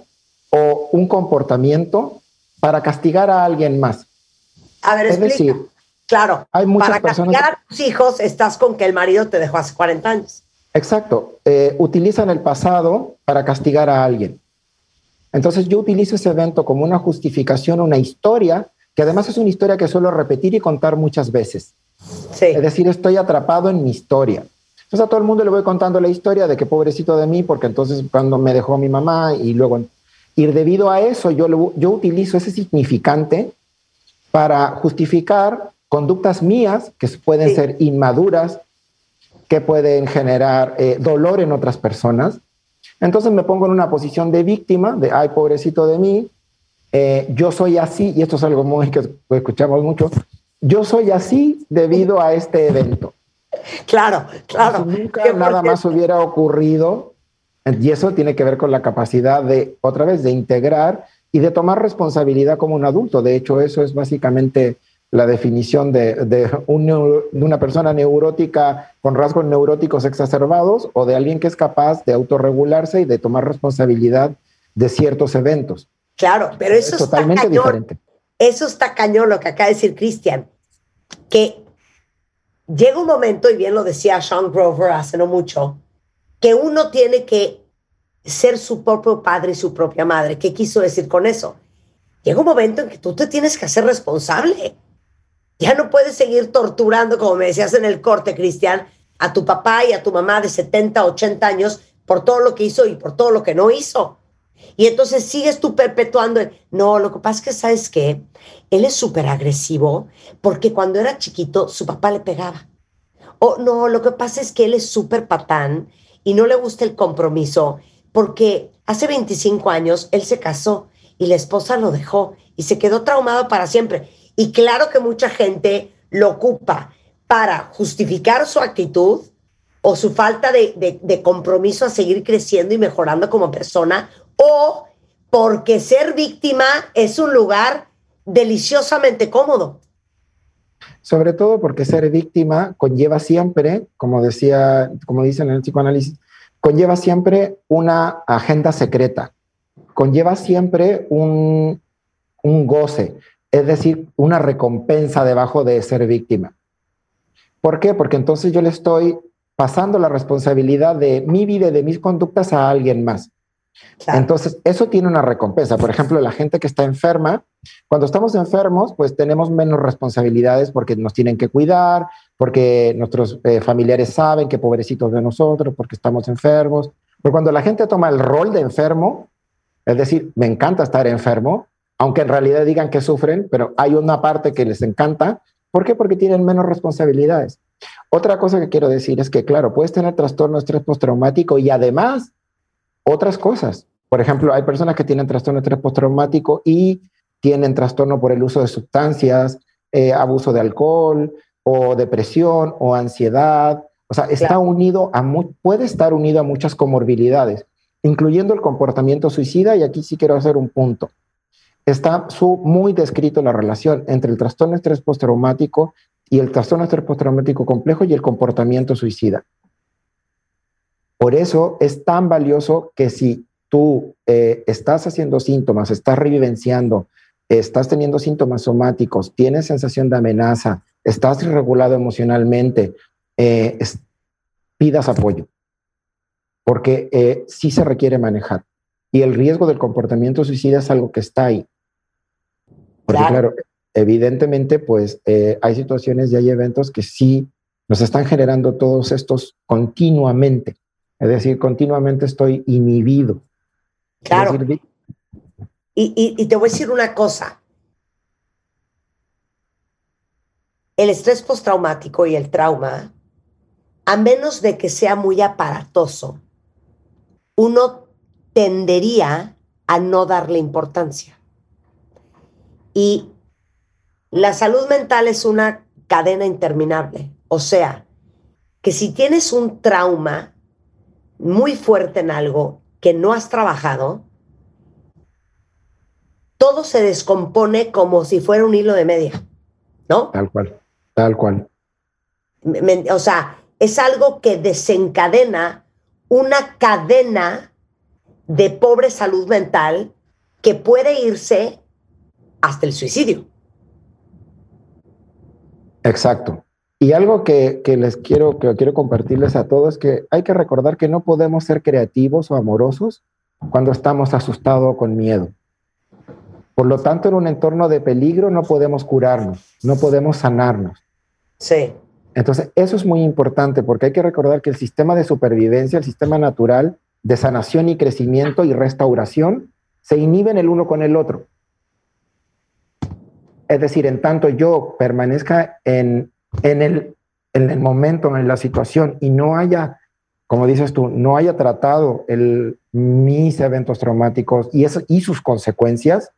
o un comportamiento para castigar a alguien más. A ver, es decir, claro, hay muchas para castigar a tus hijos estás con que el marido te dejó hace 40 años. Exacto, eh, utilizan el pasado para castigar a alguien. Entonces yo utilizo ese evento como una justificación, una historia, que además es una historia que suelo repetir y contar muchas veces. Es decir, estoy atrapado en mi historia. Entonces a todo el mundo le voy contando la historia de que pobrecito de mí, porque entonces cuando me dejó mi mamá y luego... Y debido a eso yo, yo utilizo ese significante para justificar conductas mías que pueden ser inmaduras, que pueden generar eh, dolor en otras personas. Entonces me pongo en una posición de víctima, de, ay, pobrecito de mí, eh, yo soy así, y esto es algo muy que escuchamos mucho, yo soy así debido a este evento. Claro, claro. nunca nada más hubiera ocurrido. Y eso tiene que ver con la capacidad de, otra vez, de integrar y de tomar responsabilidad como un adulto. De hecho, eso es básicamente la definición de, una persona neurótica con rasgos neuróticos exacerbados o de alguien que es capaz de autorregularse y de tomar responsabilidad de ciertos eventos. Claro, pero eso es totalmente diferente. Eso está cañón lo que acaba de decir Cristian, que llega un momento, y bien lo decía Sean Grover hace no mucho, que uno tiene que ser su propio padre y su propia madre. ¿Qué quiso decir con eso? Llega un momento en que tú te tienes que hacer responsable. Ya no puedes seguir torturando, como me decías en el corte, Cristian, a tu papá y a tu mamá de 70, 80 años por todo lo que hizo y por todo lo que no hizo. Y entonces sigues tú perpetuando. No, lo que pasa es que, ¿sabes qué? Él es súper agresivo porque cuando era chiquito su papá le pegaba. O no, lo que pasa es que él es súper patán y no le gusta el compromiso porque hace 25 años él se casó y la esposa lo dejó y se quedó traumado para siempre. Y claro que mucha gente lo ocupa para justificar su actitud o su falta de, de compromiso a seguir creciendo y mejorando como persona o porque ser víctima es un lugar deliciosamente cómodo. Sobre todo porque ser víctima conlleva siempre, como decía, como dicen en el psicoanálisis, conlleva siempre una agenda secreta, conlleva siempre un, un goce, es decir, una recompensa debajo de ser víctima. ¿Por qué? Porque entonces yo le estoy pasando la responsabilidad de mi vida y de mis conductas a alguien más. Entonces, eso tiene una recompensa. Por ejemplo, la gente que está enferma, cuando estamos enfermos, pues tenemos menos responsabilidades porque nos tienen que cuidar, porque nuestros eh, familiares saben que pobrecitos de nosotros, porque estamos enfermos, Pero cuando la gente toma el rol de enfermo, es decir, me encanta estar enfermo, aunque en realidad digan que sufren, pero hay una parte que les encanta. ¿Por qué? Porque tienen menos responsabilidades. Otra cosa que quiero decir es que, claro, puedes tener trastorno de estrés postraumático y además otras cosas. Por ejemplo, hay personas que tienen trastorno de estrés postraumático y tienen trastorno por el uso de sustancias, eh, abuso de alcohol o depresión o ansiedad. O sea, está unido a puede estar unido a muchas comorbilidades, incluyendo el comportamiento suicida. Y aquí sí quiero hacer un punto. Está su, muy descrito la relación entre el trastorno de estrés postraumático y el trastorno de estrés postraumático complejo y el comportamiento suicida. Por eso es tan valioso que si tú eh, estás haciendo síntomas, estás revivenciando, estás teniendo síntomas somáticos, tienes sensación de amenaza, estás irregulado emocionalmente, eh, pidas apoyo, porque eh, sí se requiere manejar. Y el riesgo del comportamiento suicida es algo que está ahí. Porque claro, evidentemente, pues eh, hay situaciones y hay eventos que sí nos están generando todos estos continuamente. Es decir, continuamente estoy inhibido. Claro. y, te voy a decir una cosa. El estrés postraumático y el trauma, a menos de que sea muy aparatoso, uno tendería a no darle importancia. Y la salud mental es una cadena interminable. O sea, que si tienes un trauma muy fuerte en algo que no has trabajado, todo se descompone como si fuera un hilo de media, ¿no? Tal cual, tal cual. o sea, es algo que desencadena una cadena de pobre salud mental que puede irse hasta el suicidio. Exacto. Y algo que, les quiero, que quiero compartirles a todos es que hay que recordar que no podemos ser creativos o amorosos cuando estamos asustados o con miedo. Por lo tanto, en un entorno de peligro no podemos curarnos, no podemos sanarnos. Sí. Entonces, eso es muy importante porque hay que recordar que el sistema de supervivencia, el sistema natural de sanación y crecimiento y restauración, se inhiben el uno con el otro. Es decir, en tanto yo permanezca en, el, en el momento, en la situación y no haya, como dices tú, no haya tratado el, mis eventos traumáticos y, eso, y sus consecuencias,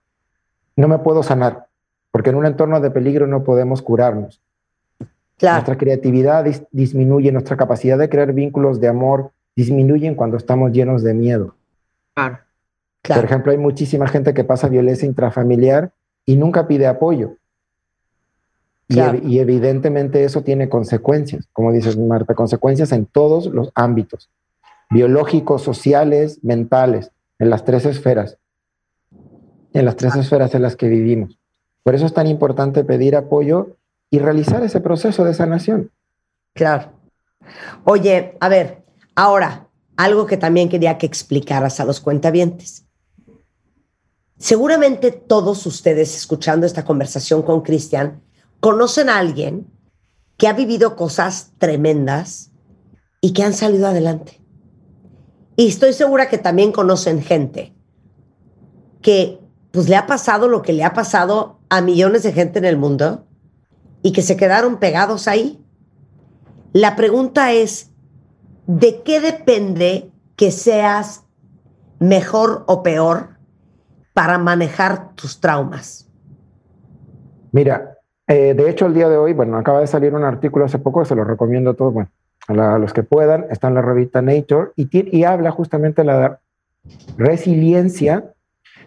no me puedo sanar, porque en un entorno de peligro no podemos curarnos. Nuestra creatividad disminuye, nuestra capacidad de crear vínculos de amor disminuyen cuando estamos llenos de miedo. Claro. Por ejemplo, hay muchísima gente que pasa violencia intrafamiliar y nunca pide apoyo. Y, evidentemente eso tiene consecuencias, como dices Marta, consecuencias en todos los ámbitos, biológicos, sociales, mentales, en las tres esferas, en las tres esferas en las que vivimos. Por eso es tan importante pedir apoyo y realizar ese proceso de sanación. Claro. Oye, a ver, ahora, algo que también quería que explicaras a los cuentavientes. Seguramente todos ustedes escuchando esta conversación con Cristian conocen a alguien que ha vivido cosas tremendas y que han salido adelante. Y estoy segura que también conocen gente que pues le ha pasado lo que le ha pasado a millones de gente en el mundo y que se quedaron pegados ahí. La pregunta es, ¿de qué depende que seas mejor o peor para manejar tus traumas? Mira, eh, de hecho el día de hoy, bueno, acaba de salir un artículo hace poco, se lo recomiendo a todos, bueno, a, los que puedan, está en la revista Nature y, y habla justamente de la resiliencia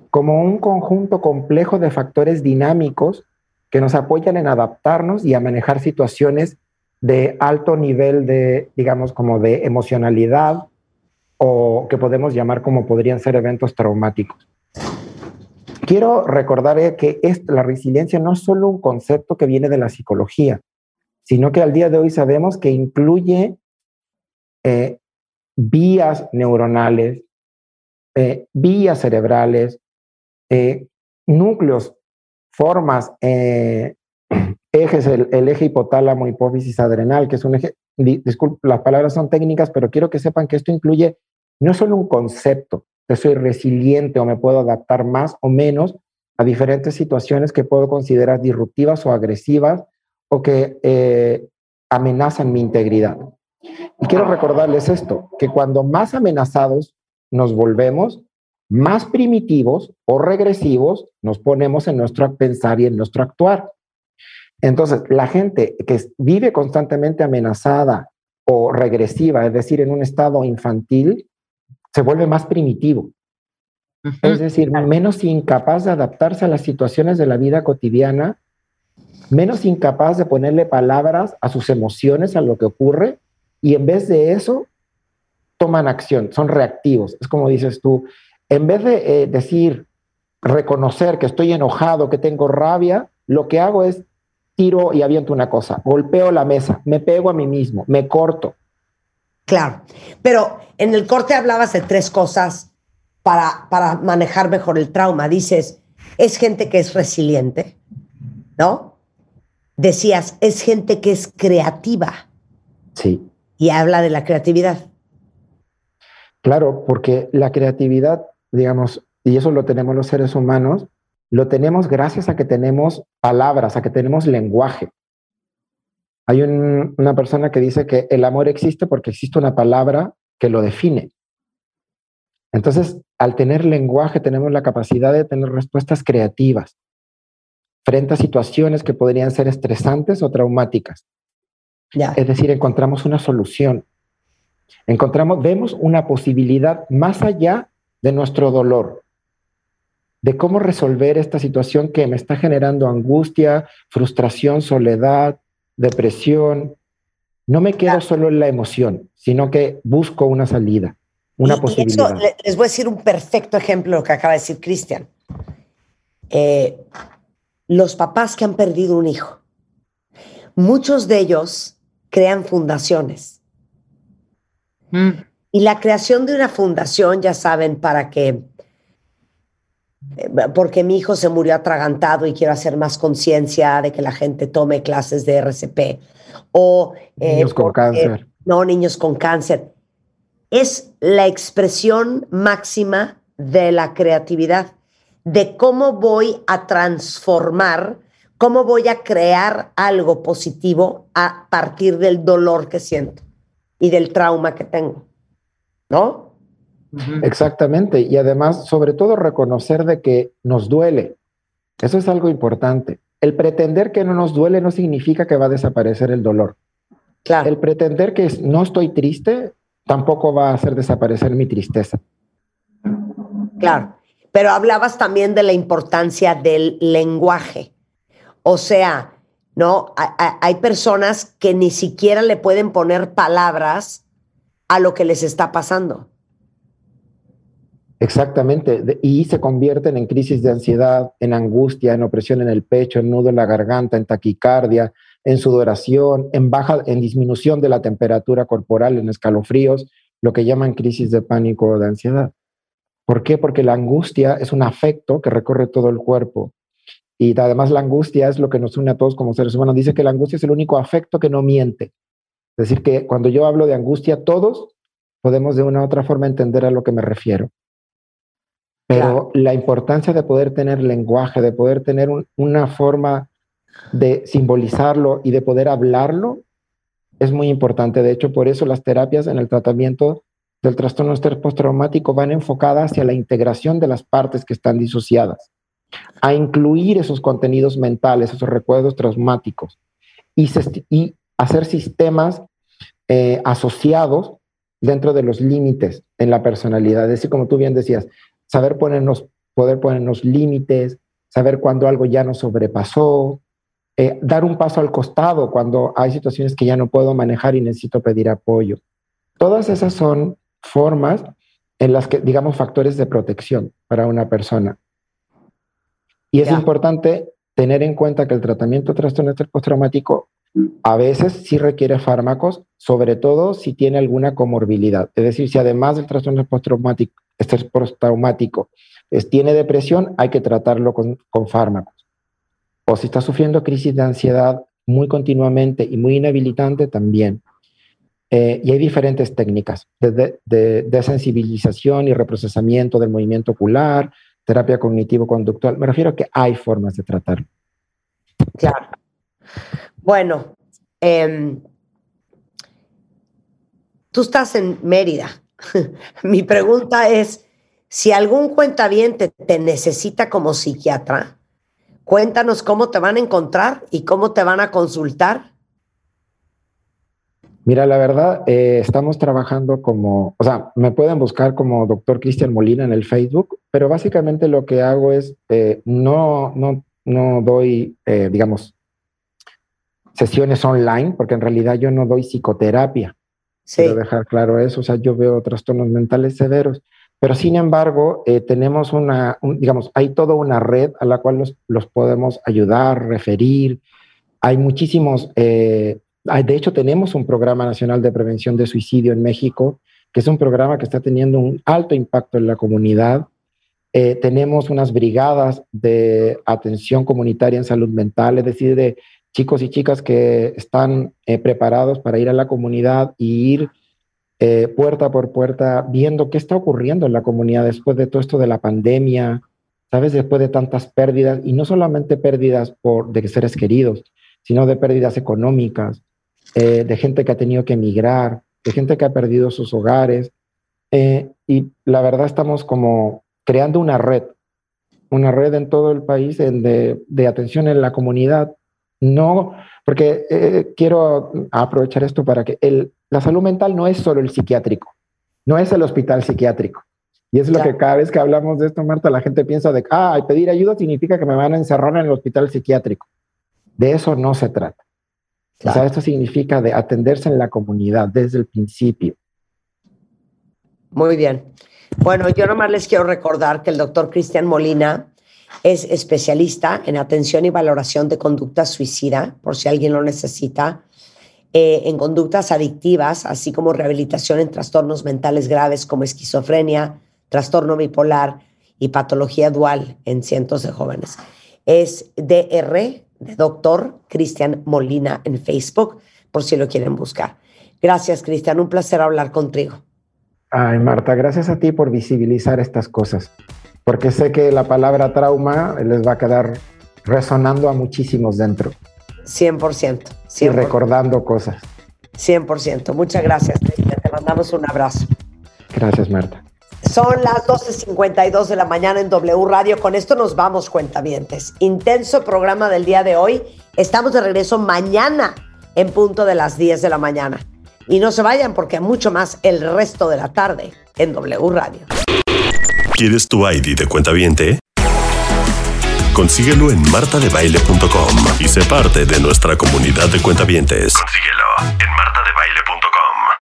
como un conjunto complejo de factores dinámicos que nos apoyan en adaptarnos y a manejar situaciones de alto nivel de, digamos, como de emocionalidad o que podemos llamar como podrían ser eventos traumáticos. Quiero recordar eh, que la resiliencia no es solo un concepto que viene de la psicología, sino que al día de hoy sabemos que incluye eh, vías neuronales, eh, vías cerebrales, núcleos, formas, ejes, el, eje hipotálamo, hipófisis adrenal, que es un eje, disculpe, las palabras son técnicas, pero quiero que sepan que esto incluye no solo un concepto, que soy resiliente o me puedo adaptar más o menos a diferentes situaciones que puedo considerar disruptivas o agresivas o que eh, amenazan mi integridad. Y quiero recordarles esto, que cuando más amenazados nos volvemos, más primitivos o regresivos nos ponemos en nuestro pensar y en nuestro actuar. Entonces, la gente que vive constantemente amenazada o regresiva, es decir, en un estado infantil, se vuelve más primitivo. Es decir, menos incapaz de adaptarse a las situaciones de la vida cotidiana, menos incapaz de ponerle palabras a sus emociones, a lo que ocurre, y en vez de eso, toman acción, son reactivos. Es como dices tú, en vez de eh, decir, reconocer que estoy enojado, que tengo rabia, lo que hago es tiro y aviento una cosa, golpeo la mesa, me pego a mí mismo, me corto. Claro, pero en el corte hablabas de tres cosas para, para manejar mejor el trauma. Dices, es gente que es resiliente, ¿no? Decías, es gente que es creativa. Sí. Y habla de la creatividad. Claro, porque la creatividad, digamos, y eso lo tenemos los seres humanos, lo tenemos gracias a que tenemos palabras, a que tenemos lenguaje. Hay una persona que dice que el amor existe porque existe una palabra que lo define. Entonces, al tener lenguaje, tenemos la capacidad de tener respuestas creativas frente a situaciones que podrían ser estresantes o traumáticas. Es decir, encontramos una solución. Encontramos, vemos una posibilidad más allá de nuestro dolor de cómo resolver esta situación que me está generando angustia, frustración, soledad, depresión. No me quedo solo en la emoción, sino que busco una salida, una posibilidad. les voy a decir un perfecto ejemplo de lo que acaba de decir Cristian. Eh, los papás que han perdido un hijo, muchos de ellos crean fundaciones. Mm. Y la creación de una fundación, ya saben, para que porque mi hijo se murió atragantado y quiero hacer más conciencia de que la gente tome clases de RCP. O, eh, niños con cáncer. No, niños con cáncer. Es la expresión máxima de la creatividad, de cómo voy a transformar, cómo voy a crear algo positivo a partir del dolor que siento y del trauma que tengo. ¿No? Exactamente. Y además, sobre todo, reconocer de que nos duele. Eso es algo importante. El pretender que no nos duele no significa que va a desaparecer el dolor. Claro. El pretender que no estoy triste tampoco va a hacer desaparecer mi tristeza. Claro. Pero hablabas también de la importancia del lenguaje. O sea, ¿no? Hay personas que ni siquiera le pueden poner palabras a lo que les está pasando. Exactamente, y se convierten en crisis de ansiedad, en angustia, en opresión en el pecho, en nudo en la garganta, en taquicardia, en sudoración, en baja, en disminución de la temperatura corporal, en escalofríos, lo que llaman crisis de pánico o de ansiedad. ¿Por qué? Porque la angustia es un afecto que recorre todo el cuerpo. Y además la angustia es lo que nos une a todos como seres humanos. Dice que la angustia es el único afecto que no miente. Es decir, que cuando yo hablo de angustia, todos podemos de una u otra forma entender a lo que me refiero. Pero la importancia de poder tener lenguaje, de poder tener una forma de simbolizarlo y de poder hablarlo, es muy importante. De hecho, por eso las terapias en el tratamiento del trastorno estrés postraumático van enfocadas hacia la integración de las partes que están disociadas, a incluir esos contenidos mentales, esos recuerdos traumáticos y, hacer sistemas eh, asociados dentro de los límites en la personalidad. Es decir, como tú bien decías, saber ponernos, poder ponernos límites, saber cuando algo ya nos sobrepasó, eh, dar un paso al costado cuando hay situaciones que ya no puedo manejar y necesito pedir apoyo. Todas esas son formas en las que, digamos, factores de protección para una persona. Y es importante tener en cuenta que el tratamiento de trastorno postraumático a veces sí requiere fármacos, sobre todo si tiene alguna comorbilidad. Es decir, si además del trastorno postraumático tiene depresión, hay que tratarlo con, con fármacos. O si está sufriendo crisis de ansiedad muy continuamente y muy inhabilitante, también. Eh, y hay diferentes técnicas, desde de, de sensibilización y reprocesamiento del movimiento ocular, terapia cognitivo-conductual. Me refiero a que hay formas de tratarlo. Claro. Bueno, em, tú estás en Mérida. Mi pregunta es, si algún cuentaviente te necesita como psiquiatra, cuéntanos cómo te van a encontrar y cómo te van a consultar. Mira, la verdad, eh, estamos trabajando como, o sea, me pueden buscar como doctor Cristian Molina en el Facebook, pero básicamente lo que hago es, eh, no, no, no doy, eh, digamos, sesiones online, porque en realidad yo no doy psicoterapia. Sí. Quiero dejar claro eso, o sea, yo veo trastornos mentales severos, pero sin embargo, eh, tenemos una, un- digamos, hay toda una red a la cual los, los podemos ayudar, referir. Hay muchísimos, eh, hay- de hecho, tenemos un programa nacional de prevención de suicidio en México, que es un programa que está teniendo un alto impacto en la comunidad. Eh, tenemos unas brigadas de atención comunitaria en salud mental, es decir, de chicos y chicas que están eh, preparados para ir a la comunidad y ir eh, puerta por puerta viendo qué está ocurriendo en la comunidad después de todo esto de la pandemia, ¿sabes? Después de tantas pérdidas, y no solamente pérdidas por, de seres queridos, sino de pérdidas económicas, eh, de gente que ha tenido que emigrar, de gente que ha perdido sus hogares. y la verdad estamos como creando una red, una red en todo el país de atención en la comunidad. No, porque eh, quiero aprovechar esto para que el, la salud mental no es solo el psiquiátrico, no es el hospital psiquiátrico. Y es lo que cada vez que hablamos de esto, Marta, la gente piensa de, ah, pedir ayuda significa que me van a encerrar en el hospital psiquiátrico. De eso no se trata. O sea, esto significa de atenderse en la comunidad desde el principio. Muy bien. Bueno, yo nomás les quiero recordar que el doctor Cristian Molina es especialista en atención y valoración de conducta suicida, por si alguien lo necesita, eh, en conductas adictivas, así como rehabilitación en trastornos mentales graves como esquizofrenia, trastorno bipolar y patología dual en cientos de jóvenes. Es DR de doctor Cristian Molina en Facebook, por si lo quieren buscar. Gracias, Cristian. Un placer hablar contigo. Ay, Marta, gracias a ti por visibilizar estas cosas, porque sé que la palabra trauma les va a quedar resonando a muchísimos dentro 100%. y 100%. recordando cosas. 100%. Muchas gracias, Cristian. Te mandamos un abrazo. Gracias, Marta. Son las 12.52 de la mañana en W Radio. Con esto nos vamos, cuentavientes. Intenso programa del día de hoy. Estamos de regreso mañana en punto de las 10 de la mañana. Y no se vayan porque mucho más el resto de la tarde en W Radio. ¿Quieres tu ID de cuenta viente? Consíguelo en martadebaile.com y sé parte de nuestra comunidad de cuentavientes. Consíguelo en martadebaile.com.